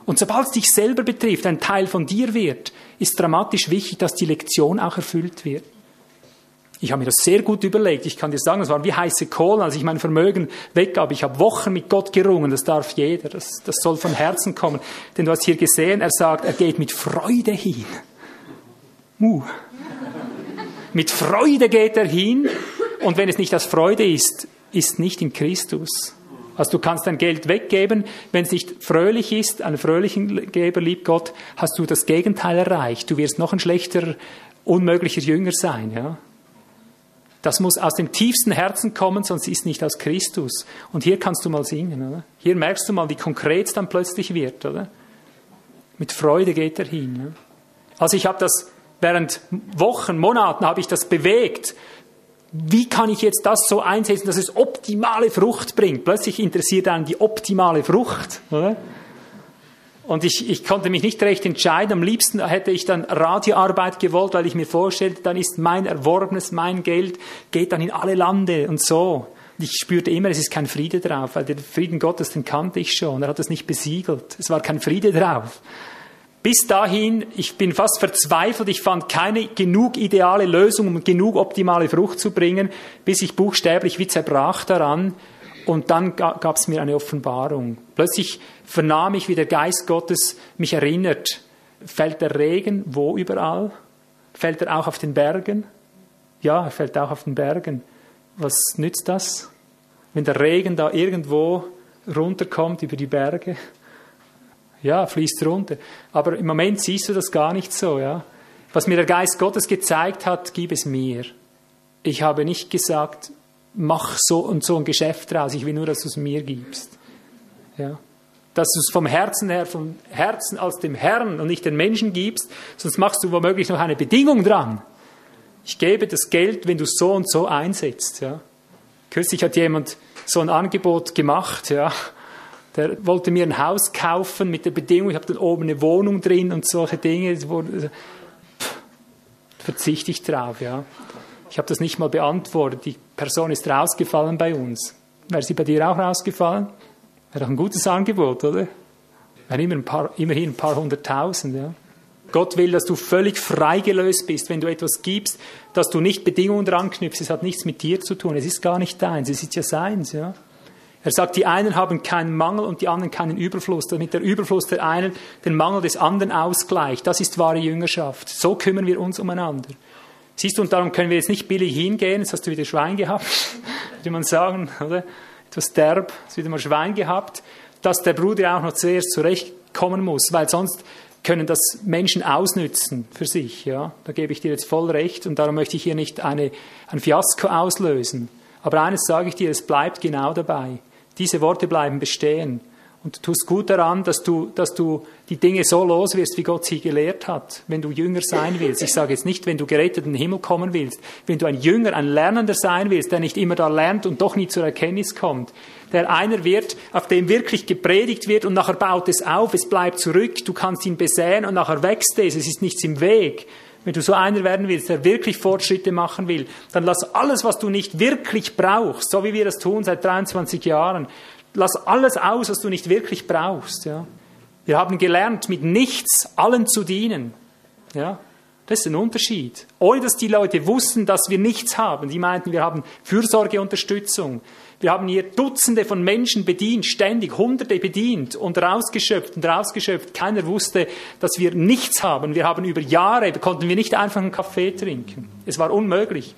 Und sobald es dich selber betrifft, ein Teil von dir wird, ist dramatisch wichtig, dass die Lektion auch erfüllt wird. Ich habe mir das sehr gut überlegt. Ich kann dir sagen, das war wie heiße Kohlen, als ich mein Vermögen weggab. Ich habe Wochen mit Gott gerungen. Das darf jeder. Das, das soll von Herzen kommen. Denn du hast hier gesehen, er sagt, er geht mit Freude hin. Uh. Mit Freude geht er hin. Und wenn es nicht aus Freude ist, ist nicht in Christus. Also du kannst dein Geld weggeben, wenn es nicht fröhlich ist, einen fröhlichen Geber liebt Gott, hast du das Gegenteil erreicht. Du wirst noch ein schlechter, unmöglicher Jünger sein, ja. Das muss aus dem tiefsten Herzen kommen, sonst ist nicht aus Christus. Und hier kannst du mal singen, oder? Hier merkst du mal, wie konkret es dann plötzlich wird, oder? Mit Freude geht er hin. Ja? Also ich habe das während Wochen, Monaten habe ich das bewegt. Wie kann ich jetzt das so einsetzen, dass es optimale Frucht bringt? Plötzlich interessiert einen die optimale Frucht, oder? Und ich, ich konnte mich nicht recht entscheiden. Am liebsten hätte ich dann Radioarbeit gewollt, weil ich mir vorstellte, dann ist mein Erworbenes, mein Geld, geht dann in alle Lande und so. Und ich spürte immer, es ist kein Friede drauf, weil den Frieden Gottes, den kannte ich schon. Er hat es nicht besiegelt. Es war kein Friede drauf. Bis dahin, ich bin fast verzweifelt, ich fand keine genug ideale Lösung, um genug optimale Frucht zu bringen, bis ich buchstäblich wie zerbrach daran und dann gab es mir eine Offenbarung. Plötzlich vernahm ich, wie der Geist Gottes mich erinnert. Fällt der Regen wo überall? Fällt er auch auf den Bergen? Ja, er fällt auch auf den Bergen. Was nützt das? Wenn der Regen da irgendwo runterkommt über die Berge? Ja, fließt runter. Aber im Moment siehst du das gar nicht so, ja. Was mir der Geist Gottes gezeigt hat, gib es mir. Ich habe nicht gesagt, mach so und so ein Geschäft draus. Ich will nur, dass du es mir gibst. Ja. Dass du es vom Herzen her, vom Herzen als dem Herrn und nicht den Menschen gibst, sonst machst du womöglich noch eine Bedingung dran. Ich gebe das Geld, wenn du es so und so einsetzt. Ja. Kürzlich hat jemand so ein Angebot gemacht, ja. Der wollte mir ein Haus kaufen mit der Bedingung, ich habe dann oben eine Wohnung drin und solche Dinge. Pff, verzichte ich drauf, ja. Ich habe das nicht mal beantwortet. Die Person ist rausgefallen bei uns. Wäre sie bei dir auch rausgefallen? Wäre doch ein gutes Angebot, oder? Wäre immer ein paar, immerhin ein paar hunderttausend, ja. Gott will, dass du völlig freigelöst bist, wenn du etwas gibst, dass du nicht Bedingungen dran knüpfst. Es hat nichts mit dir zu tun. Es ist gar nicht deins. Es ist ja seins, ja. Er sagt, die einen haben keinen Mangel und die anderen keinen Überfluss, damit der Überfluss der einen den Mangel des anderen ausgleicht. Das ist wahre Jüngerschaft. So kümmern wir uns umeinander. Siehst du, und darum können wir jetzt nicht billig hingehen, jetzt hast du wieder Schwein gehabt, würde man sagen, oder? Etwas derb, hast wieder mal Schwein gehabt, dass der Bruder auch noch zuerst zurechtkommen muss, weil sonst können das Menschen ausnützen für sich, ja. Da gebe ich dir jetzt voll recht und darum möchte ich hier nicht eine, ein Fiasko auslösen. Aber eines sage ich dir, es bleibt genau dabei. Diese Worte bleiben bestehen. Und du tust gut daran, dass du, dass du die Dinge so los wirst, wie Gott sie gelehrt hat, wenn du Jünger sein willst. Ich sage jetzt nicht, wenn du gerettet in den Himmel kommen willst, wenn du ein Jünger, ein Lernender sein willst, der nicht immer da lernt und doch nie zur Erkenntnis kommt, der einer wird, auf dem wirklich gepredigt wird und nachher baut es auf, es bleibt zurück, du kannst ihn besäen und nachher wächst es, es ist nichts im Weg. Wenn du so einer werden willst, der wirklich Fortschritte machen will, dann lass alles, was du nicht wirklich brauchst, so wie wir das tun seit 23 Jahren, lass alles aus, was du nicht wirklich brauchst. Ja. Wir haben gelernt, mit nichts allen zu dienen. Ja. Das ist ein Unterschied. Ohne dass die Leute wussten, dass wir nichts haben. Die meinten, wir haben Fürsorgeunterstützung. Wir haben hier Dutzende von Menschen bedient, ständig Hunderte bedient und rausgeschöpft und rausgeschöpft. Keiner wusste, dass wir nichts haben. Wir haben über Jahre, konnten wir nicht einfach einen Kaffee trinken. Es war unmöglich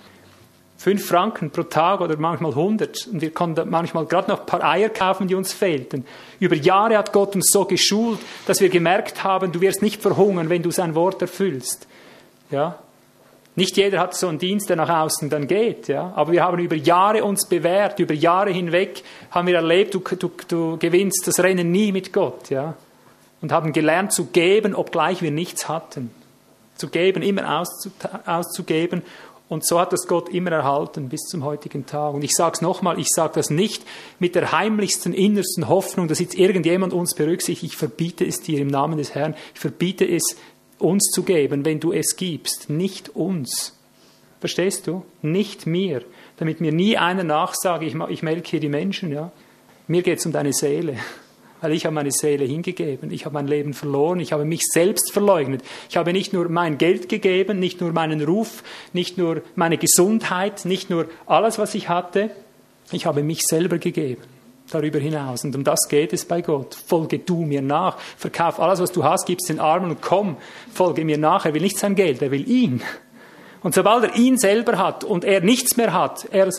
fünf Franken pro Tag oder manchmal 100. Und wir konnten manchmal gerade noch ein paar Eier kaufen, die uns fehlten. Über Jahre hat Gott uns so geschult, dass wir gemerkt haben, du wirst nicht verhungern, wenn du sein Wort erfüllst. Ja? Nicht jeder hat so einen Dienst, der nach außen dann geht, ja. Aber wir haben über Jahre uns bewährt, über Jahre hinweg haben wir erlebt, du, du, du gewinnst das Rennen nie mit Gott, ja. Und haben gelernt zu geben, obgleich wir nichts hatten. zu geben, immer auszugeben. Und so hat das Gott immer erhalten bis zum heutigen Tag. Und ich sage es nochmal, ich sage das nicht mit der heimlichsten, innersten Hoffnung, dass jetzt irgendjemand uns berücksichtigt. Ich verbiete es dir im Namen des Herrn. Ich verbiete es uns zu geben, wenn du es gibst, nicht uns. Verstehst du? Nicht mir. Damit mir nie einer nachsage, ich, ich melke hier die Menschen. Ja? Mir geht es um deine Seele weil ich habe meine Seele hingegeben, ich habe mein Leben verloren, ich habe mich selbst verleugnet. Ich habe nicht nur mein Geld gegeben, nicht nur meinen Ruf, nicht nur meine Gesundheit, nicht nur alles, was ich hatte, ich habe mich selber gegeben. Darüber hinaus. Und um das geht es bei Gott. Folge du mir nach. Verkauf alles, was du hast, gib's den Armen und komm, folge mir nach. Er will nicht sein Geld, er will ihn. Und sobald er ihn selber hat und er nichts mehr hat, er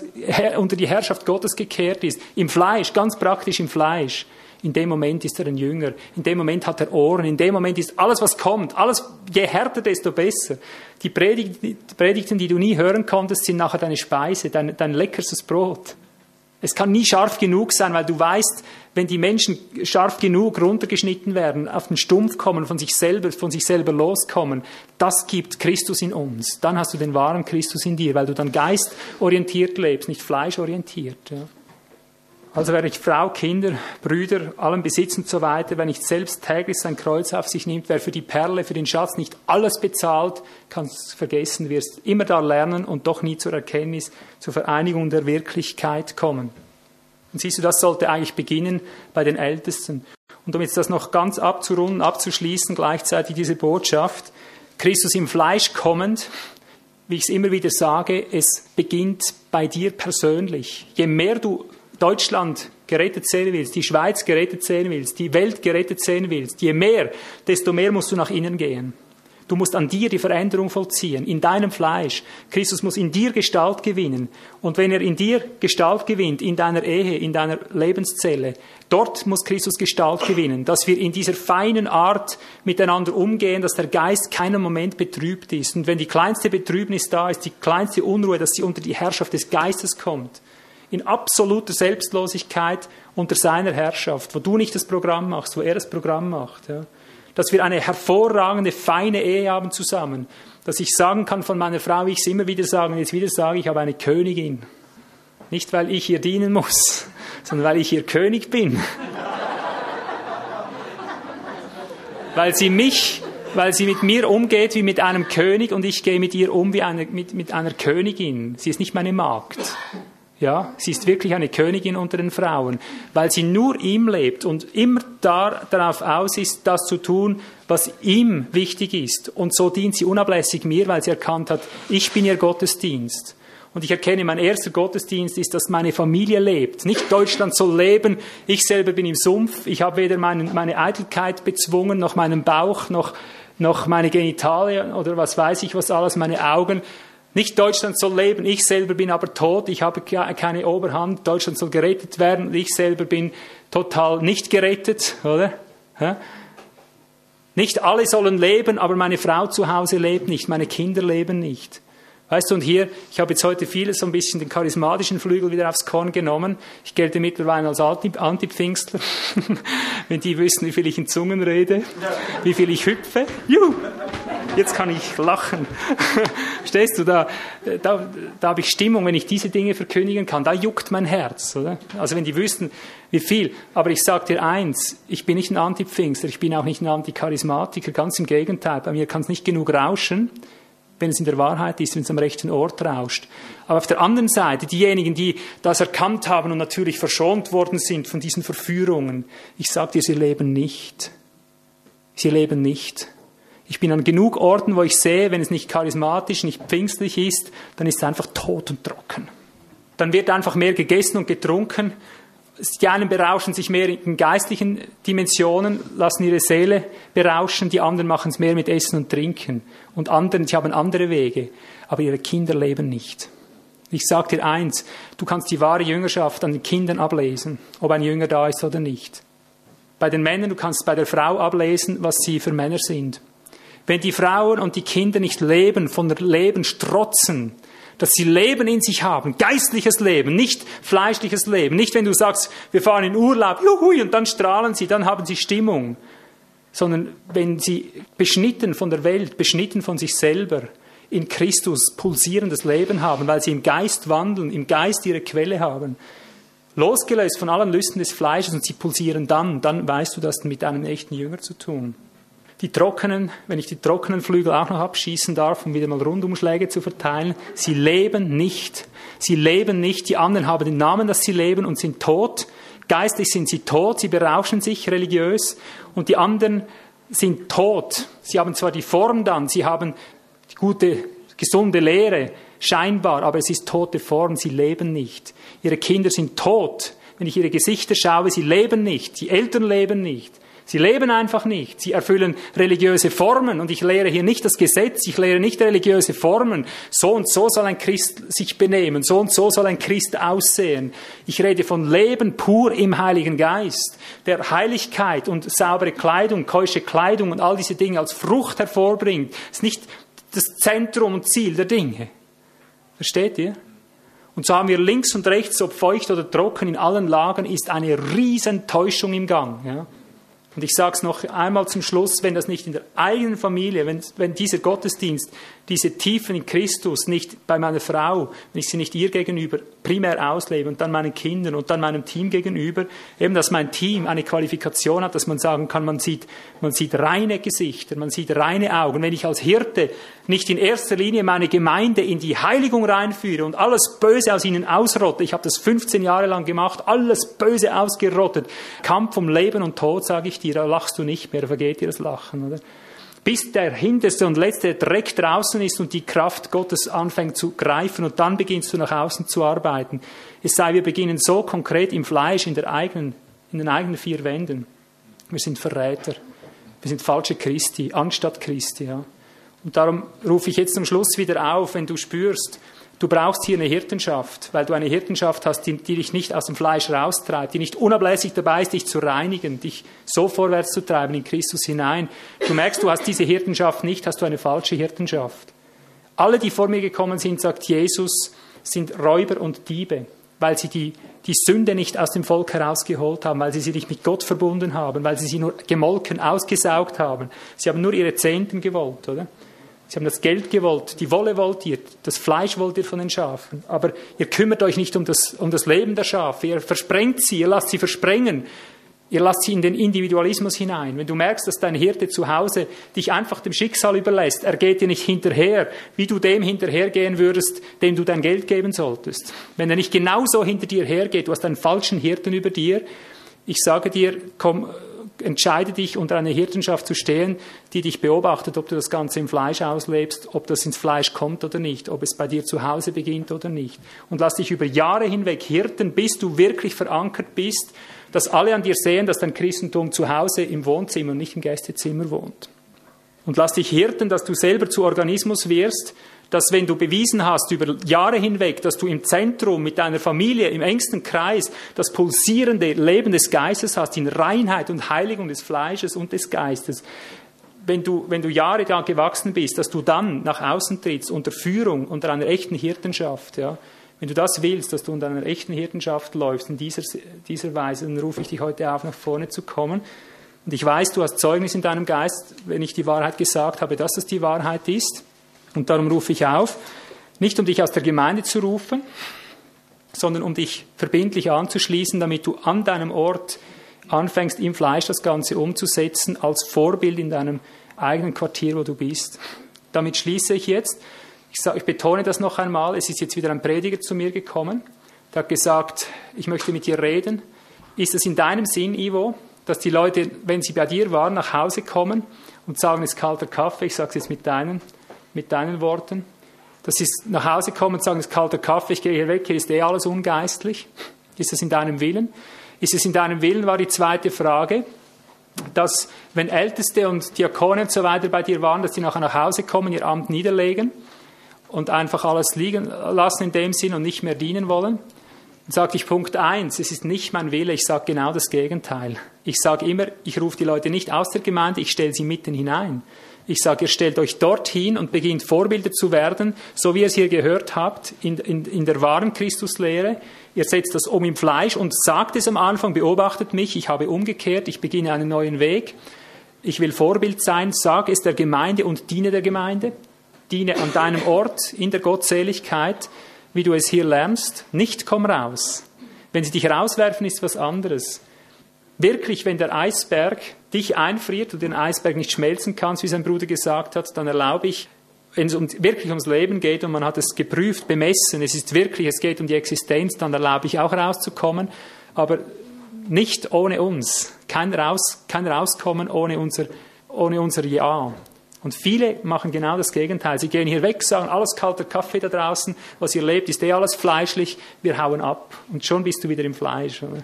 unter die Herrschaft Gottes gekehrt ist, im Fleisch, ganz praktisch im Fleisch, in dem Moment ist er ein Jünger. In dem Moment hat er Ohren. In dem Moment ist alles, was kommt, alles, je härter, desto besser. Die Predigten, die du nie hören konntest, sind nachher deine Speise, dein, dein leckerstes Brot. Es kann nie scharf genug sein, weil du weißt, wenn die Menschen scharf genug runtergeschnitten werden, auf den Stumpf kommen, von sich selber, von sich selber loskommen, das gibt Christus in uns. Dann hast du den wahren Christus in dir, weil du dann geistorientiert lebst, nicht fleischorientiert. Ja. Also wer nicht Frau, Kinder, Brüder, allen Besitz und so weiter, wer nicht selbst täglich sein Kreuz auf sich nimmt, wer für die Perle, für den Schatz nicht alles bezahlt, kann es vergessen, wirst immer da lernen und doch nie zur Erkenntnis, zur Vereinigung der Wirklichkeit kommen. Und siehst du, das sollte eigentlich beginnen bei den Ältesten. Und um jetzt das noch ganz abzurunden, abzuschließen, gleichzeitig diese Botschaft, Christus im Fleisch kommend, wie ich es immer wieder sage, es beginnt bei dir persönlich. Je mehr du Deutschland gerettet sehen willst, die Schweiz gerettet sehen willst, die Welt gerettet sehen willst, je mehr, desto mehr musst du nach innen gehen. Du musst an dir die Veränderung vollziehen, in deinem Fleisch. Christus muss in dir Gestalt gewinnen. Und wenn er in dir Gestalt gewinnt, in deiner Ehe, in deiner Lebenszelle, dort muss Christus Gestalt gewinnen, dass wir in dieser feinen Art miteinander umgehen, dass der Geist keinen Moment betrübt ist. Und wenn die kleinste Betrübnis da ist, die kleinste Unruhe, dass sie unter die Herrschaft des Geistes kommt, in absoluter Selbstlosigkeit unter seiner Herrschaft, wo du nicht das Programm machst, wo er das Programm macht. Ja. Dass wir eine hervorragende, feine Ehe haben zusammen. Dass ich sagen kann von meiner Frau, ich es immer wieder sagen, jetzt wieder sage, ich habe eine Königin. Nicht, weil ich ihr dienen muss, sondern weil ich ihr König bin. weil sie mich, weil sie mit mir umgeht wie mit einem König und ich gehe mit ihr um wie eine, mit, mit einer Königin. Sie ist nicht meine Magd. Ja, sie ist wirklich eine Königin unter den Frauen, weil sie nur ihm lebt und immer da, darauf aus ist, das zu tun, was ihm wichtig ist. Und so dient sie unablässig mir, weil sie erkannt hat, ich bin ihr Gottesdienst. Und ich erkenne, mein erster Gottesdienst ist, dass meine Familie lebt. Nicht Deutschland soll leben, ich selber bin im Sumpf, ich habe weder meine, meine Eitelkeit bezwungen, noch meinen Bauch, noch, noch meine Genitalien oder was weiß ich was alles, meine Augen, nicht Deutschland soll leben, ich selber bin aber tot, ich habe keine Oberhand, Deutschland soll gerettet werden, ich selber bin total nicht gerettet, oder? Nicht alle sollen leben, aber meine Frau zu Hause lebt nicht, meine Kinder leben nicht. Weißt du, und hier, ich habe jetzt heute vieles so ein bisschen den charismatischen Flügel wieder aufs Korn genommen. Ich gelte mittlerweile als Antipfingstler. Wenn die wüssten, wie viel ich in Zungen rede, wie viel ich hüpfe. Juhu! Jetzt kann ich lachen. Stehst du, da, da, da habe ich Stimmung, wenn ich diese Dinge verkündigen kann. Da juckt mein Herz, oder? Also wenn die wüssten, wie viel. Aber ich sage dir eins, ich bin nicht ein Antipfingster, ich bin auch nicht ein Anticharismatiker, ganz im Gegenteil. Bei mir kann es nicht genug rauschen wenn es in der Wahrheit ist, wenn es am rechten Ort rauscht. Aber auf der anderen Seite, diejenigen, die das erkannt haben und natürlich verschont worden sind von diesen Verführungen, ich sage dir, sie leben nicht. Sie leben nicht. Ich bin an genug Orten, wo ich sehe, wenn es nicht charismatisch, nicht pfingstlich ist, dann ist es einfach tot und trocken. Dann wird einfach mehr gegessen und getrunken. Die einen berauschen sich mehr in geistlichen Dimensionen, lassen ihre Seele berauschen, die anderen machen es mehr mit Essen und Trinken. Und anderen, sie haben andere Wege, aber ihre Kinder leben nicht. Ich sage dir eins, du kannst die wahre Jüngerschaft an den Kindern ablesen, ob ein Jünger da ist oder nicht. Bei den Männern, du kannst bei der Frau ablesen, was sie für Männer sind. Wenn die Frauen und die Kinder nicht leben, von Leben strotzen, dass sie Leben in sich haben, geistliches Leben, nicht fleischliches Leben. Nicht, wenn du sagst, wir fahren in Urlaub, juhui, und dann strahlen sie, dann haben sie Stimmung. sondern wenn sie beschnitten von der Welt, beschnitten von sich selber, in Christus pulsierendes Leben haben, weil sie im Geist wandeln, im Geist ihre Quelle haben, losgelöst von allen Lüsten des Fleisches und sie pulsieren dann, dann weißt du das mit einem echten Jünger zu tun. Die trockenen, wenn ich die trockenen Flügel auch noch abschießen darf, um wieder mal Rundumschläge zu verteilen, sie leben nicht. Sie leben nicht. Die anderen haben den Namen, dass sie leben und sind tot. Geistlich sind sie tot, sie berauschen sich religiös und die anderen sind tot. Sie haben zwar die Form dann, sie haben die gute, gesunde Lehre, scheinbar, aber es ist tote Form, sie leben nicht. Ihre Kinder sind tot. Wenn ich ihre Gesichter schaue, sie leben nicht, die Eltern leben nicht. Sie leben einfach nicht. Sie erfüllen religiöse Formen. Und ich lehre hier nicht das Gesetz, ich lehre nicht religiöse Formen. So und so soll ein Christ sich benehmen, so und so soll ein Christ aussehen. Ich rede von Leben pur im Heiligen Geist, der Heiligkeit und saubere Kleidung, keusche Kleidung und all diese Dinge als Frucht hervorbringt. Das ist nicht das Zentrum und Ziel der Dinge. Versteht ihr? Und so haben wir links und rechts, ob feucht oder trocken, in allen Lagen ist eine riesen Täuschung im Gang. Ja? Und ich sage es noch einmal zum Schluss, wenn das nicht in der eigenen Familie, wenn, wenn dieser Gottesdienst, diese Tiefen in Christus nicht bei meiner Frau, wenn ich sie nicht ihr gegenüber primär auslebe und dann meinen Kindern und dann meinem Team gegenüber, eben dass mein Team eine Qualifikation hat, dass man sagen kann, man sieht, man sieht reine Gesichter, man sieht reine Augen. Wenn ich als Hirte nicht in erster Linie meine Gemeinde in die Heiligung reinführe und alles Böse aus ihnen ausrotte, ich habe das 15 Jahre lang gemacht, alles Böse ausgerottet, Kampf um Leben und Tod, sage ich dir, da lachst du nicht mehr, vergeht dir das Lachen, oder? Bis der hinterste und letzte Dreck draußen ist und die Kraft Gottes anfängt zu greifen und dann beginnst du nach außen zu arbeiten. Es sei, wir beginnen so konkret im Fleisch, in, der eigenen, in den eigenen vier Wänden. Wir sind Verräter. Wir sind falsche Christi, anstatt Christi. Ja. Und darum rufe ich jetzt zum Schluss wieder auf, wenn du spürst, du brauchst hier eine Hirtenschaft, weil du eine Hirtenschaft hast, die, die, dich nicht aus dem Fleisch raustreibt, die nicht unablässig dabei ist, dich zu reinigen, dich so vorwärts zu treiben in Christus hinein. Du merkst, du hast diese Hirtenschaft nicht, hast du eine falsche Hirtenschaft. Alle, die vor mir gekommen sind, sagt Jesus, sind Räuber und Diebe, weil sie die, die Sünde nicht aus dem Volk herausgeholt haben, weil sie sie nicht mit Gott verbunden haben, weil sie sie nur gemolken, ausgesaugt haben. Sie haben nur ihre Zehnten gewollt, oder? Sie haben das Geld gewollt, die Wolle wollt ihr, das Fleisch wollt ihr von den Schafen. Aber ihr kümmert euch nicht um das, um das Leben der Schafe. Ihr versprengt sie, ihr lasst sie versprengen. Ihr lasst sie in den Individualismus hinein. Wenn du merkst, dass dein Hirte zu Hause dich einfach dem Schicksal überlässt, er geht dir nicht hinterher, wie du dem hinterhergehen würdest, dem du dein Geld geben solltest. Wenn er nicht genauso hinter dir hergeht, du hast einen falschen Hirten über dir, ich sage dir, komm, entscheide dich, unter einer Hirtenschaft zu stehen, die dich beobachtet, ob du das Ganze im Fleisch auslebst, ob das ins Fleisch kommt oder nicht, ob es bei dir zu Hause beginnt oder nicht. Und lass dich über Jahre hinweg hirten, bis du wirklich verankert bist, dass alle an dir sehen, dass dein Christentum zu Hause im Wohnzimmer und nicht im Gästezimmer wohnt. Und lass dich hirten, dass du selber zu Organismus wirst, dass wenn du bewiesen hast über Jahre hinweg, dass du im Zentrum mit deiner Familie, im engsten Kreis, das pulsierende Leben des Geistes hast, in Reinheit und Heiligung des Fleisches und des Geistes, wenn du, wenn du Jahre da gewachsen bist, dass du dann nach außen trittst unter Führung, unter einer echten Hirtenschaft, ja, wenn du das willst, dass du unter einer echten Hirtenschaft läufst, in dieser, dieser Weise, dann rufe ich dich heute auf, nach vorne zu kommen. Und ich weiß, du hast Zeugnis in deinem Geist, wenn ich die Wahrheit gesagt habe, dass es die Wahrheit ist. Und darum rufe ich auf, nicht um dich aus der Gemeinde zu rufen, sondern um dich verbindlich anzuschließen, damit du an deinem Ort anfängst, im Fleisch das Ganze umzusetzen, als Vorbild in deinem eigenen Quartier, wo du bist. Damit schließe ich jetzt. Ich, sage, ich betone das noch einmal. Es ist jetzt wieder ein Prediger zu mir gekommen. Der hat gesagt, ich möchte mit dir reden. Ist es in deinem Sinn, Ivo, dass die Leute, wenn sie bei dir waren, nach Hause kommen und sagen, es ist kalter Kaffee, ich sage es jetzt mit deinen, mit deinen Worten, dass sie nach Hause kommen und sagen, es ist kalter Kaffee, ich gehe hier weg, hier ist eh alles ungeistlich. Ist es in deinem Willen? Ist es in deinem Willen, war die zweite Frage, dass wenn Älteste und Diakone und so weiter bei dir waren, dass die nachher nach Hause kommen, ihr Amt niederlegen und einfach alles liegen lassen in dem Sinn und nicht mehr dienen wollen. Dann sage ich Punkt eins: es ist nicht mein Wille, ich sage genau das Gegenteil. Ich sage immer, ich rufe die Leute nicht aus der Gemeinde, ich stelle sie mitten hinein. Ich sage, ihr stellt euch dorthin und beginnt Vorbilder zu werden, so wie ihr es hier gehört habt, in, in, in der wahren Christuslehre. Ihr setzt das um im Fleisch und sagt es am Anfang, beobachtet mich, ich habe umgekehrt, ich beginne einen neuen Weg. Ich will Vorbild sein, sage es der Gemeinde und diene der Gemeinde. Diene an deinem Ort in der Gottseligkeit, wie du es hier lernst. Nicht komm raus. Wenn sie dich rauswerfen, ist was anderes. Wirklich, wenn der Eisberg dich einfriert und den Eisberg nicht schmelzen kannst, wie sein Bruder gesagt hat, dann erlaube ich, wenn es um, wirklich ums Leben geht und man hat es geprüft, bemessen, es ist wirklich, es geht um die Existenz, dann erlaube ich auch rauszukommen, aber nicht ohne uns. Kein, Raus, kein Rauskommen ohne unser, ohne unser Ja. Und viele machen genau das Gegenteil. Sie gehen hier weg, sagen, alles kalter Kaffee da draußen, was ihr lebt, ist eh alles fleischlich, wir hauen ab. Und schon bist du wieder im Fleisch. Oder?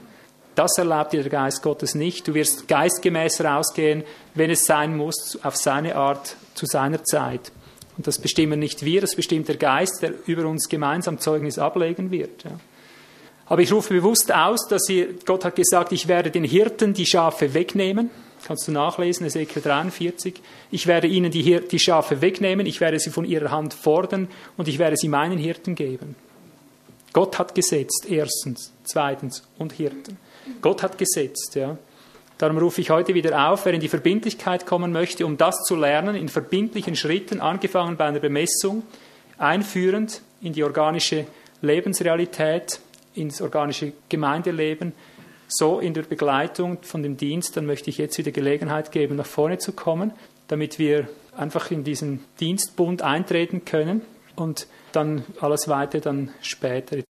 Das erlaubt dir der Geist Gottes nicht. Du wirst geistgemäß rausgehen, wenn es sein muss, auf seine Art, zu seiner Zeit. Und das bestimmen nicht wir, das bestimmt der Geist, der über uns gemeinsam Zeugnis ablegen wird. Ja. Aber ich rufe bewusst aus, dass ihr, Gott hat gesagt, ich werde den Hirten die Schafe wegnehmen. Kannst du nachlesen, Ezekiel 43. Ich werde ihnen die, die Schafe wegnehmen, ich werde sie von ihrer Hand fordern und ich werde sie meinen Hirten geben. Gott hat gesetzt, erstens, zweitens und Hirten. Gott hat gesetzt, ja. Darum rufe ich heute wieder auf, wer in die Verbindlichkeit kommen möchte, um das zu lernen, in verbindlichen Schritten, angefangen bei einer Bemessung, einführend in die organische Lebensrealität, ins organische Gemeindeleben, so in der Begleitung von dem Dienst, dann möchte ich jetzt wieder Gelegenheit geben, nach vorne zu kommen, damit wir einfach in diesen Dienstbund eintreten können und dann alles weitere dann später.